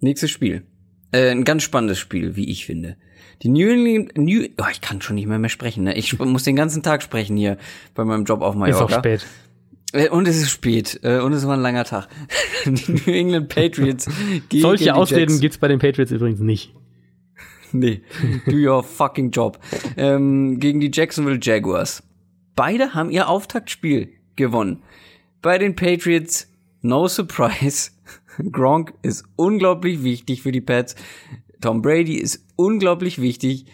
Nächstes Spiel. Äh, ein ganz spannendes Spiel, wie ich finde. Die New England, New, oh, ich kann schon nicht mehr mehr sprechen, ne? Ich muss den ganzen Tag sprechen hier bei meinem Job auf Mallorca. Ist auch spät. Äh, und es ist spät. Äh, und es war ein langer Tag. Die New England Patriots gegen Solche Ausreden gibt's bei den Patriots übrigens nicht. Nee, do your fucking job. Ähm, gegen die Jacksonville Jaguars. Beide haben ihr Auftaktspiel gewonnen. Bei den Patriots, no surprise. Gronk ist unglaublich wichtig für die Pets. Tom Brady ist unglaublich wichtig.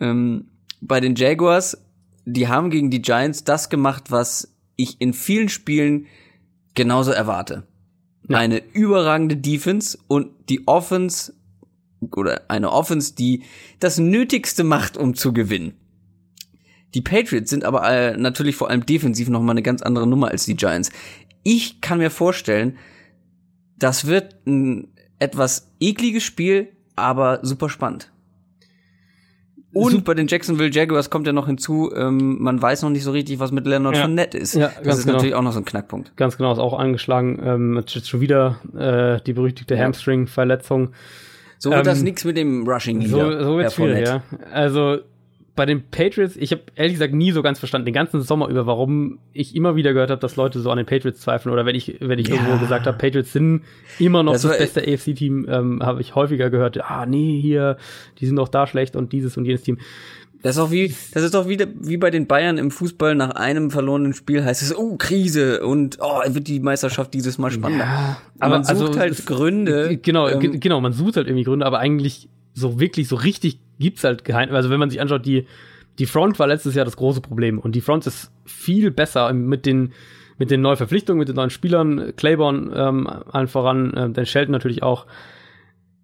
Ähm, bei den Jaguars, die haben gegen die Giants das gemacht, was ich in vielen Spielen genauso erwarte. Ja. Eine überragende Defense und die Offense oder eine Offense, die das Nötigste macht, um zu gewinnen. Die Patriots sind aber äh, natürlich vor allem defensiv noch mal eine ganz andere Nummer als die Giants. Ich kann mir vorstellen, das wird ein etwas ekliges Spiel, aber super spannend. Und bei den Jacksonville Jaguars kommt ja noch hinzu, ähm, man weiß noch nicht so richtig, was mit Leonard ja. Fournette ist. Ja, das ist genau. natürlich auch noch so ein Knackpunkt. Ganz genau, ist auch angeschlagen. Ähm, jetzt schon wieder äh, die berüchtigte ja. Hamstring-Verletzung. So wird ähm, das nichts mit dem Rushing Leader. So, so wird's schwierig, ja. Also bei den Patriots, ich habe ehrlich gesagt nie so ganz verstanden, den ganzen Sommer über, warum ich immer wieder gehört habe, dass Leute so an den Patriots zweifeln oder wenn ich, wenn ich ja. irgendwo gesagt habe, Patriots sind immer noch das, das beste AFC-Team, ähm, habe ich häufiger gehört, ah nee, hier, die sind doch da schlecht und dieses und jenes Team. Das ist auch wie, das ist doch wieder wie bei den Bayern im Fußball nach einem verlorenen Spiel heißt es, oh, Krise und oh, wird die Meisterschaft dieses Mal spannender. Ja, aber man sucht also, halt Gründe. Genau, ähm, genau, man sucht halt irgendwie Gründe, aber eigentlich so wirklich, so richtig gibt's halt geheim. Also wenn man sich anschaut, die, die Front war letztes Jahr das große Problem und die Front ist viel besser mit den, mit den neuen Verpflichtungen, mit den neuen Spielern, Claiborne ähm, allen voran, äh, den Shelton natürlich auch.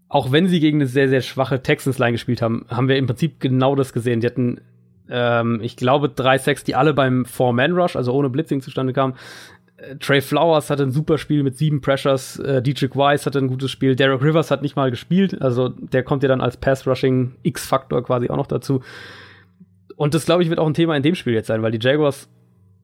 Auch wenn sie gegen eine sehr, sehr schwache Texans-Line gespielt haben, haben wir im Prinzip genau das gesehen. Die hatten, ähm, ich glaube, drei Sacks, die alle beim Four-Man-Rush, also ohne Blitzing zustande kamen. Äh, Trey Flowers hatte ein super Spiel mit sieben Pressures, äh, Dietrich Weiss hatte ein gutes Spiel, Derek Rivers hat nicht mal gespielt, also der kommt ja dann als Pass-Rushing X-Faktor quasi auch noch dazu. Und das, glaube ich, wird auch ein Thema in dem Spiel jetzt sein, weil die Jaguars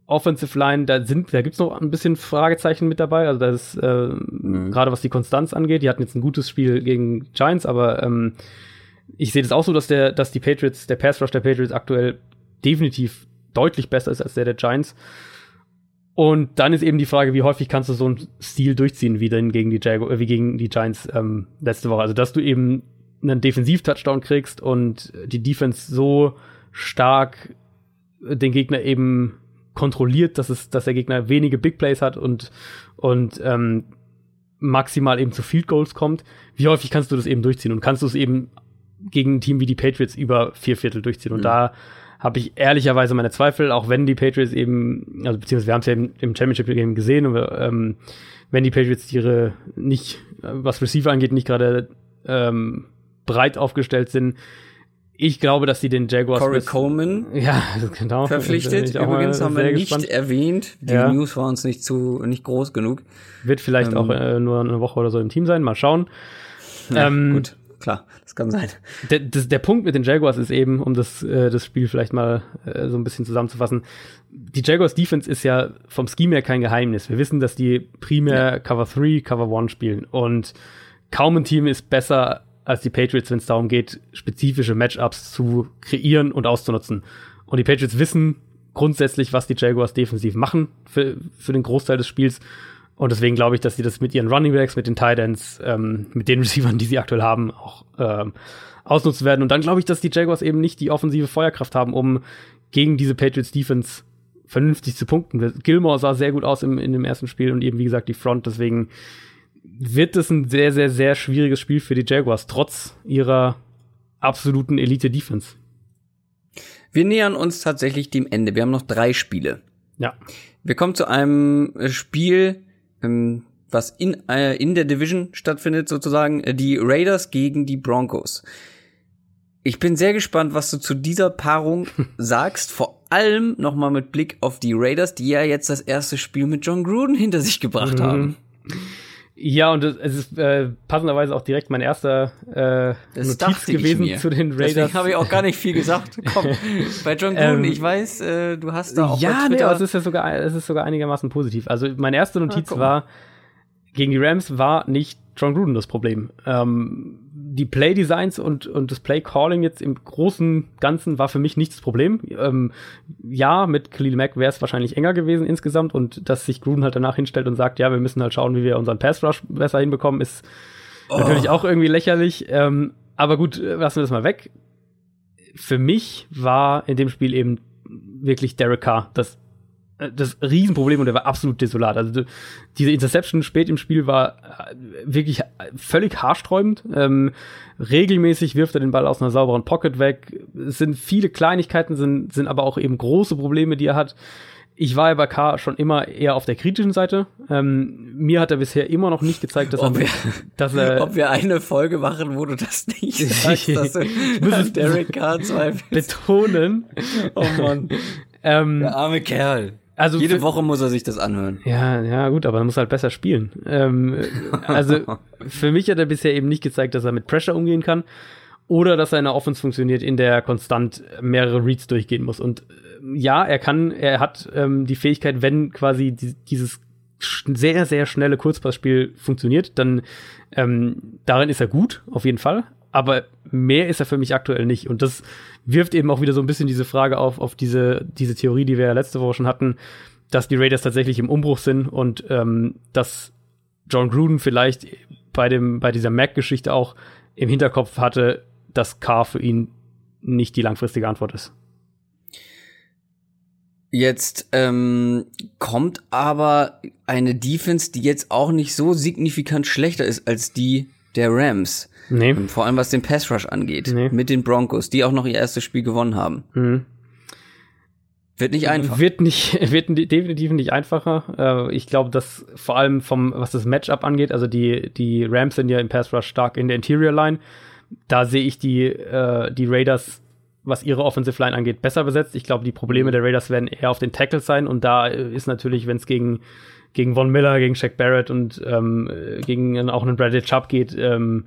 Offensive Line, da sind, da gibt's noch ein bisschen Fragezeichen mit dabei. Also das ist äh, mhm. gerade was die Konstanz angeht. Die hatten jetzt ein gutes Spiel gegen Giants, aber ähm, ich sehe das auch so, dass der, dass die Patriots, der Pass Rush der Patriots aktuell definitiv deutlich besser ist als der der Giants. Und dann ist eben die Frage, wie häufig kannst du so einen Stil durchziehen wie denn gegen die Jaguar, äh, wie gegen die Giants ähm, letzte Woche. Also dass du eben einen Defensiv-Touchdown kriegst und die Defense so stark den Gegner eben kontrolliert, dass es, dass der Gegner wenige Big Plays hat und und ähm, maximal eben zu Field Goals kommt. Wie häufig kannst du das eben durchziehen und kannst du es eben gegen ein Team wie die Patriots über vier Viertel durchziehen? Und mhm. da habe ich ehrlicherweise meine Zweifel, auch wenn die Patriots eben, also beziehungsweise wir haben es ja im, im Championship Game gesehen, und, ähm, wenn die Patriots ihre nicht, was Receiver angeht, nicht gerade ähm, breit aufgestellt sind. Ich glaube, dass sie den Jaguars. Corey Coleman ja, genau, verpflichtet. Übrigens haben wir nicht gespannt. erwähnt. Die ja. News war uns nicht zu nicht groß genug. Wird vielleicht ähm, auch äh, nur eine Woche oder so im Team sein. Mal schauen. Ja, ähm, gut klar, das kann sein. Der, das, der Punkt mit den Jaguars ist eben, um das, äh, das Spiel vielleicht mal äh, so ein bisschen zusammenzufassen, die Jaguars Defense ist ja vom Scheme her kein Geheimnis. Wir wissen, dass die primär ja. Cover 3, Cover 1 spielen und kaum ein Team ist besser als die Patriots, wenn es darum geht, spezifische Matchups zu kreieren und auszunutzen. Und die Patriots wissen grundsätzlich, was die Jaguars defensiv machen für, für den Großteil des Spiels. Und deswegen glaube ich, dass sie das mit ihren Running Backs, mit den Tight Ends, ähm, mit den Receivern, die sie aktuell haben, auch ähm, ausnutzen werden. Und dann glaube ich, dass die Jaguars eben nicht die offensive Feuerkraft haben, um gegen diese Patriots Defense vernünftig zu punkten. Gilmore sah sehr gut aus im, in dem ersten Spiel und eben, wie gesagt, die Front. Deswegen wird es ein sehr, sehr, sehr schwieriges Spiel für die Jaguars, trotz ihrer absoluten Elite-Defense. Wir nähern uns tatsächlich dem Ende. Wir haben noch drei Spiele. Ja. Wir kommen zu einem Spiel, ähm, was in, äh, in der Division stattfindet, sozusagen, äh, die Raiders gegen die Broncos. Ich bin sehr gespannt, was du zu dieser Paarung sagst, vor allem nochmal mit Blick auf die Raiders, die ja jetzt das erste Spiel mit John Gruden hinter sich gebracht mhm. haben. Ja, und es ist äh, passenderweise auch direkt mein erster äh, das Notiz gewesen zu den Raiders. Deswegen habe ich auch gar nicht viel gesagt. Komm, bei John Gruden, ähm, ich weiß, äh, du hast da auch Ja, nee, aber es ist ja sogar, es ist sogar einigermaßen positiv. Also meine erste ah, Notiz ah, war, gegen die Rams war nicht John Gruden das Problem. Ähm, die Play-Designs und, und das Play-Calling jetzt im großen Ganzen war für mich nicht das Problem. Ähm, ja, mit Khalil Mack wäre es wahrscheinlich enger gewesen insgesamt und dass sich Gruden halt danach hinstellt und sagt, ja, wir müssen halt schauen, wie wir unseren Pass-Rush besser hinbekommen, ist oh. natürlich auch irgendwie lächerlich. Ähm, aber gut, lassen wir das mal weg. Für mich war in dem Spiel eben wirklich Derek Carr das äh, das Riesenproblem und er war absolut desolat. Also diese Interception spät im Spiel war äh, wirklich völlig haarsträubend. Ähm, regelmäßig wirft er den Ball aus einer sauberen Pocket weg. Es sind viele Kleinigkeiten, sind, sind aber auch eben große Probleme, die er hat. Ich war ja bei K schon immer eher auf der kritischen Seite. Ähm, mir hat er bisher immer noch nicht gezeigt, dass ob er, wir, dass er. Ob wir eine Folge machen, wo du das nicht sagst, dass du Derek Carr betonen. oh Mann. Ähm, der arme Kerl. Also Jede für, Woche muss er sich das anhören. Ja, ja, gut, aber er muss halt besser spielen. Ähm, also für mich hat er bisher eben nicht gezeigt, dass er mit Pressure umgehen kann oder dass er in der Offense funktioniert, in der konstant mehrere Reads durchgehen muss. Und äh, ja, er kann, er hat ähm, die Fähigkeit, wenn quasi die, dieses sehr, sehr schnelle Kurzpassspiel funktioniert, dann ähm, darin ist er gut, auf jeden Fall. Aber mehr ist er für mich aktuell nicht. Und das wirft eben auch wieder so ein bisschen diese Frage auf, auf diese, diese Theorie, die wir ja letzte Woche schon hatten, dass die Raiders tatsächlich im Umbruch sind und ähm, dass John Gruden vielleicht bei dem, bei dieser Mac-Geschichte auch im Hinterkopf hatte, dass Carr für ihn nicht die langfristige Antwort ist. Jetzt ähm, kommt aber eine Defense, die jetzt auch nicht so signifikant schlechter ist als die der Rams. Nee. Und vor allem was den Pass Rush angeht. Nee. Mit den Broncos, die auch noch ihr erstes Spiel gewonnen haben. Mhm. Wird nicht einfach. Wird nicht, wird definitiv nicht einfacher. Äh, ich glaube, dass vor allem vom, was das Matchup angeht, also die, die Rams sind ja im Pass Rush stark in der Interior Line. Da sehe ich die, äh, die Raiders, was ihre Offensive Line angeht, besser besetzt. Ich glaube, die Probleme der Raiders werden eher auf den Tackles sein und da ist natürlich, wenn es gegen gegen Von Miller, gegen Shaq Barrett und ähm, gegen auch einen Bradley Chubb geht, ähm,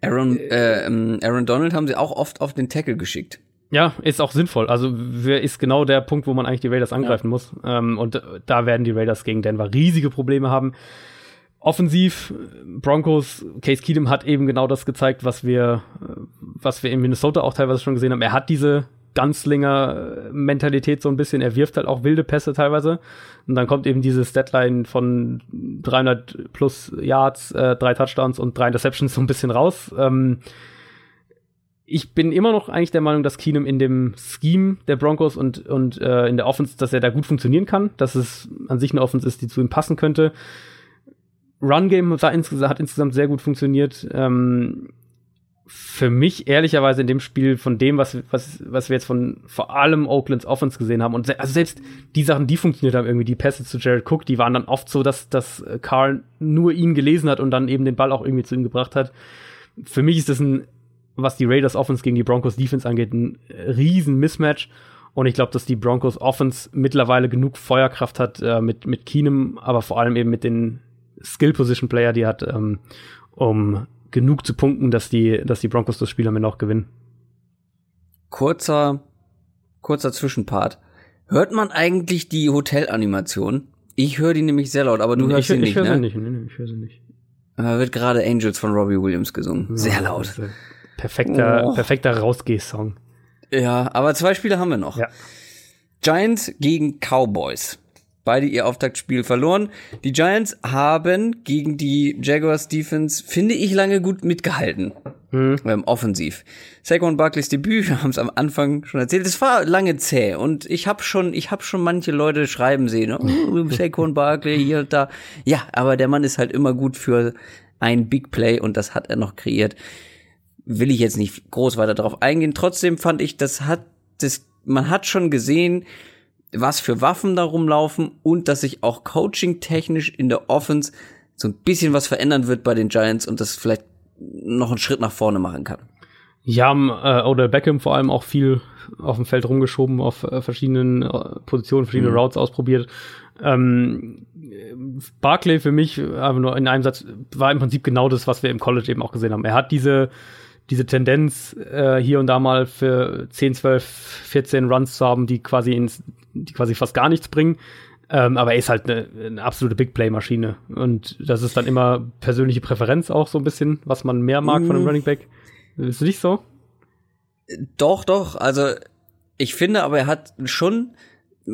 Aaron, äh, ähm, Aaron Donald haben sie auch oft auf den Tackle geschickt. Ja, ist auch sinnvoll. Also ist genau der Punkt, wo man eigentlich die Raiders angreifen ja. muss. Ähm, und da werden die Raiders gegen Denver riesige Probleme haben. Offensiv, Broncos, Case Keenum hat eben genau das gezeigt, was wir, was wir in Minnesota auch teilweise schon gesehen haben. Er hat diese Ganzlinger-Mentalität so ein bisschen. Er wirft halt auch wilde Pässe teilweise. Und dann kommt eben diese Statline von 300 plus Yards, äh, drei Touchdowns und drei Interceptions so ein bisschen raus. Ähm, ich bin immer noch eigentlich der Meinung, dass Keenum in dem Scheme der Broncos und, und äh, in der Offense, dass er da gut funktionieren kann, dass es an sich eine Offense ist, die zu ihm passen könnte. Run Game hat insgesamt sehr gut funktioniert. Ähm, für mich ehrlicherweise in dem Spiel von dem, was, was, was wir jetzt von vor allem Oaklands Offense gesehen haben. Und se also selbst die Sachen, die funktioniert haben, irgendwie die Pässe zu Jared Cook, die waren dann oft so, dass, dass Carl nur ihn gelesen hat und dann eben den Ball auch irgendwie zu ihm gebracht hat. Für mich ist das ein, was die Raiders Offense gegen die Broncos Defense angeht, ein riesen Mismatch. Und ich glaube, dass die Broncos Offense mittlerweile genug Feuerkraft hat äh, mit, mit Keenum, aber vor allem eben mit den Skill Position Player, die hat, ähm, um genug zu punkten, dass die, dass die Broncos das Spiel am Ende auch gewinnen. Kurzer, kurzer Zwischenpart. Hört man eigentlich die Hotelanimation? Ich höre die nämlich sehr laut, aber du hörst ich, sie nicht, ich hör ne? sie nicht. Nee, nee, ich höre sie nicht. Da wird gerade Angels von Robbie Williams gesungen. Sehr Ja, laut. Perfekter, Oh. perfekter Rausgeh-Song. Ja, aber zwei Spiele haben wir noch. Ja. Giants gegen Cowboys. Beide ihr Auftaktspiel verloren. Die Giants haben gegen die Jaguars Defense, finde ich, lange gut mitgehalten. Ähm, offensiv. Saquon Barkleys Debüt, wir haben es am Anfang schon erzählt, es war lange zäh und ich habe schon, ich habe schon manche Leute schreiben sehen, oh, Saquon Barkley hier und da. Ja, aber der Mann ist halt immer gut für ein Big Play und das hat er noch kreiert will ich jetzt nicht groß weiter darauf eingehen. Trotzdem fand ich, das hat, das, man hat schon gesehen, was für Waffen da rumlaufen und dass sich auch coaching-technisch in der Offense so ein bisschen was verändern wird bei den Giants und das vielleicht noch einen Schritt nach vorne machen kann. Ja, haben äh, Odell Beckham vor allem auch viel auf dem Feld rumgeschoben, auf äh, verschiedenen äh, Positionen, verschiedene Routes ausprobiert. Ähm, Barclay für mich, aber nur in einem Satz, war im Prinzip genau das, was wir im College eben auch gesehen haben. Er hat diese, diese Tendenz, äh, hier und da mal für 10, 12, 14 Runs zu haben, die quasi ins, die quasi fast gar nichts bringen. Ähm, aber er ist halt eine, eine absolute Big Play-Maschine. Und das ist dann immer persönliche Präferenz auch so ein bisschen, was man mehr mag von einem Mm. Running Back. Ist nicht so? Doch, doch, also ich finde aber, er hat schon,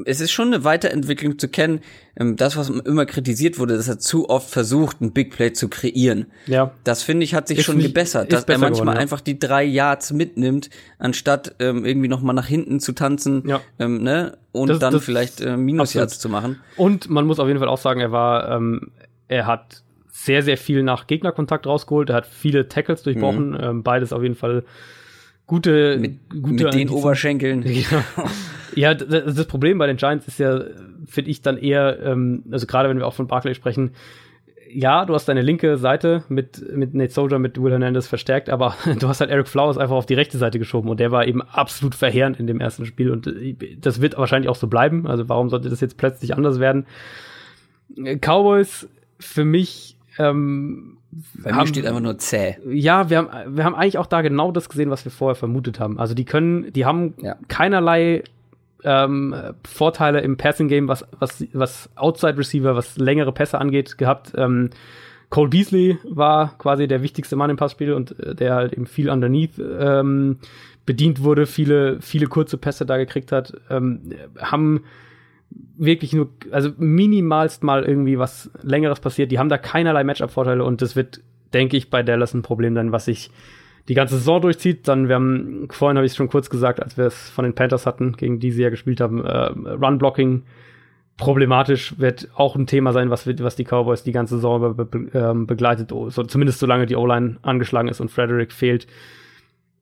es ist schon eine Weiterentwicklung zu kennen, ähm, das, was immer kritisiert wurde, dass er zu oft versucht, ein Big Play zu kreieren. Ja. Das finde ich hat sich Ist schon nicht- gebessert, dass er manchmal geworden, ja. einfach die drei Yards mitnimmt, anstatt ähm, irgendwie noch mal nach hinten zu tanzen, Ja. ähm, ne, und Das- dann das- vielleicht äh, Minus. Yards zu machen. Und man muss auf jeden Fall auch sagen, er war, ähm, er hat sehr, sehr viel nach Gegnerkontakt rausgeholt. Er hat viele Tackles durchbrochen. Ähm, beides auf jeden Fall gute. Mit, gute mit den. Oberschenkeln. Ja, ja das, das Problem bei den Giants ist ja, finde ich dann eher, ähm, also gerade wenn wir auch von Barclay sprechen, ja, du hast deine linke Seite mit, mit Nate Soldier, mit Will Hernandez verstärkt, aber du hast halt Eric Flowers einfach auf die rechte Seite geschoben und der war eben absolut verheerend in dem ersten Spiel und äh, das wird wahrscheinlich auch so bleiben. Also warum sollte das jetzt plötzlich anders werden? Äh, Cowboys für mich ähm, Bei mir steht einfach nur zäh. ja, wir haben, wir haben eigentlich auch da genau das gesehen, was wir vorher vermutet haben. Also die können, die haben Ja. keinerlei ähm, Vorteile im Passing Game, was, was, was Outside Receiver, was längere Pässe angeht, gehabt. Ähm, Cole Beasley war quasi der wichtigste Mann im Passspiel und äh, der halt eben viel underneath ähm, bedient wurde, viele, viele kurze Pässe da gekriegt hat, ähm, haben wirklich nur, also minimalst mal irgendwie was längeres passiert. Die haben da keinerlei Matchup-Vorteile und das wird, denke ich, bei Dallas ein Problem dann, was sich die ganze Saison durchzieht. Dann, wir haben, vorhin habe ich es schon kurz gesagt, als wir es von den Panthers hatten, gegen die sie ja gespielt haben, äh, Run-Blocking problematisch wird auch ein Thema sein, was, was die Cowboys die ganze Saison über be, ähm, begleitet, so, zumindest solange die O-Line angeschlagen ist und Frederick fehlt.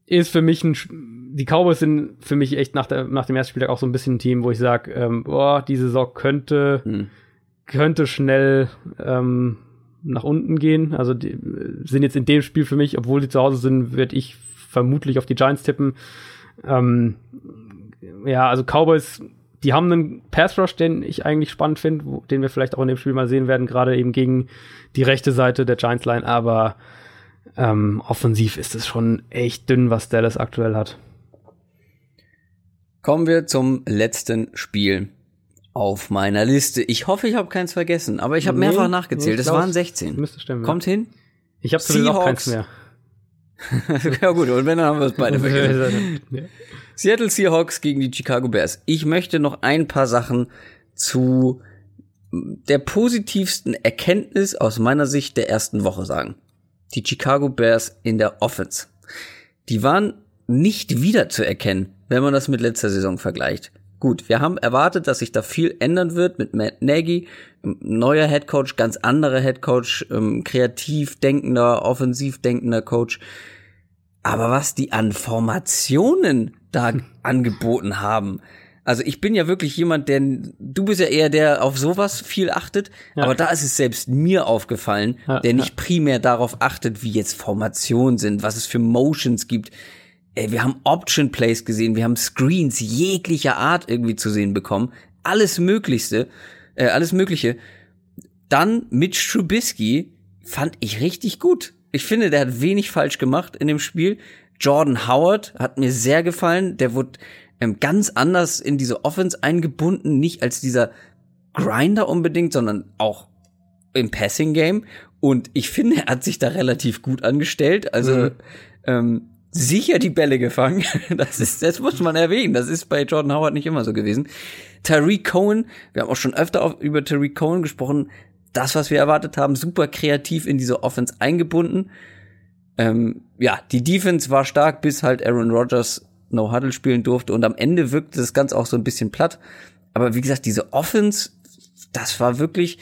Ist für mich ein, die Cowboys sind für mich echt nach, der, nach dem ersten Spieltag auch so ein bisschen ein Team, wo ich sage, ähm, boah, die Saison könnte, Hm. könnte schnell ähm, nach unten gehen. Also die sind jetzt in dem Spiel für mich, obwohl sie zu Hause sind, werde ich vermutlich auf die Giants tippen. Ähm, ja, also Cowboys, die haben einen Pass Rush, den ich eigentlich spannend finde, den wir vielleicht auch in dem Spiel mal sehen werden, gerade eben gegen die rechte Seite der Giants Line, aber ähm, offensiv ist es schon echt dünn, was Dallas aktuell hat. Kommen wir zum letzten Spiel auf meiner Liste. Ich hoffe, ich habe keins vergessen, aber ich habe Nee, mehrfach nachgezählt. nee, glaub, waren es 16. Müsste stimmen. Kommt hin? Ich habe sowieso auch keins mehr. ja gut, und wenn, dann haben wir es beide vergessen. Ja. Seattle Seahawks gegen die Chicago Bears. Ich möchte noch ein paar Sachen zu der positivsten Erkenntnis aus meiner Sicht der ersten Woche sagen. Die Chicago Bears in der Offense. Die waren nicht wiederzuerkennen, wenn man das mit letzter Saison vergleicht. Gut, wir haben erwartet, dass sich da viel ändern wird mit Matt Nagy, ähm, neuer Head Coach, ganz anderer Head Coach, ähm, kreativ denkender, offensiv denkender Coach. Aber was die an Formationen da angeboten haben. Also ich bin ja wirklich jemand, der, du bist ja eher der auf sowas viel achtet, Ja. aber da ist es selbst mir aufgefallen, Ja, der nicht primär darauf achtet, wie jetzt Formationen sind, was es für Motions gibt. Ey, wir haben Option Plays gesehen, wir haben Screens jeglicher Art irgendwie zu sehen bekommen, alles Möglichste, äh, alles Mögliche. Dann Mitch Trubisky fand ich richtig gut. ich finde, der hat wenig falsch gemacht in dem Spiel. Jordan Howard hat mir sehr gefallen. Der wurde ähm, ganz anders in diese Offense eingebunden, nicht als dieser Grinder unbedingt, sondern auch im Passing Game. Und ich finde, er hat sich da relativ gut angestellt. Also mhm. ähm, sicher die Bälle gefangen. Das ist, das muss man erwähnen. Das ist bei Jordan Howard nicht immer so gewesen. Tariq Cohen, wir haben auch schon öfter auf, über Tariq Cohen gesprochen. Das, was wir erwartet haben, super kreativ in diese Offense eingebunden. Ähm, ja, die Defense war stark, bis halt Aaron Rodgers No Huddle spielen durfte und am Ende wirkte das Ganze auch so ein bisschen platt. Aber wie gesagt, diese Offense, das war wirklich,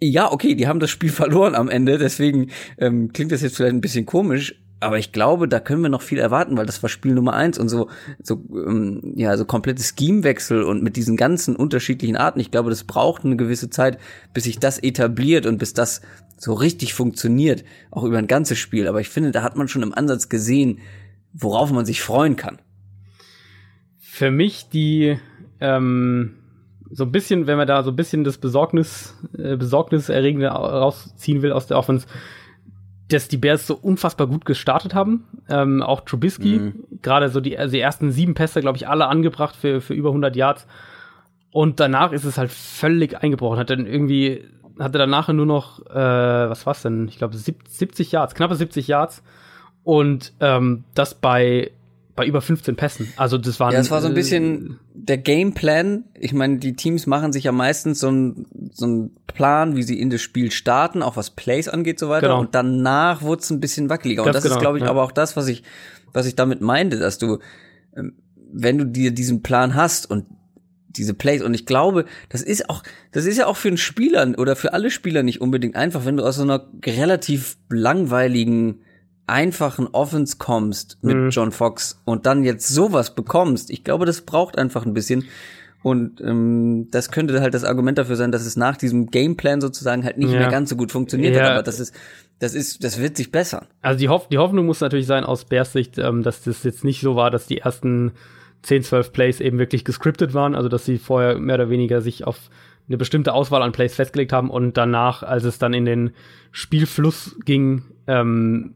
ja, okay, die haben das Spiel verloren am Ende, deswegen ähm, klingt das jetzt vielleicht ein bisschen komisch, aber ich glaube, da können wir noch viel erwarten, weil das war Spiel Nummer eins und so, so ähm, ja, so komplette Schemewechsel und mit diesen ganzen unterschiedlichen Arten. Ich glaube, das braucht eine gewisse Zeit, bis sich das etabliert und bis das so richtig funktioniert, auch über ein ganzes Spiel. Aber ich finde, da hat man schon im Ansatz gesehen, worauf man sich freuen kann. Für mich die ähm, so ein bisschen, wenn man da so ein bisschen das Besorgnis, äh, Besorgniserregende rausziehen will aus der Offense, dass die Bears so unfassbar gut gestartet haben. Ähm, auch Trubisky, mhm. gerade so die, also die ersten sieben Pässe, glaube ich, alle angebracht für, für über 100 Yards. Und danach ist es halt völlig eingebrochen. Hat dann irgendwie, hatte danach nur noch, äh, was war's denn? Ich glaube 70 Yards, knappe 70 Yards. Und ähm, das bei bei über 15 Pässen. Also das war Ja, es war so ein bisschen der Gameplan. Ich meine, die Teams machen sich ja meistens so ein so ein Plan, wie sie in das Spiel starten, auch was Plays angeht so weiter. Genau. Und danach wurde es ein bisschen wackeliger. Ganz und das genau, ist, glaube ich, ja. aber auch das, was ich was ich damit meinte, dass du ähm, wenn du dir diesen Plan hast und diese Plays und ich glaube, das ist auch, das ist ja auch für einen Spieler oder für alle Spieler nicht unbedingt einfach, wenn du aus so einer relativ langweiligen einfachen Offense kommst mit mhm. John Fox und dann jetzt sowas bekommst, ich glaube, das braucht einfach ein bisschen. Und ähm, das könnte halt das Argument dafür sein, dass es nach diesem Gameplan sozusagen halt nicht ja. mehr ganz so gut funktioniert ja. hat. Aber das ist, das ist, das wird sich bessern. Also die, Hoff die Hoffnung muss natürlich sein aus Bears Sicht, ähm, dass das jetzt nicht so war, dass die ersten 10, 12 Plays eben wirklich gescriptet waren, also dass sie vorher mehr oder weniger sich auf eine bestimmte Auswahl an Plays festgelegt haben und danach, als es dann in den Spielfluss ging, ähm,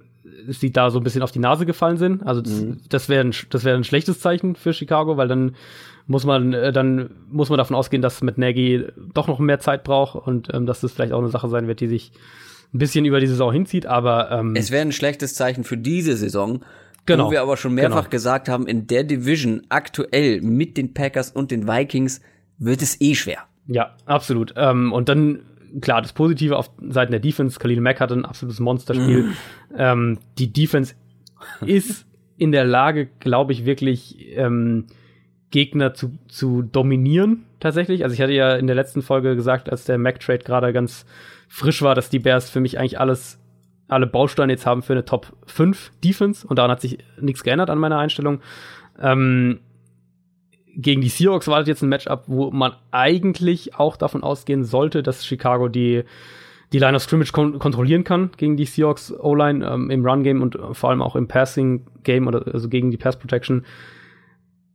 sie da so ein bisschen auf die Nase gefallen sind. Also das, mhm. das wäre ein, das wäre ein schlechtes Zeichen für Chicago, weil dann muss man äh, dann muss man davon ausgehen, dass mit Nagy doch noch mehr Zeit braucht und ähm, dass das vielleicht auch eine Sache sein wird, die sich ein bisschen über die Saison hinzieht. Aber ähm, es wäre ein schlechtes Zeichen für diese Saison. Genau. Wo wir aber schon mehrfach genau. gesagt haben, in der Division aktuell mit den Packers und den Vikings wird es eh schwer. Ja, absolut. Ähm, und dann klar, das Positive auf Seiten der Defense, Khalil Mack hat ein absolutes Monsterspiel. Mm. Ähm, die Defense ist in der Lage, glaube ich, wirklich ähm, Gegner zu, zu dominieren, tatsächlich. Also ich hatte ja in der letzten Folge gesagt, als der Mac-Trade gerade ganz frisch war, dass die Bears für mich eigentlich alles, alle Bausteine jetzt haben für eine Top 5 Defense und daran hat sich nichts geändert an meiner Einstellung. Ähm, gegen die Seahawks wartet jetzt ein Matchup, wo man eigentlich auch davon ausgehen sollte, dass Chicago die die Line of Scrimmage kon kontrollieren kann gegen die Seahawks O-Line ähm, im Run-Game und vor allem auch im Passing-Game oder also gegen die Pass-Protection.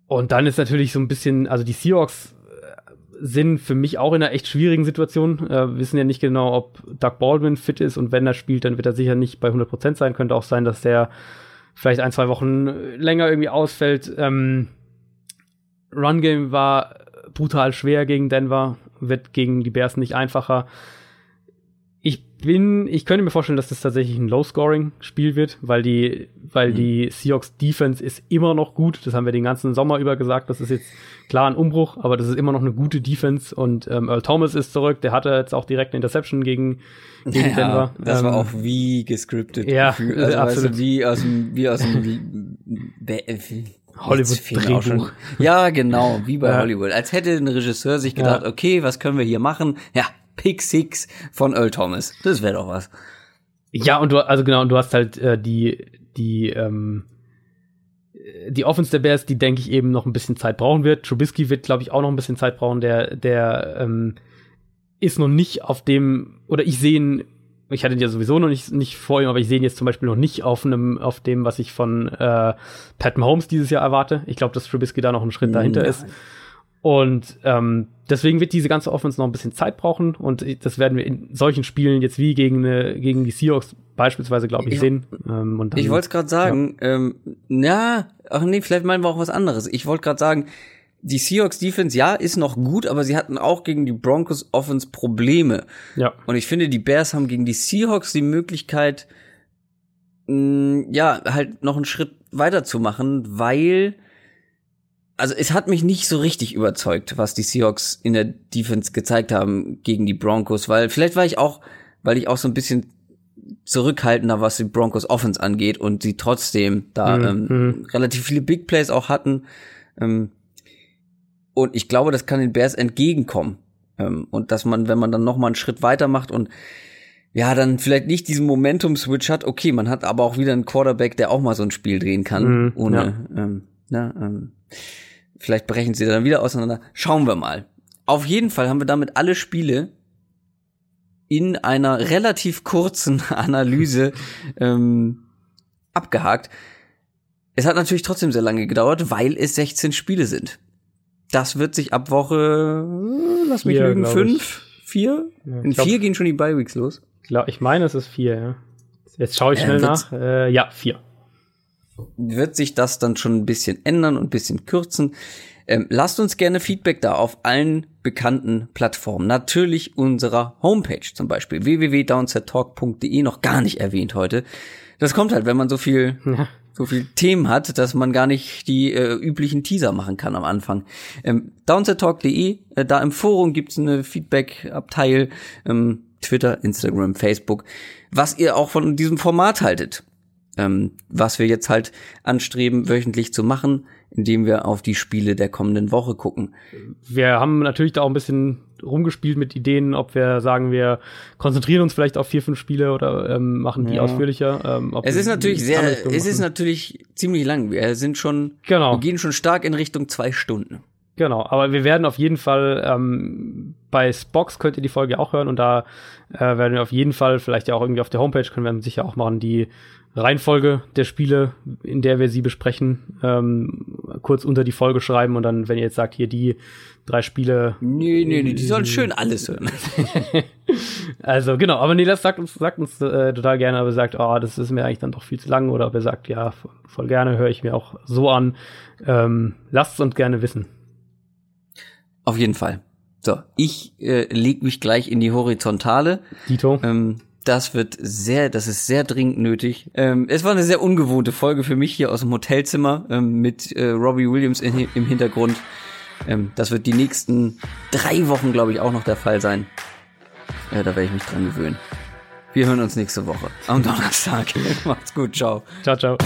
Und dann ist natürlich so ein bisschen, also die Seahawks äh, sind für mich auch in einer echt schwierigen Situation. Äh, wissen ja nicht genau, ob Doug Baldwin fit ist und wenn er spielt, dann wird er sicher nicht bei 100% sein. Könnte auch sein, dass der vielleicht ein, zwei Wochen länger irgendwie ausfällt. Ähm, Run-Game war brutal schwer gegen Denver, wird gegen die Bears nicht einfacher. Ich bin, ich könnte mir vorstellen, dass das tatsächlich ein Low-Scoring-Spiel wird, weil die, weil mhm. die Seahawks Defense ist immer noch gut. Das haben wir den ganzen Sommer über gesagt. Das ist jetzt klar ein Umbruch, aber das ist immer noch eine gute Defense. Und ähm, Earl Thomas ist zurück. Der hatte jetzt auch direkt eine Interception gegen, gegen ja, Denver. Das ähm, war auch wie gescriptet. Ja, also, absolut. Weißt du, wie aus dem, wie aus dem Hollywood-Drehbuch. Ja, genau, wie bei ja. Hollywood. Als hätte ein Regisseur sich gedacht, ja. okay, was können wir hier machen? Ja, Pick Six von Earl Thomas. Das wäre doch was. Ja, und du, also genau, und du hast halt äh, die, die, ähm, die Offense der Bears, die denke ich eben noch ein bisschen Zeit brauchen wird. Trubisky wird, glaube ich, auch noch ein bisschen Zeit brauchen. Der, der ähm, ist noch nicht auf dem, oder ich sehe ihn ich hatte ihn ja sowieso noch nicht, nicht vor ihm, aber ich sehe ihn jetzt zum Beispiel noch nicht auf einem, auf dem, was ich von äh, Pat Mahomes dieses Jahr erwarte. Ich glaube, dass Trubisky da noch einen Schritt dahinter ja. ist. Und ähm, deswegen wird diese ganze Offense noch ein bisschen Zeit brauchen und das werden wir in solchen Spielen jetzt wie gegen, eine, gegen die Seahawks beispielsweise, glaube ich, ich, sehen. Ähm, und dann, ich wollte es gerade sagen, ja. Ähm, ja, ach nee, vielleicht meinen wir auch was anderes. Ich wollte gerade sagen, die Seahawks Defense, ja, ist noch gut, aber sie hatten auch gegen die Broncos Offense Probleme. Ja. Und ich finde, die Bears haben gegen die Seahawks die Möglichkeit, mh, ja, halt noch einen Schritt weiterzumachen, weil also es hat mich nicht so richtig überzeugt, was die Seahawks in der Defense gezeigt haben gegen die Broncos, weil vielleicht war ich auch, weil ich auch so ein bisschen zurückhaltender, was die Broncos Offense angeht und sie trotzdem da mhm. ähm, mhm. relativ viele Big Plays auch hatten. Ähm, und ich glaube, das kann den Bears entgegenkommen. Ähm, und dass man, wenn man dann noch mal einen Schritt weiter macht und ja, dann vielleicht nicht diesen Momentum-Switch hat, okay, man hat aber auch wieder einen Quarterback, der auch mal so ein Spiel drehen kann, mhm, ohne, ja. ähm, na, ähm, Vielleicht brechen sie dann wieder auseinander. Schauen wir mal. Auf jeden Fall haben wir damit alle Spiele in einer relativ kurzen Analyse ähm, abgehakt. Es hat natürlich trotzdem sehr lange gedauert, weil es 16 Spiele sind. Das wird sich ab Woche, lass mich vier, lügen, fünf, vier? Ja, in glaub, vier gehen schon die Bye-Weeks los. Ich meine, es ist vier, ja. Jetzt schaue ich schnell äh, nach. Äh, ja, vier wird sich das dann schon ein bisschen ändern und ein bisschen kürzen. Ähm, lasst uns gerne Feedback da auf allen bekannten Plattformen. Natürlich unserer Homepage zum Beispiel www.downsettalk.de noch gar nicht erwähnt heute. Das kommt halt, wenn man so viel ja. so viel Themen hat, dass man gar nicht die äh, üblichen Teaser machen kann am Anfang. Ähm, downsettalk.de, äh, da im Forum gibt's eine Feedback-Abteil, ähm, Twitter, Instagram, Facebook, was ihr auch von diesem Format haltet ähm, was wir jetzt halt anstreben, wöchentlich zu machen, indem wir auf die Spiele der kommenden Woche gucken. Wir haben natürlich da auch ein bisschen rumgespielt mit Ideen, ob wir sagen, wir konzentrieren uns vielleicht auf vier, fünf Spiele oder ähm, machen die ja. ausführlicher. Ähm, es ist natürlich sehr, es ist natürlich ziemlich lang. Wir sind schon, genau. wir gehen schon stark in Richtung zwei Stunden. Genau, aber wir werden auf jeden Fall ähm, bei Spox könnt ihr die Folge auch hören und da äh, werden wir auf jeden Fall, vielleicht ja auch irgendwie auf der Homepage können wir sicher auch machen, die Reihenfolge der Spiele, in der wir sie besprechen, ähm, kurz unter die Folge schreiben und dann, wenn ihr jetzt sagt, hier die drei Spiele. Nee, nee, nee, die sollen schön alles hören. also genau, aber nee, das sagt uns, sagt uns äh, total gerne, aber sagt, oh, das ist mir eigentlich dann doch viel zu lang oder ob er sagt, ja, voll gerne, höre ich mir auch so an. Ähm, lasst es uns gerne wissen. Auf jeden Fall. So, ich äh, leg mich gleich in die Horizontale. Dito. Ähm, das wird sehr, das ist sehr dringend nötig. Ähm, es war eine sehr ungewohnte Folge für mich hier aus dem Hotelzimmer ähm, mit äh, Robbie Williams in, im Hintergrund. Ähm, das wird die nächsten drei Wochen, glaube ich, auch noch der Fall sein. Ja, da werde ich mich dran gewöhnen. Wir hören uns nächste Woche am Donnerstag. Macht's gut, ciao. Ciao, ciao.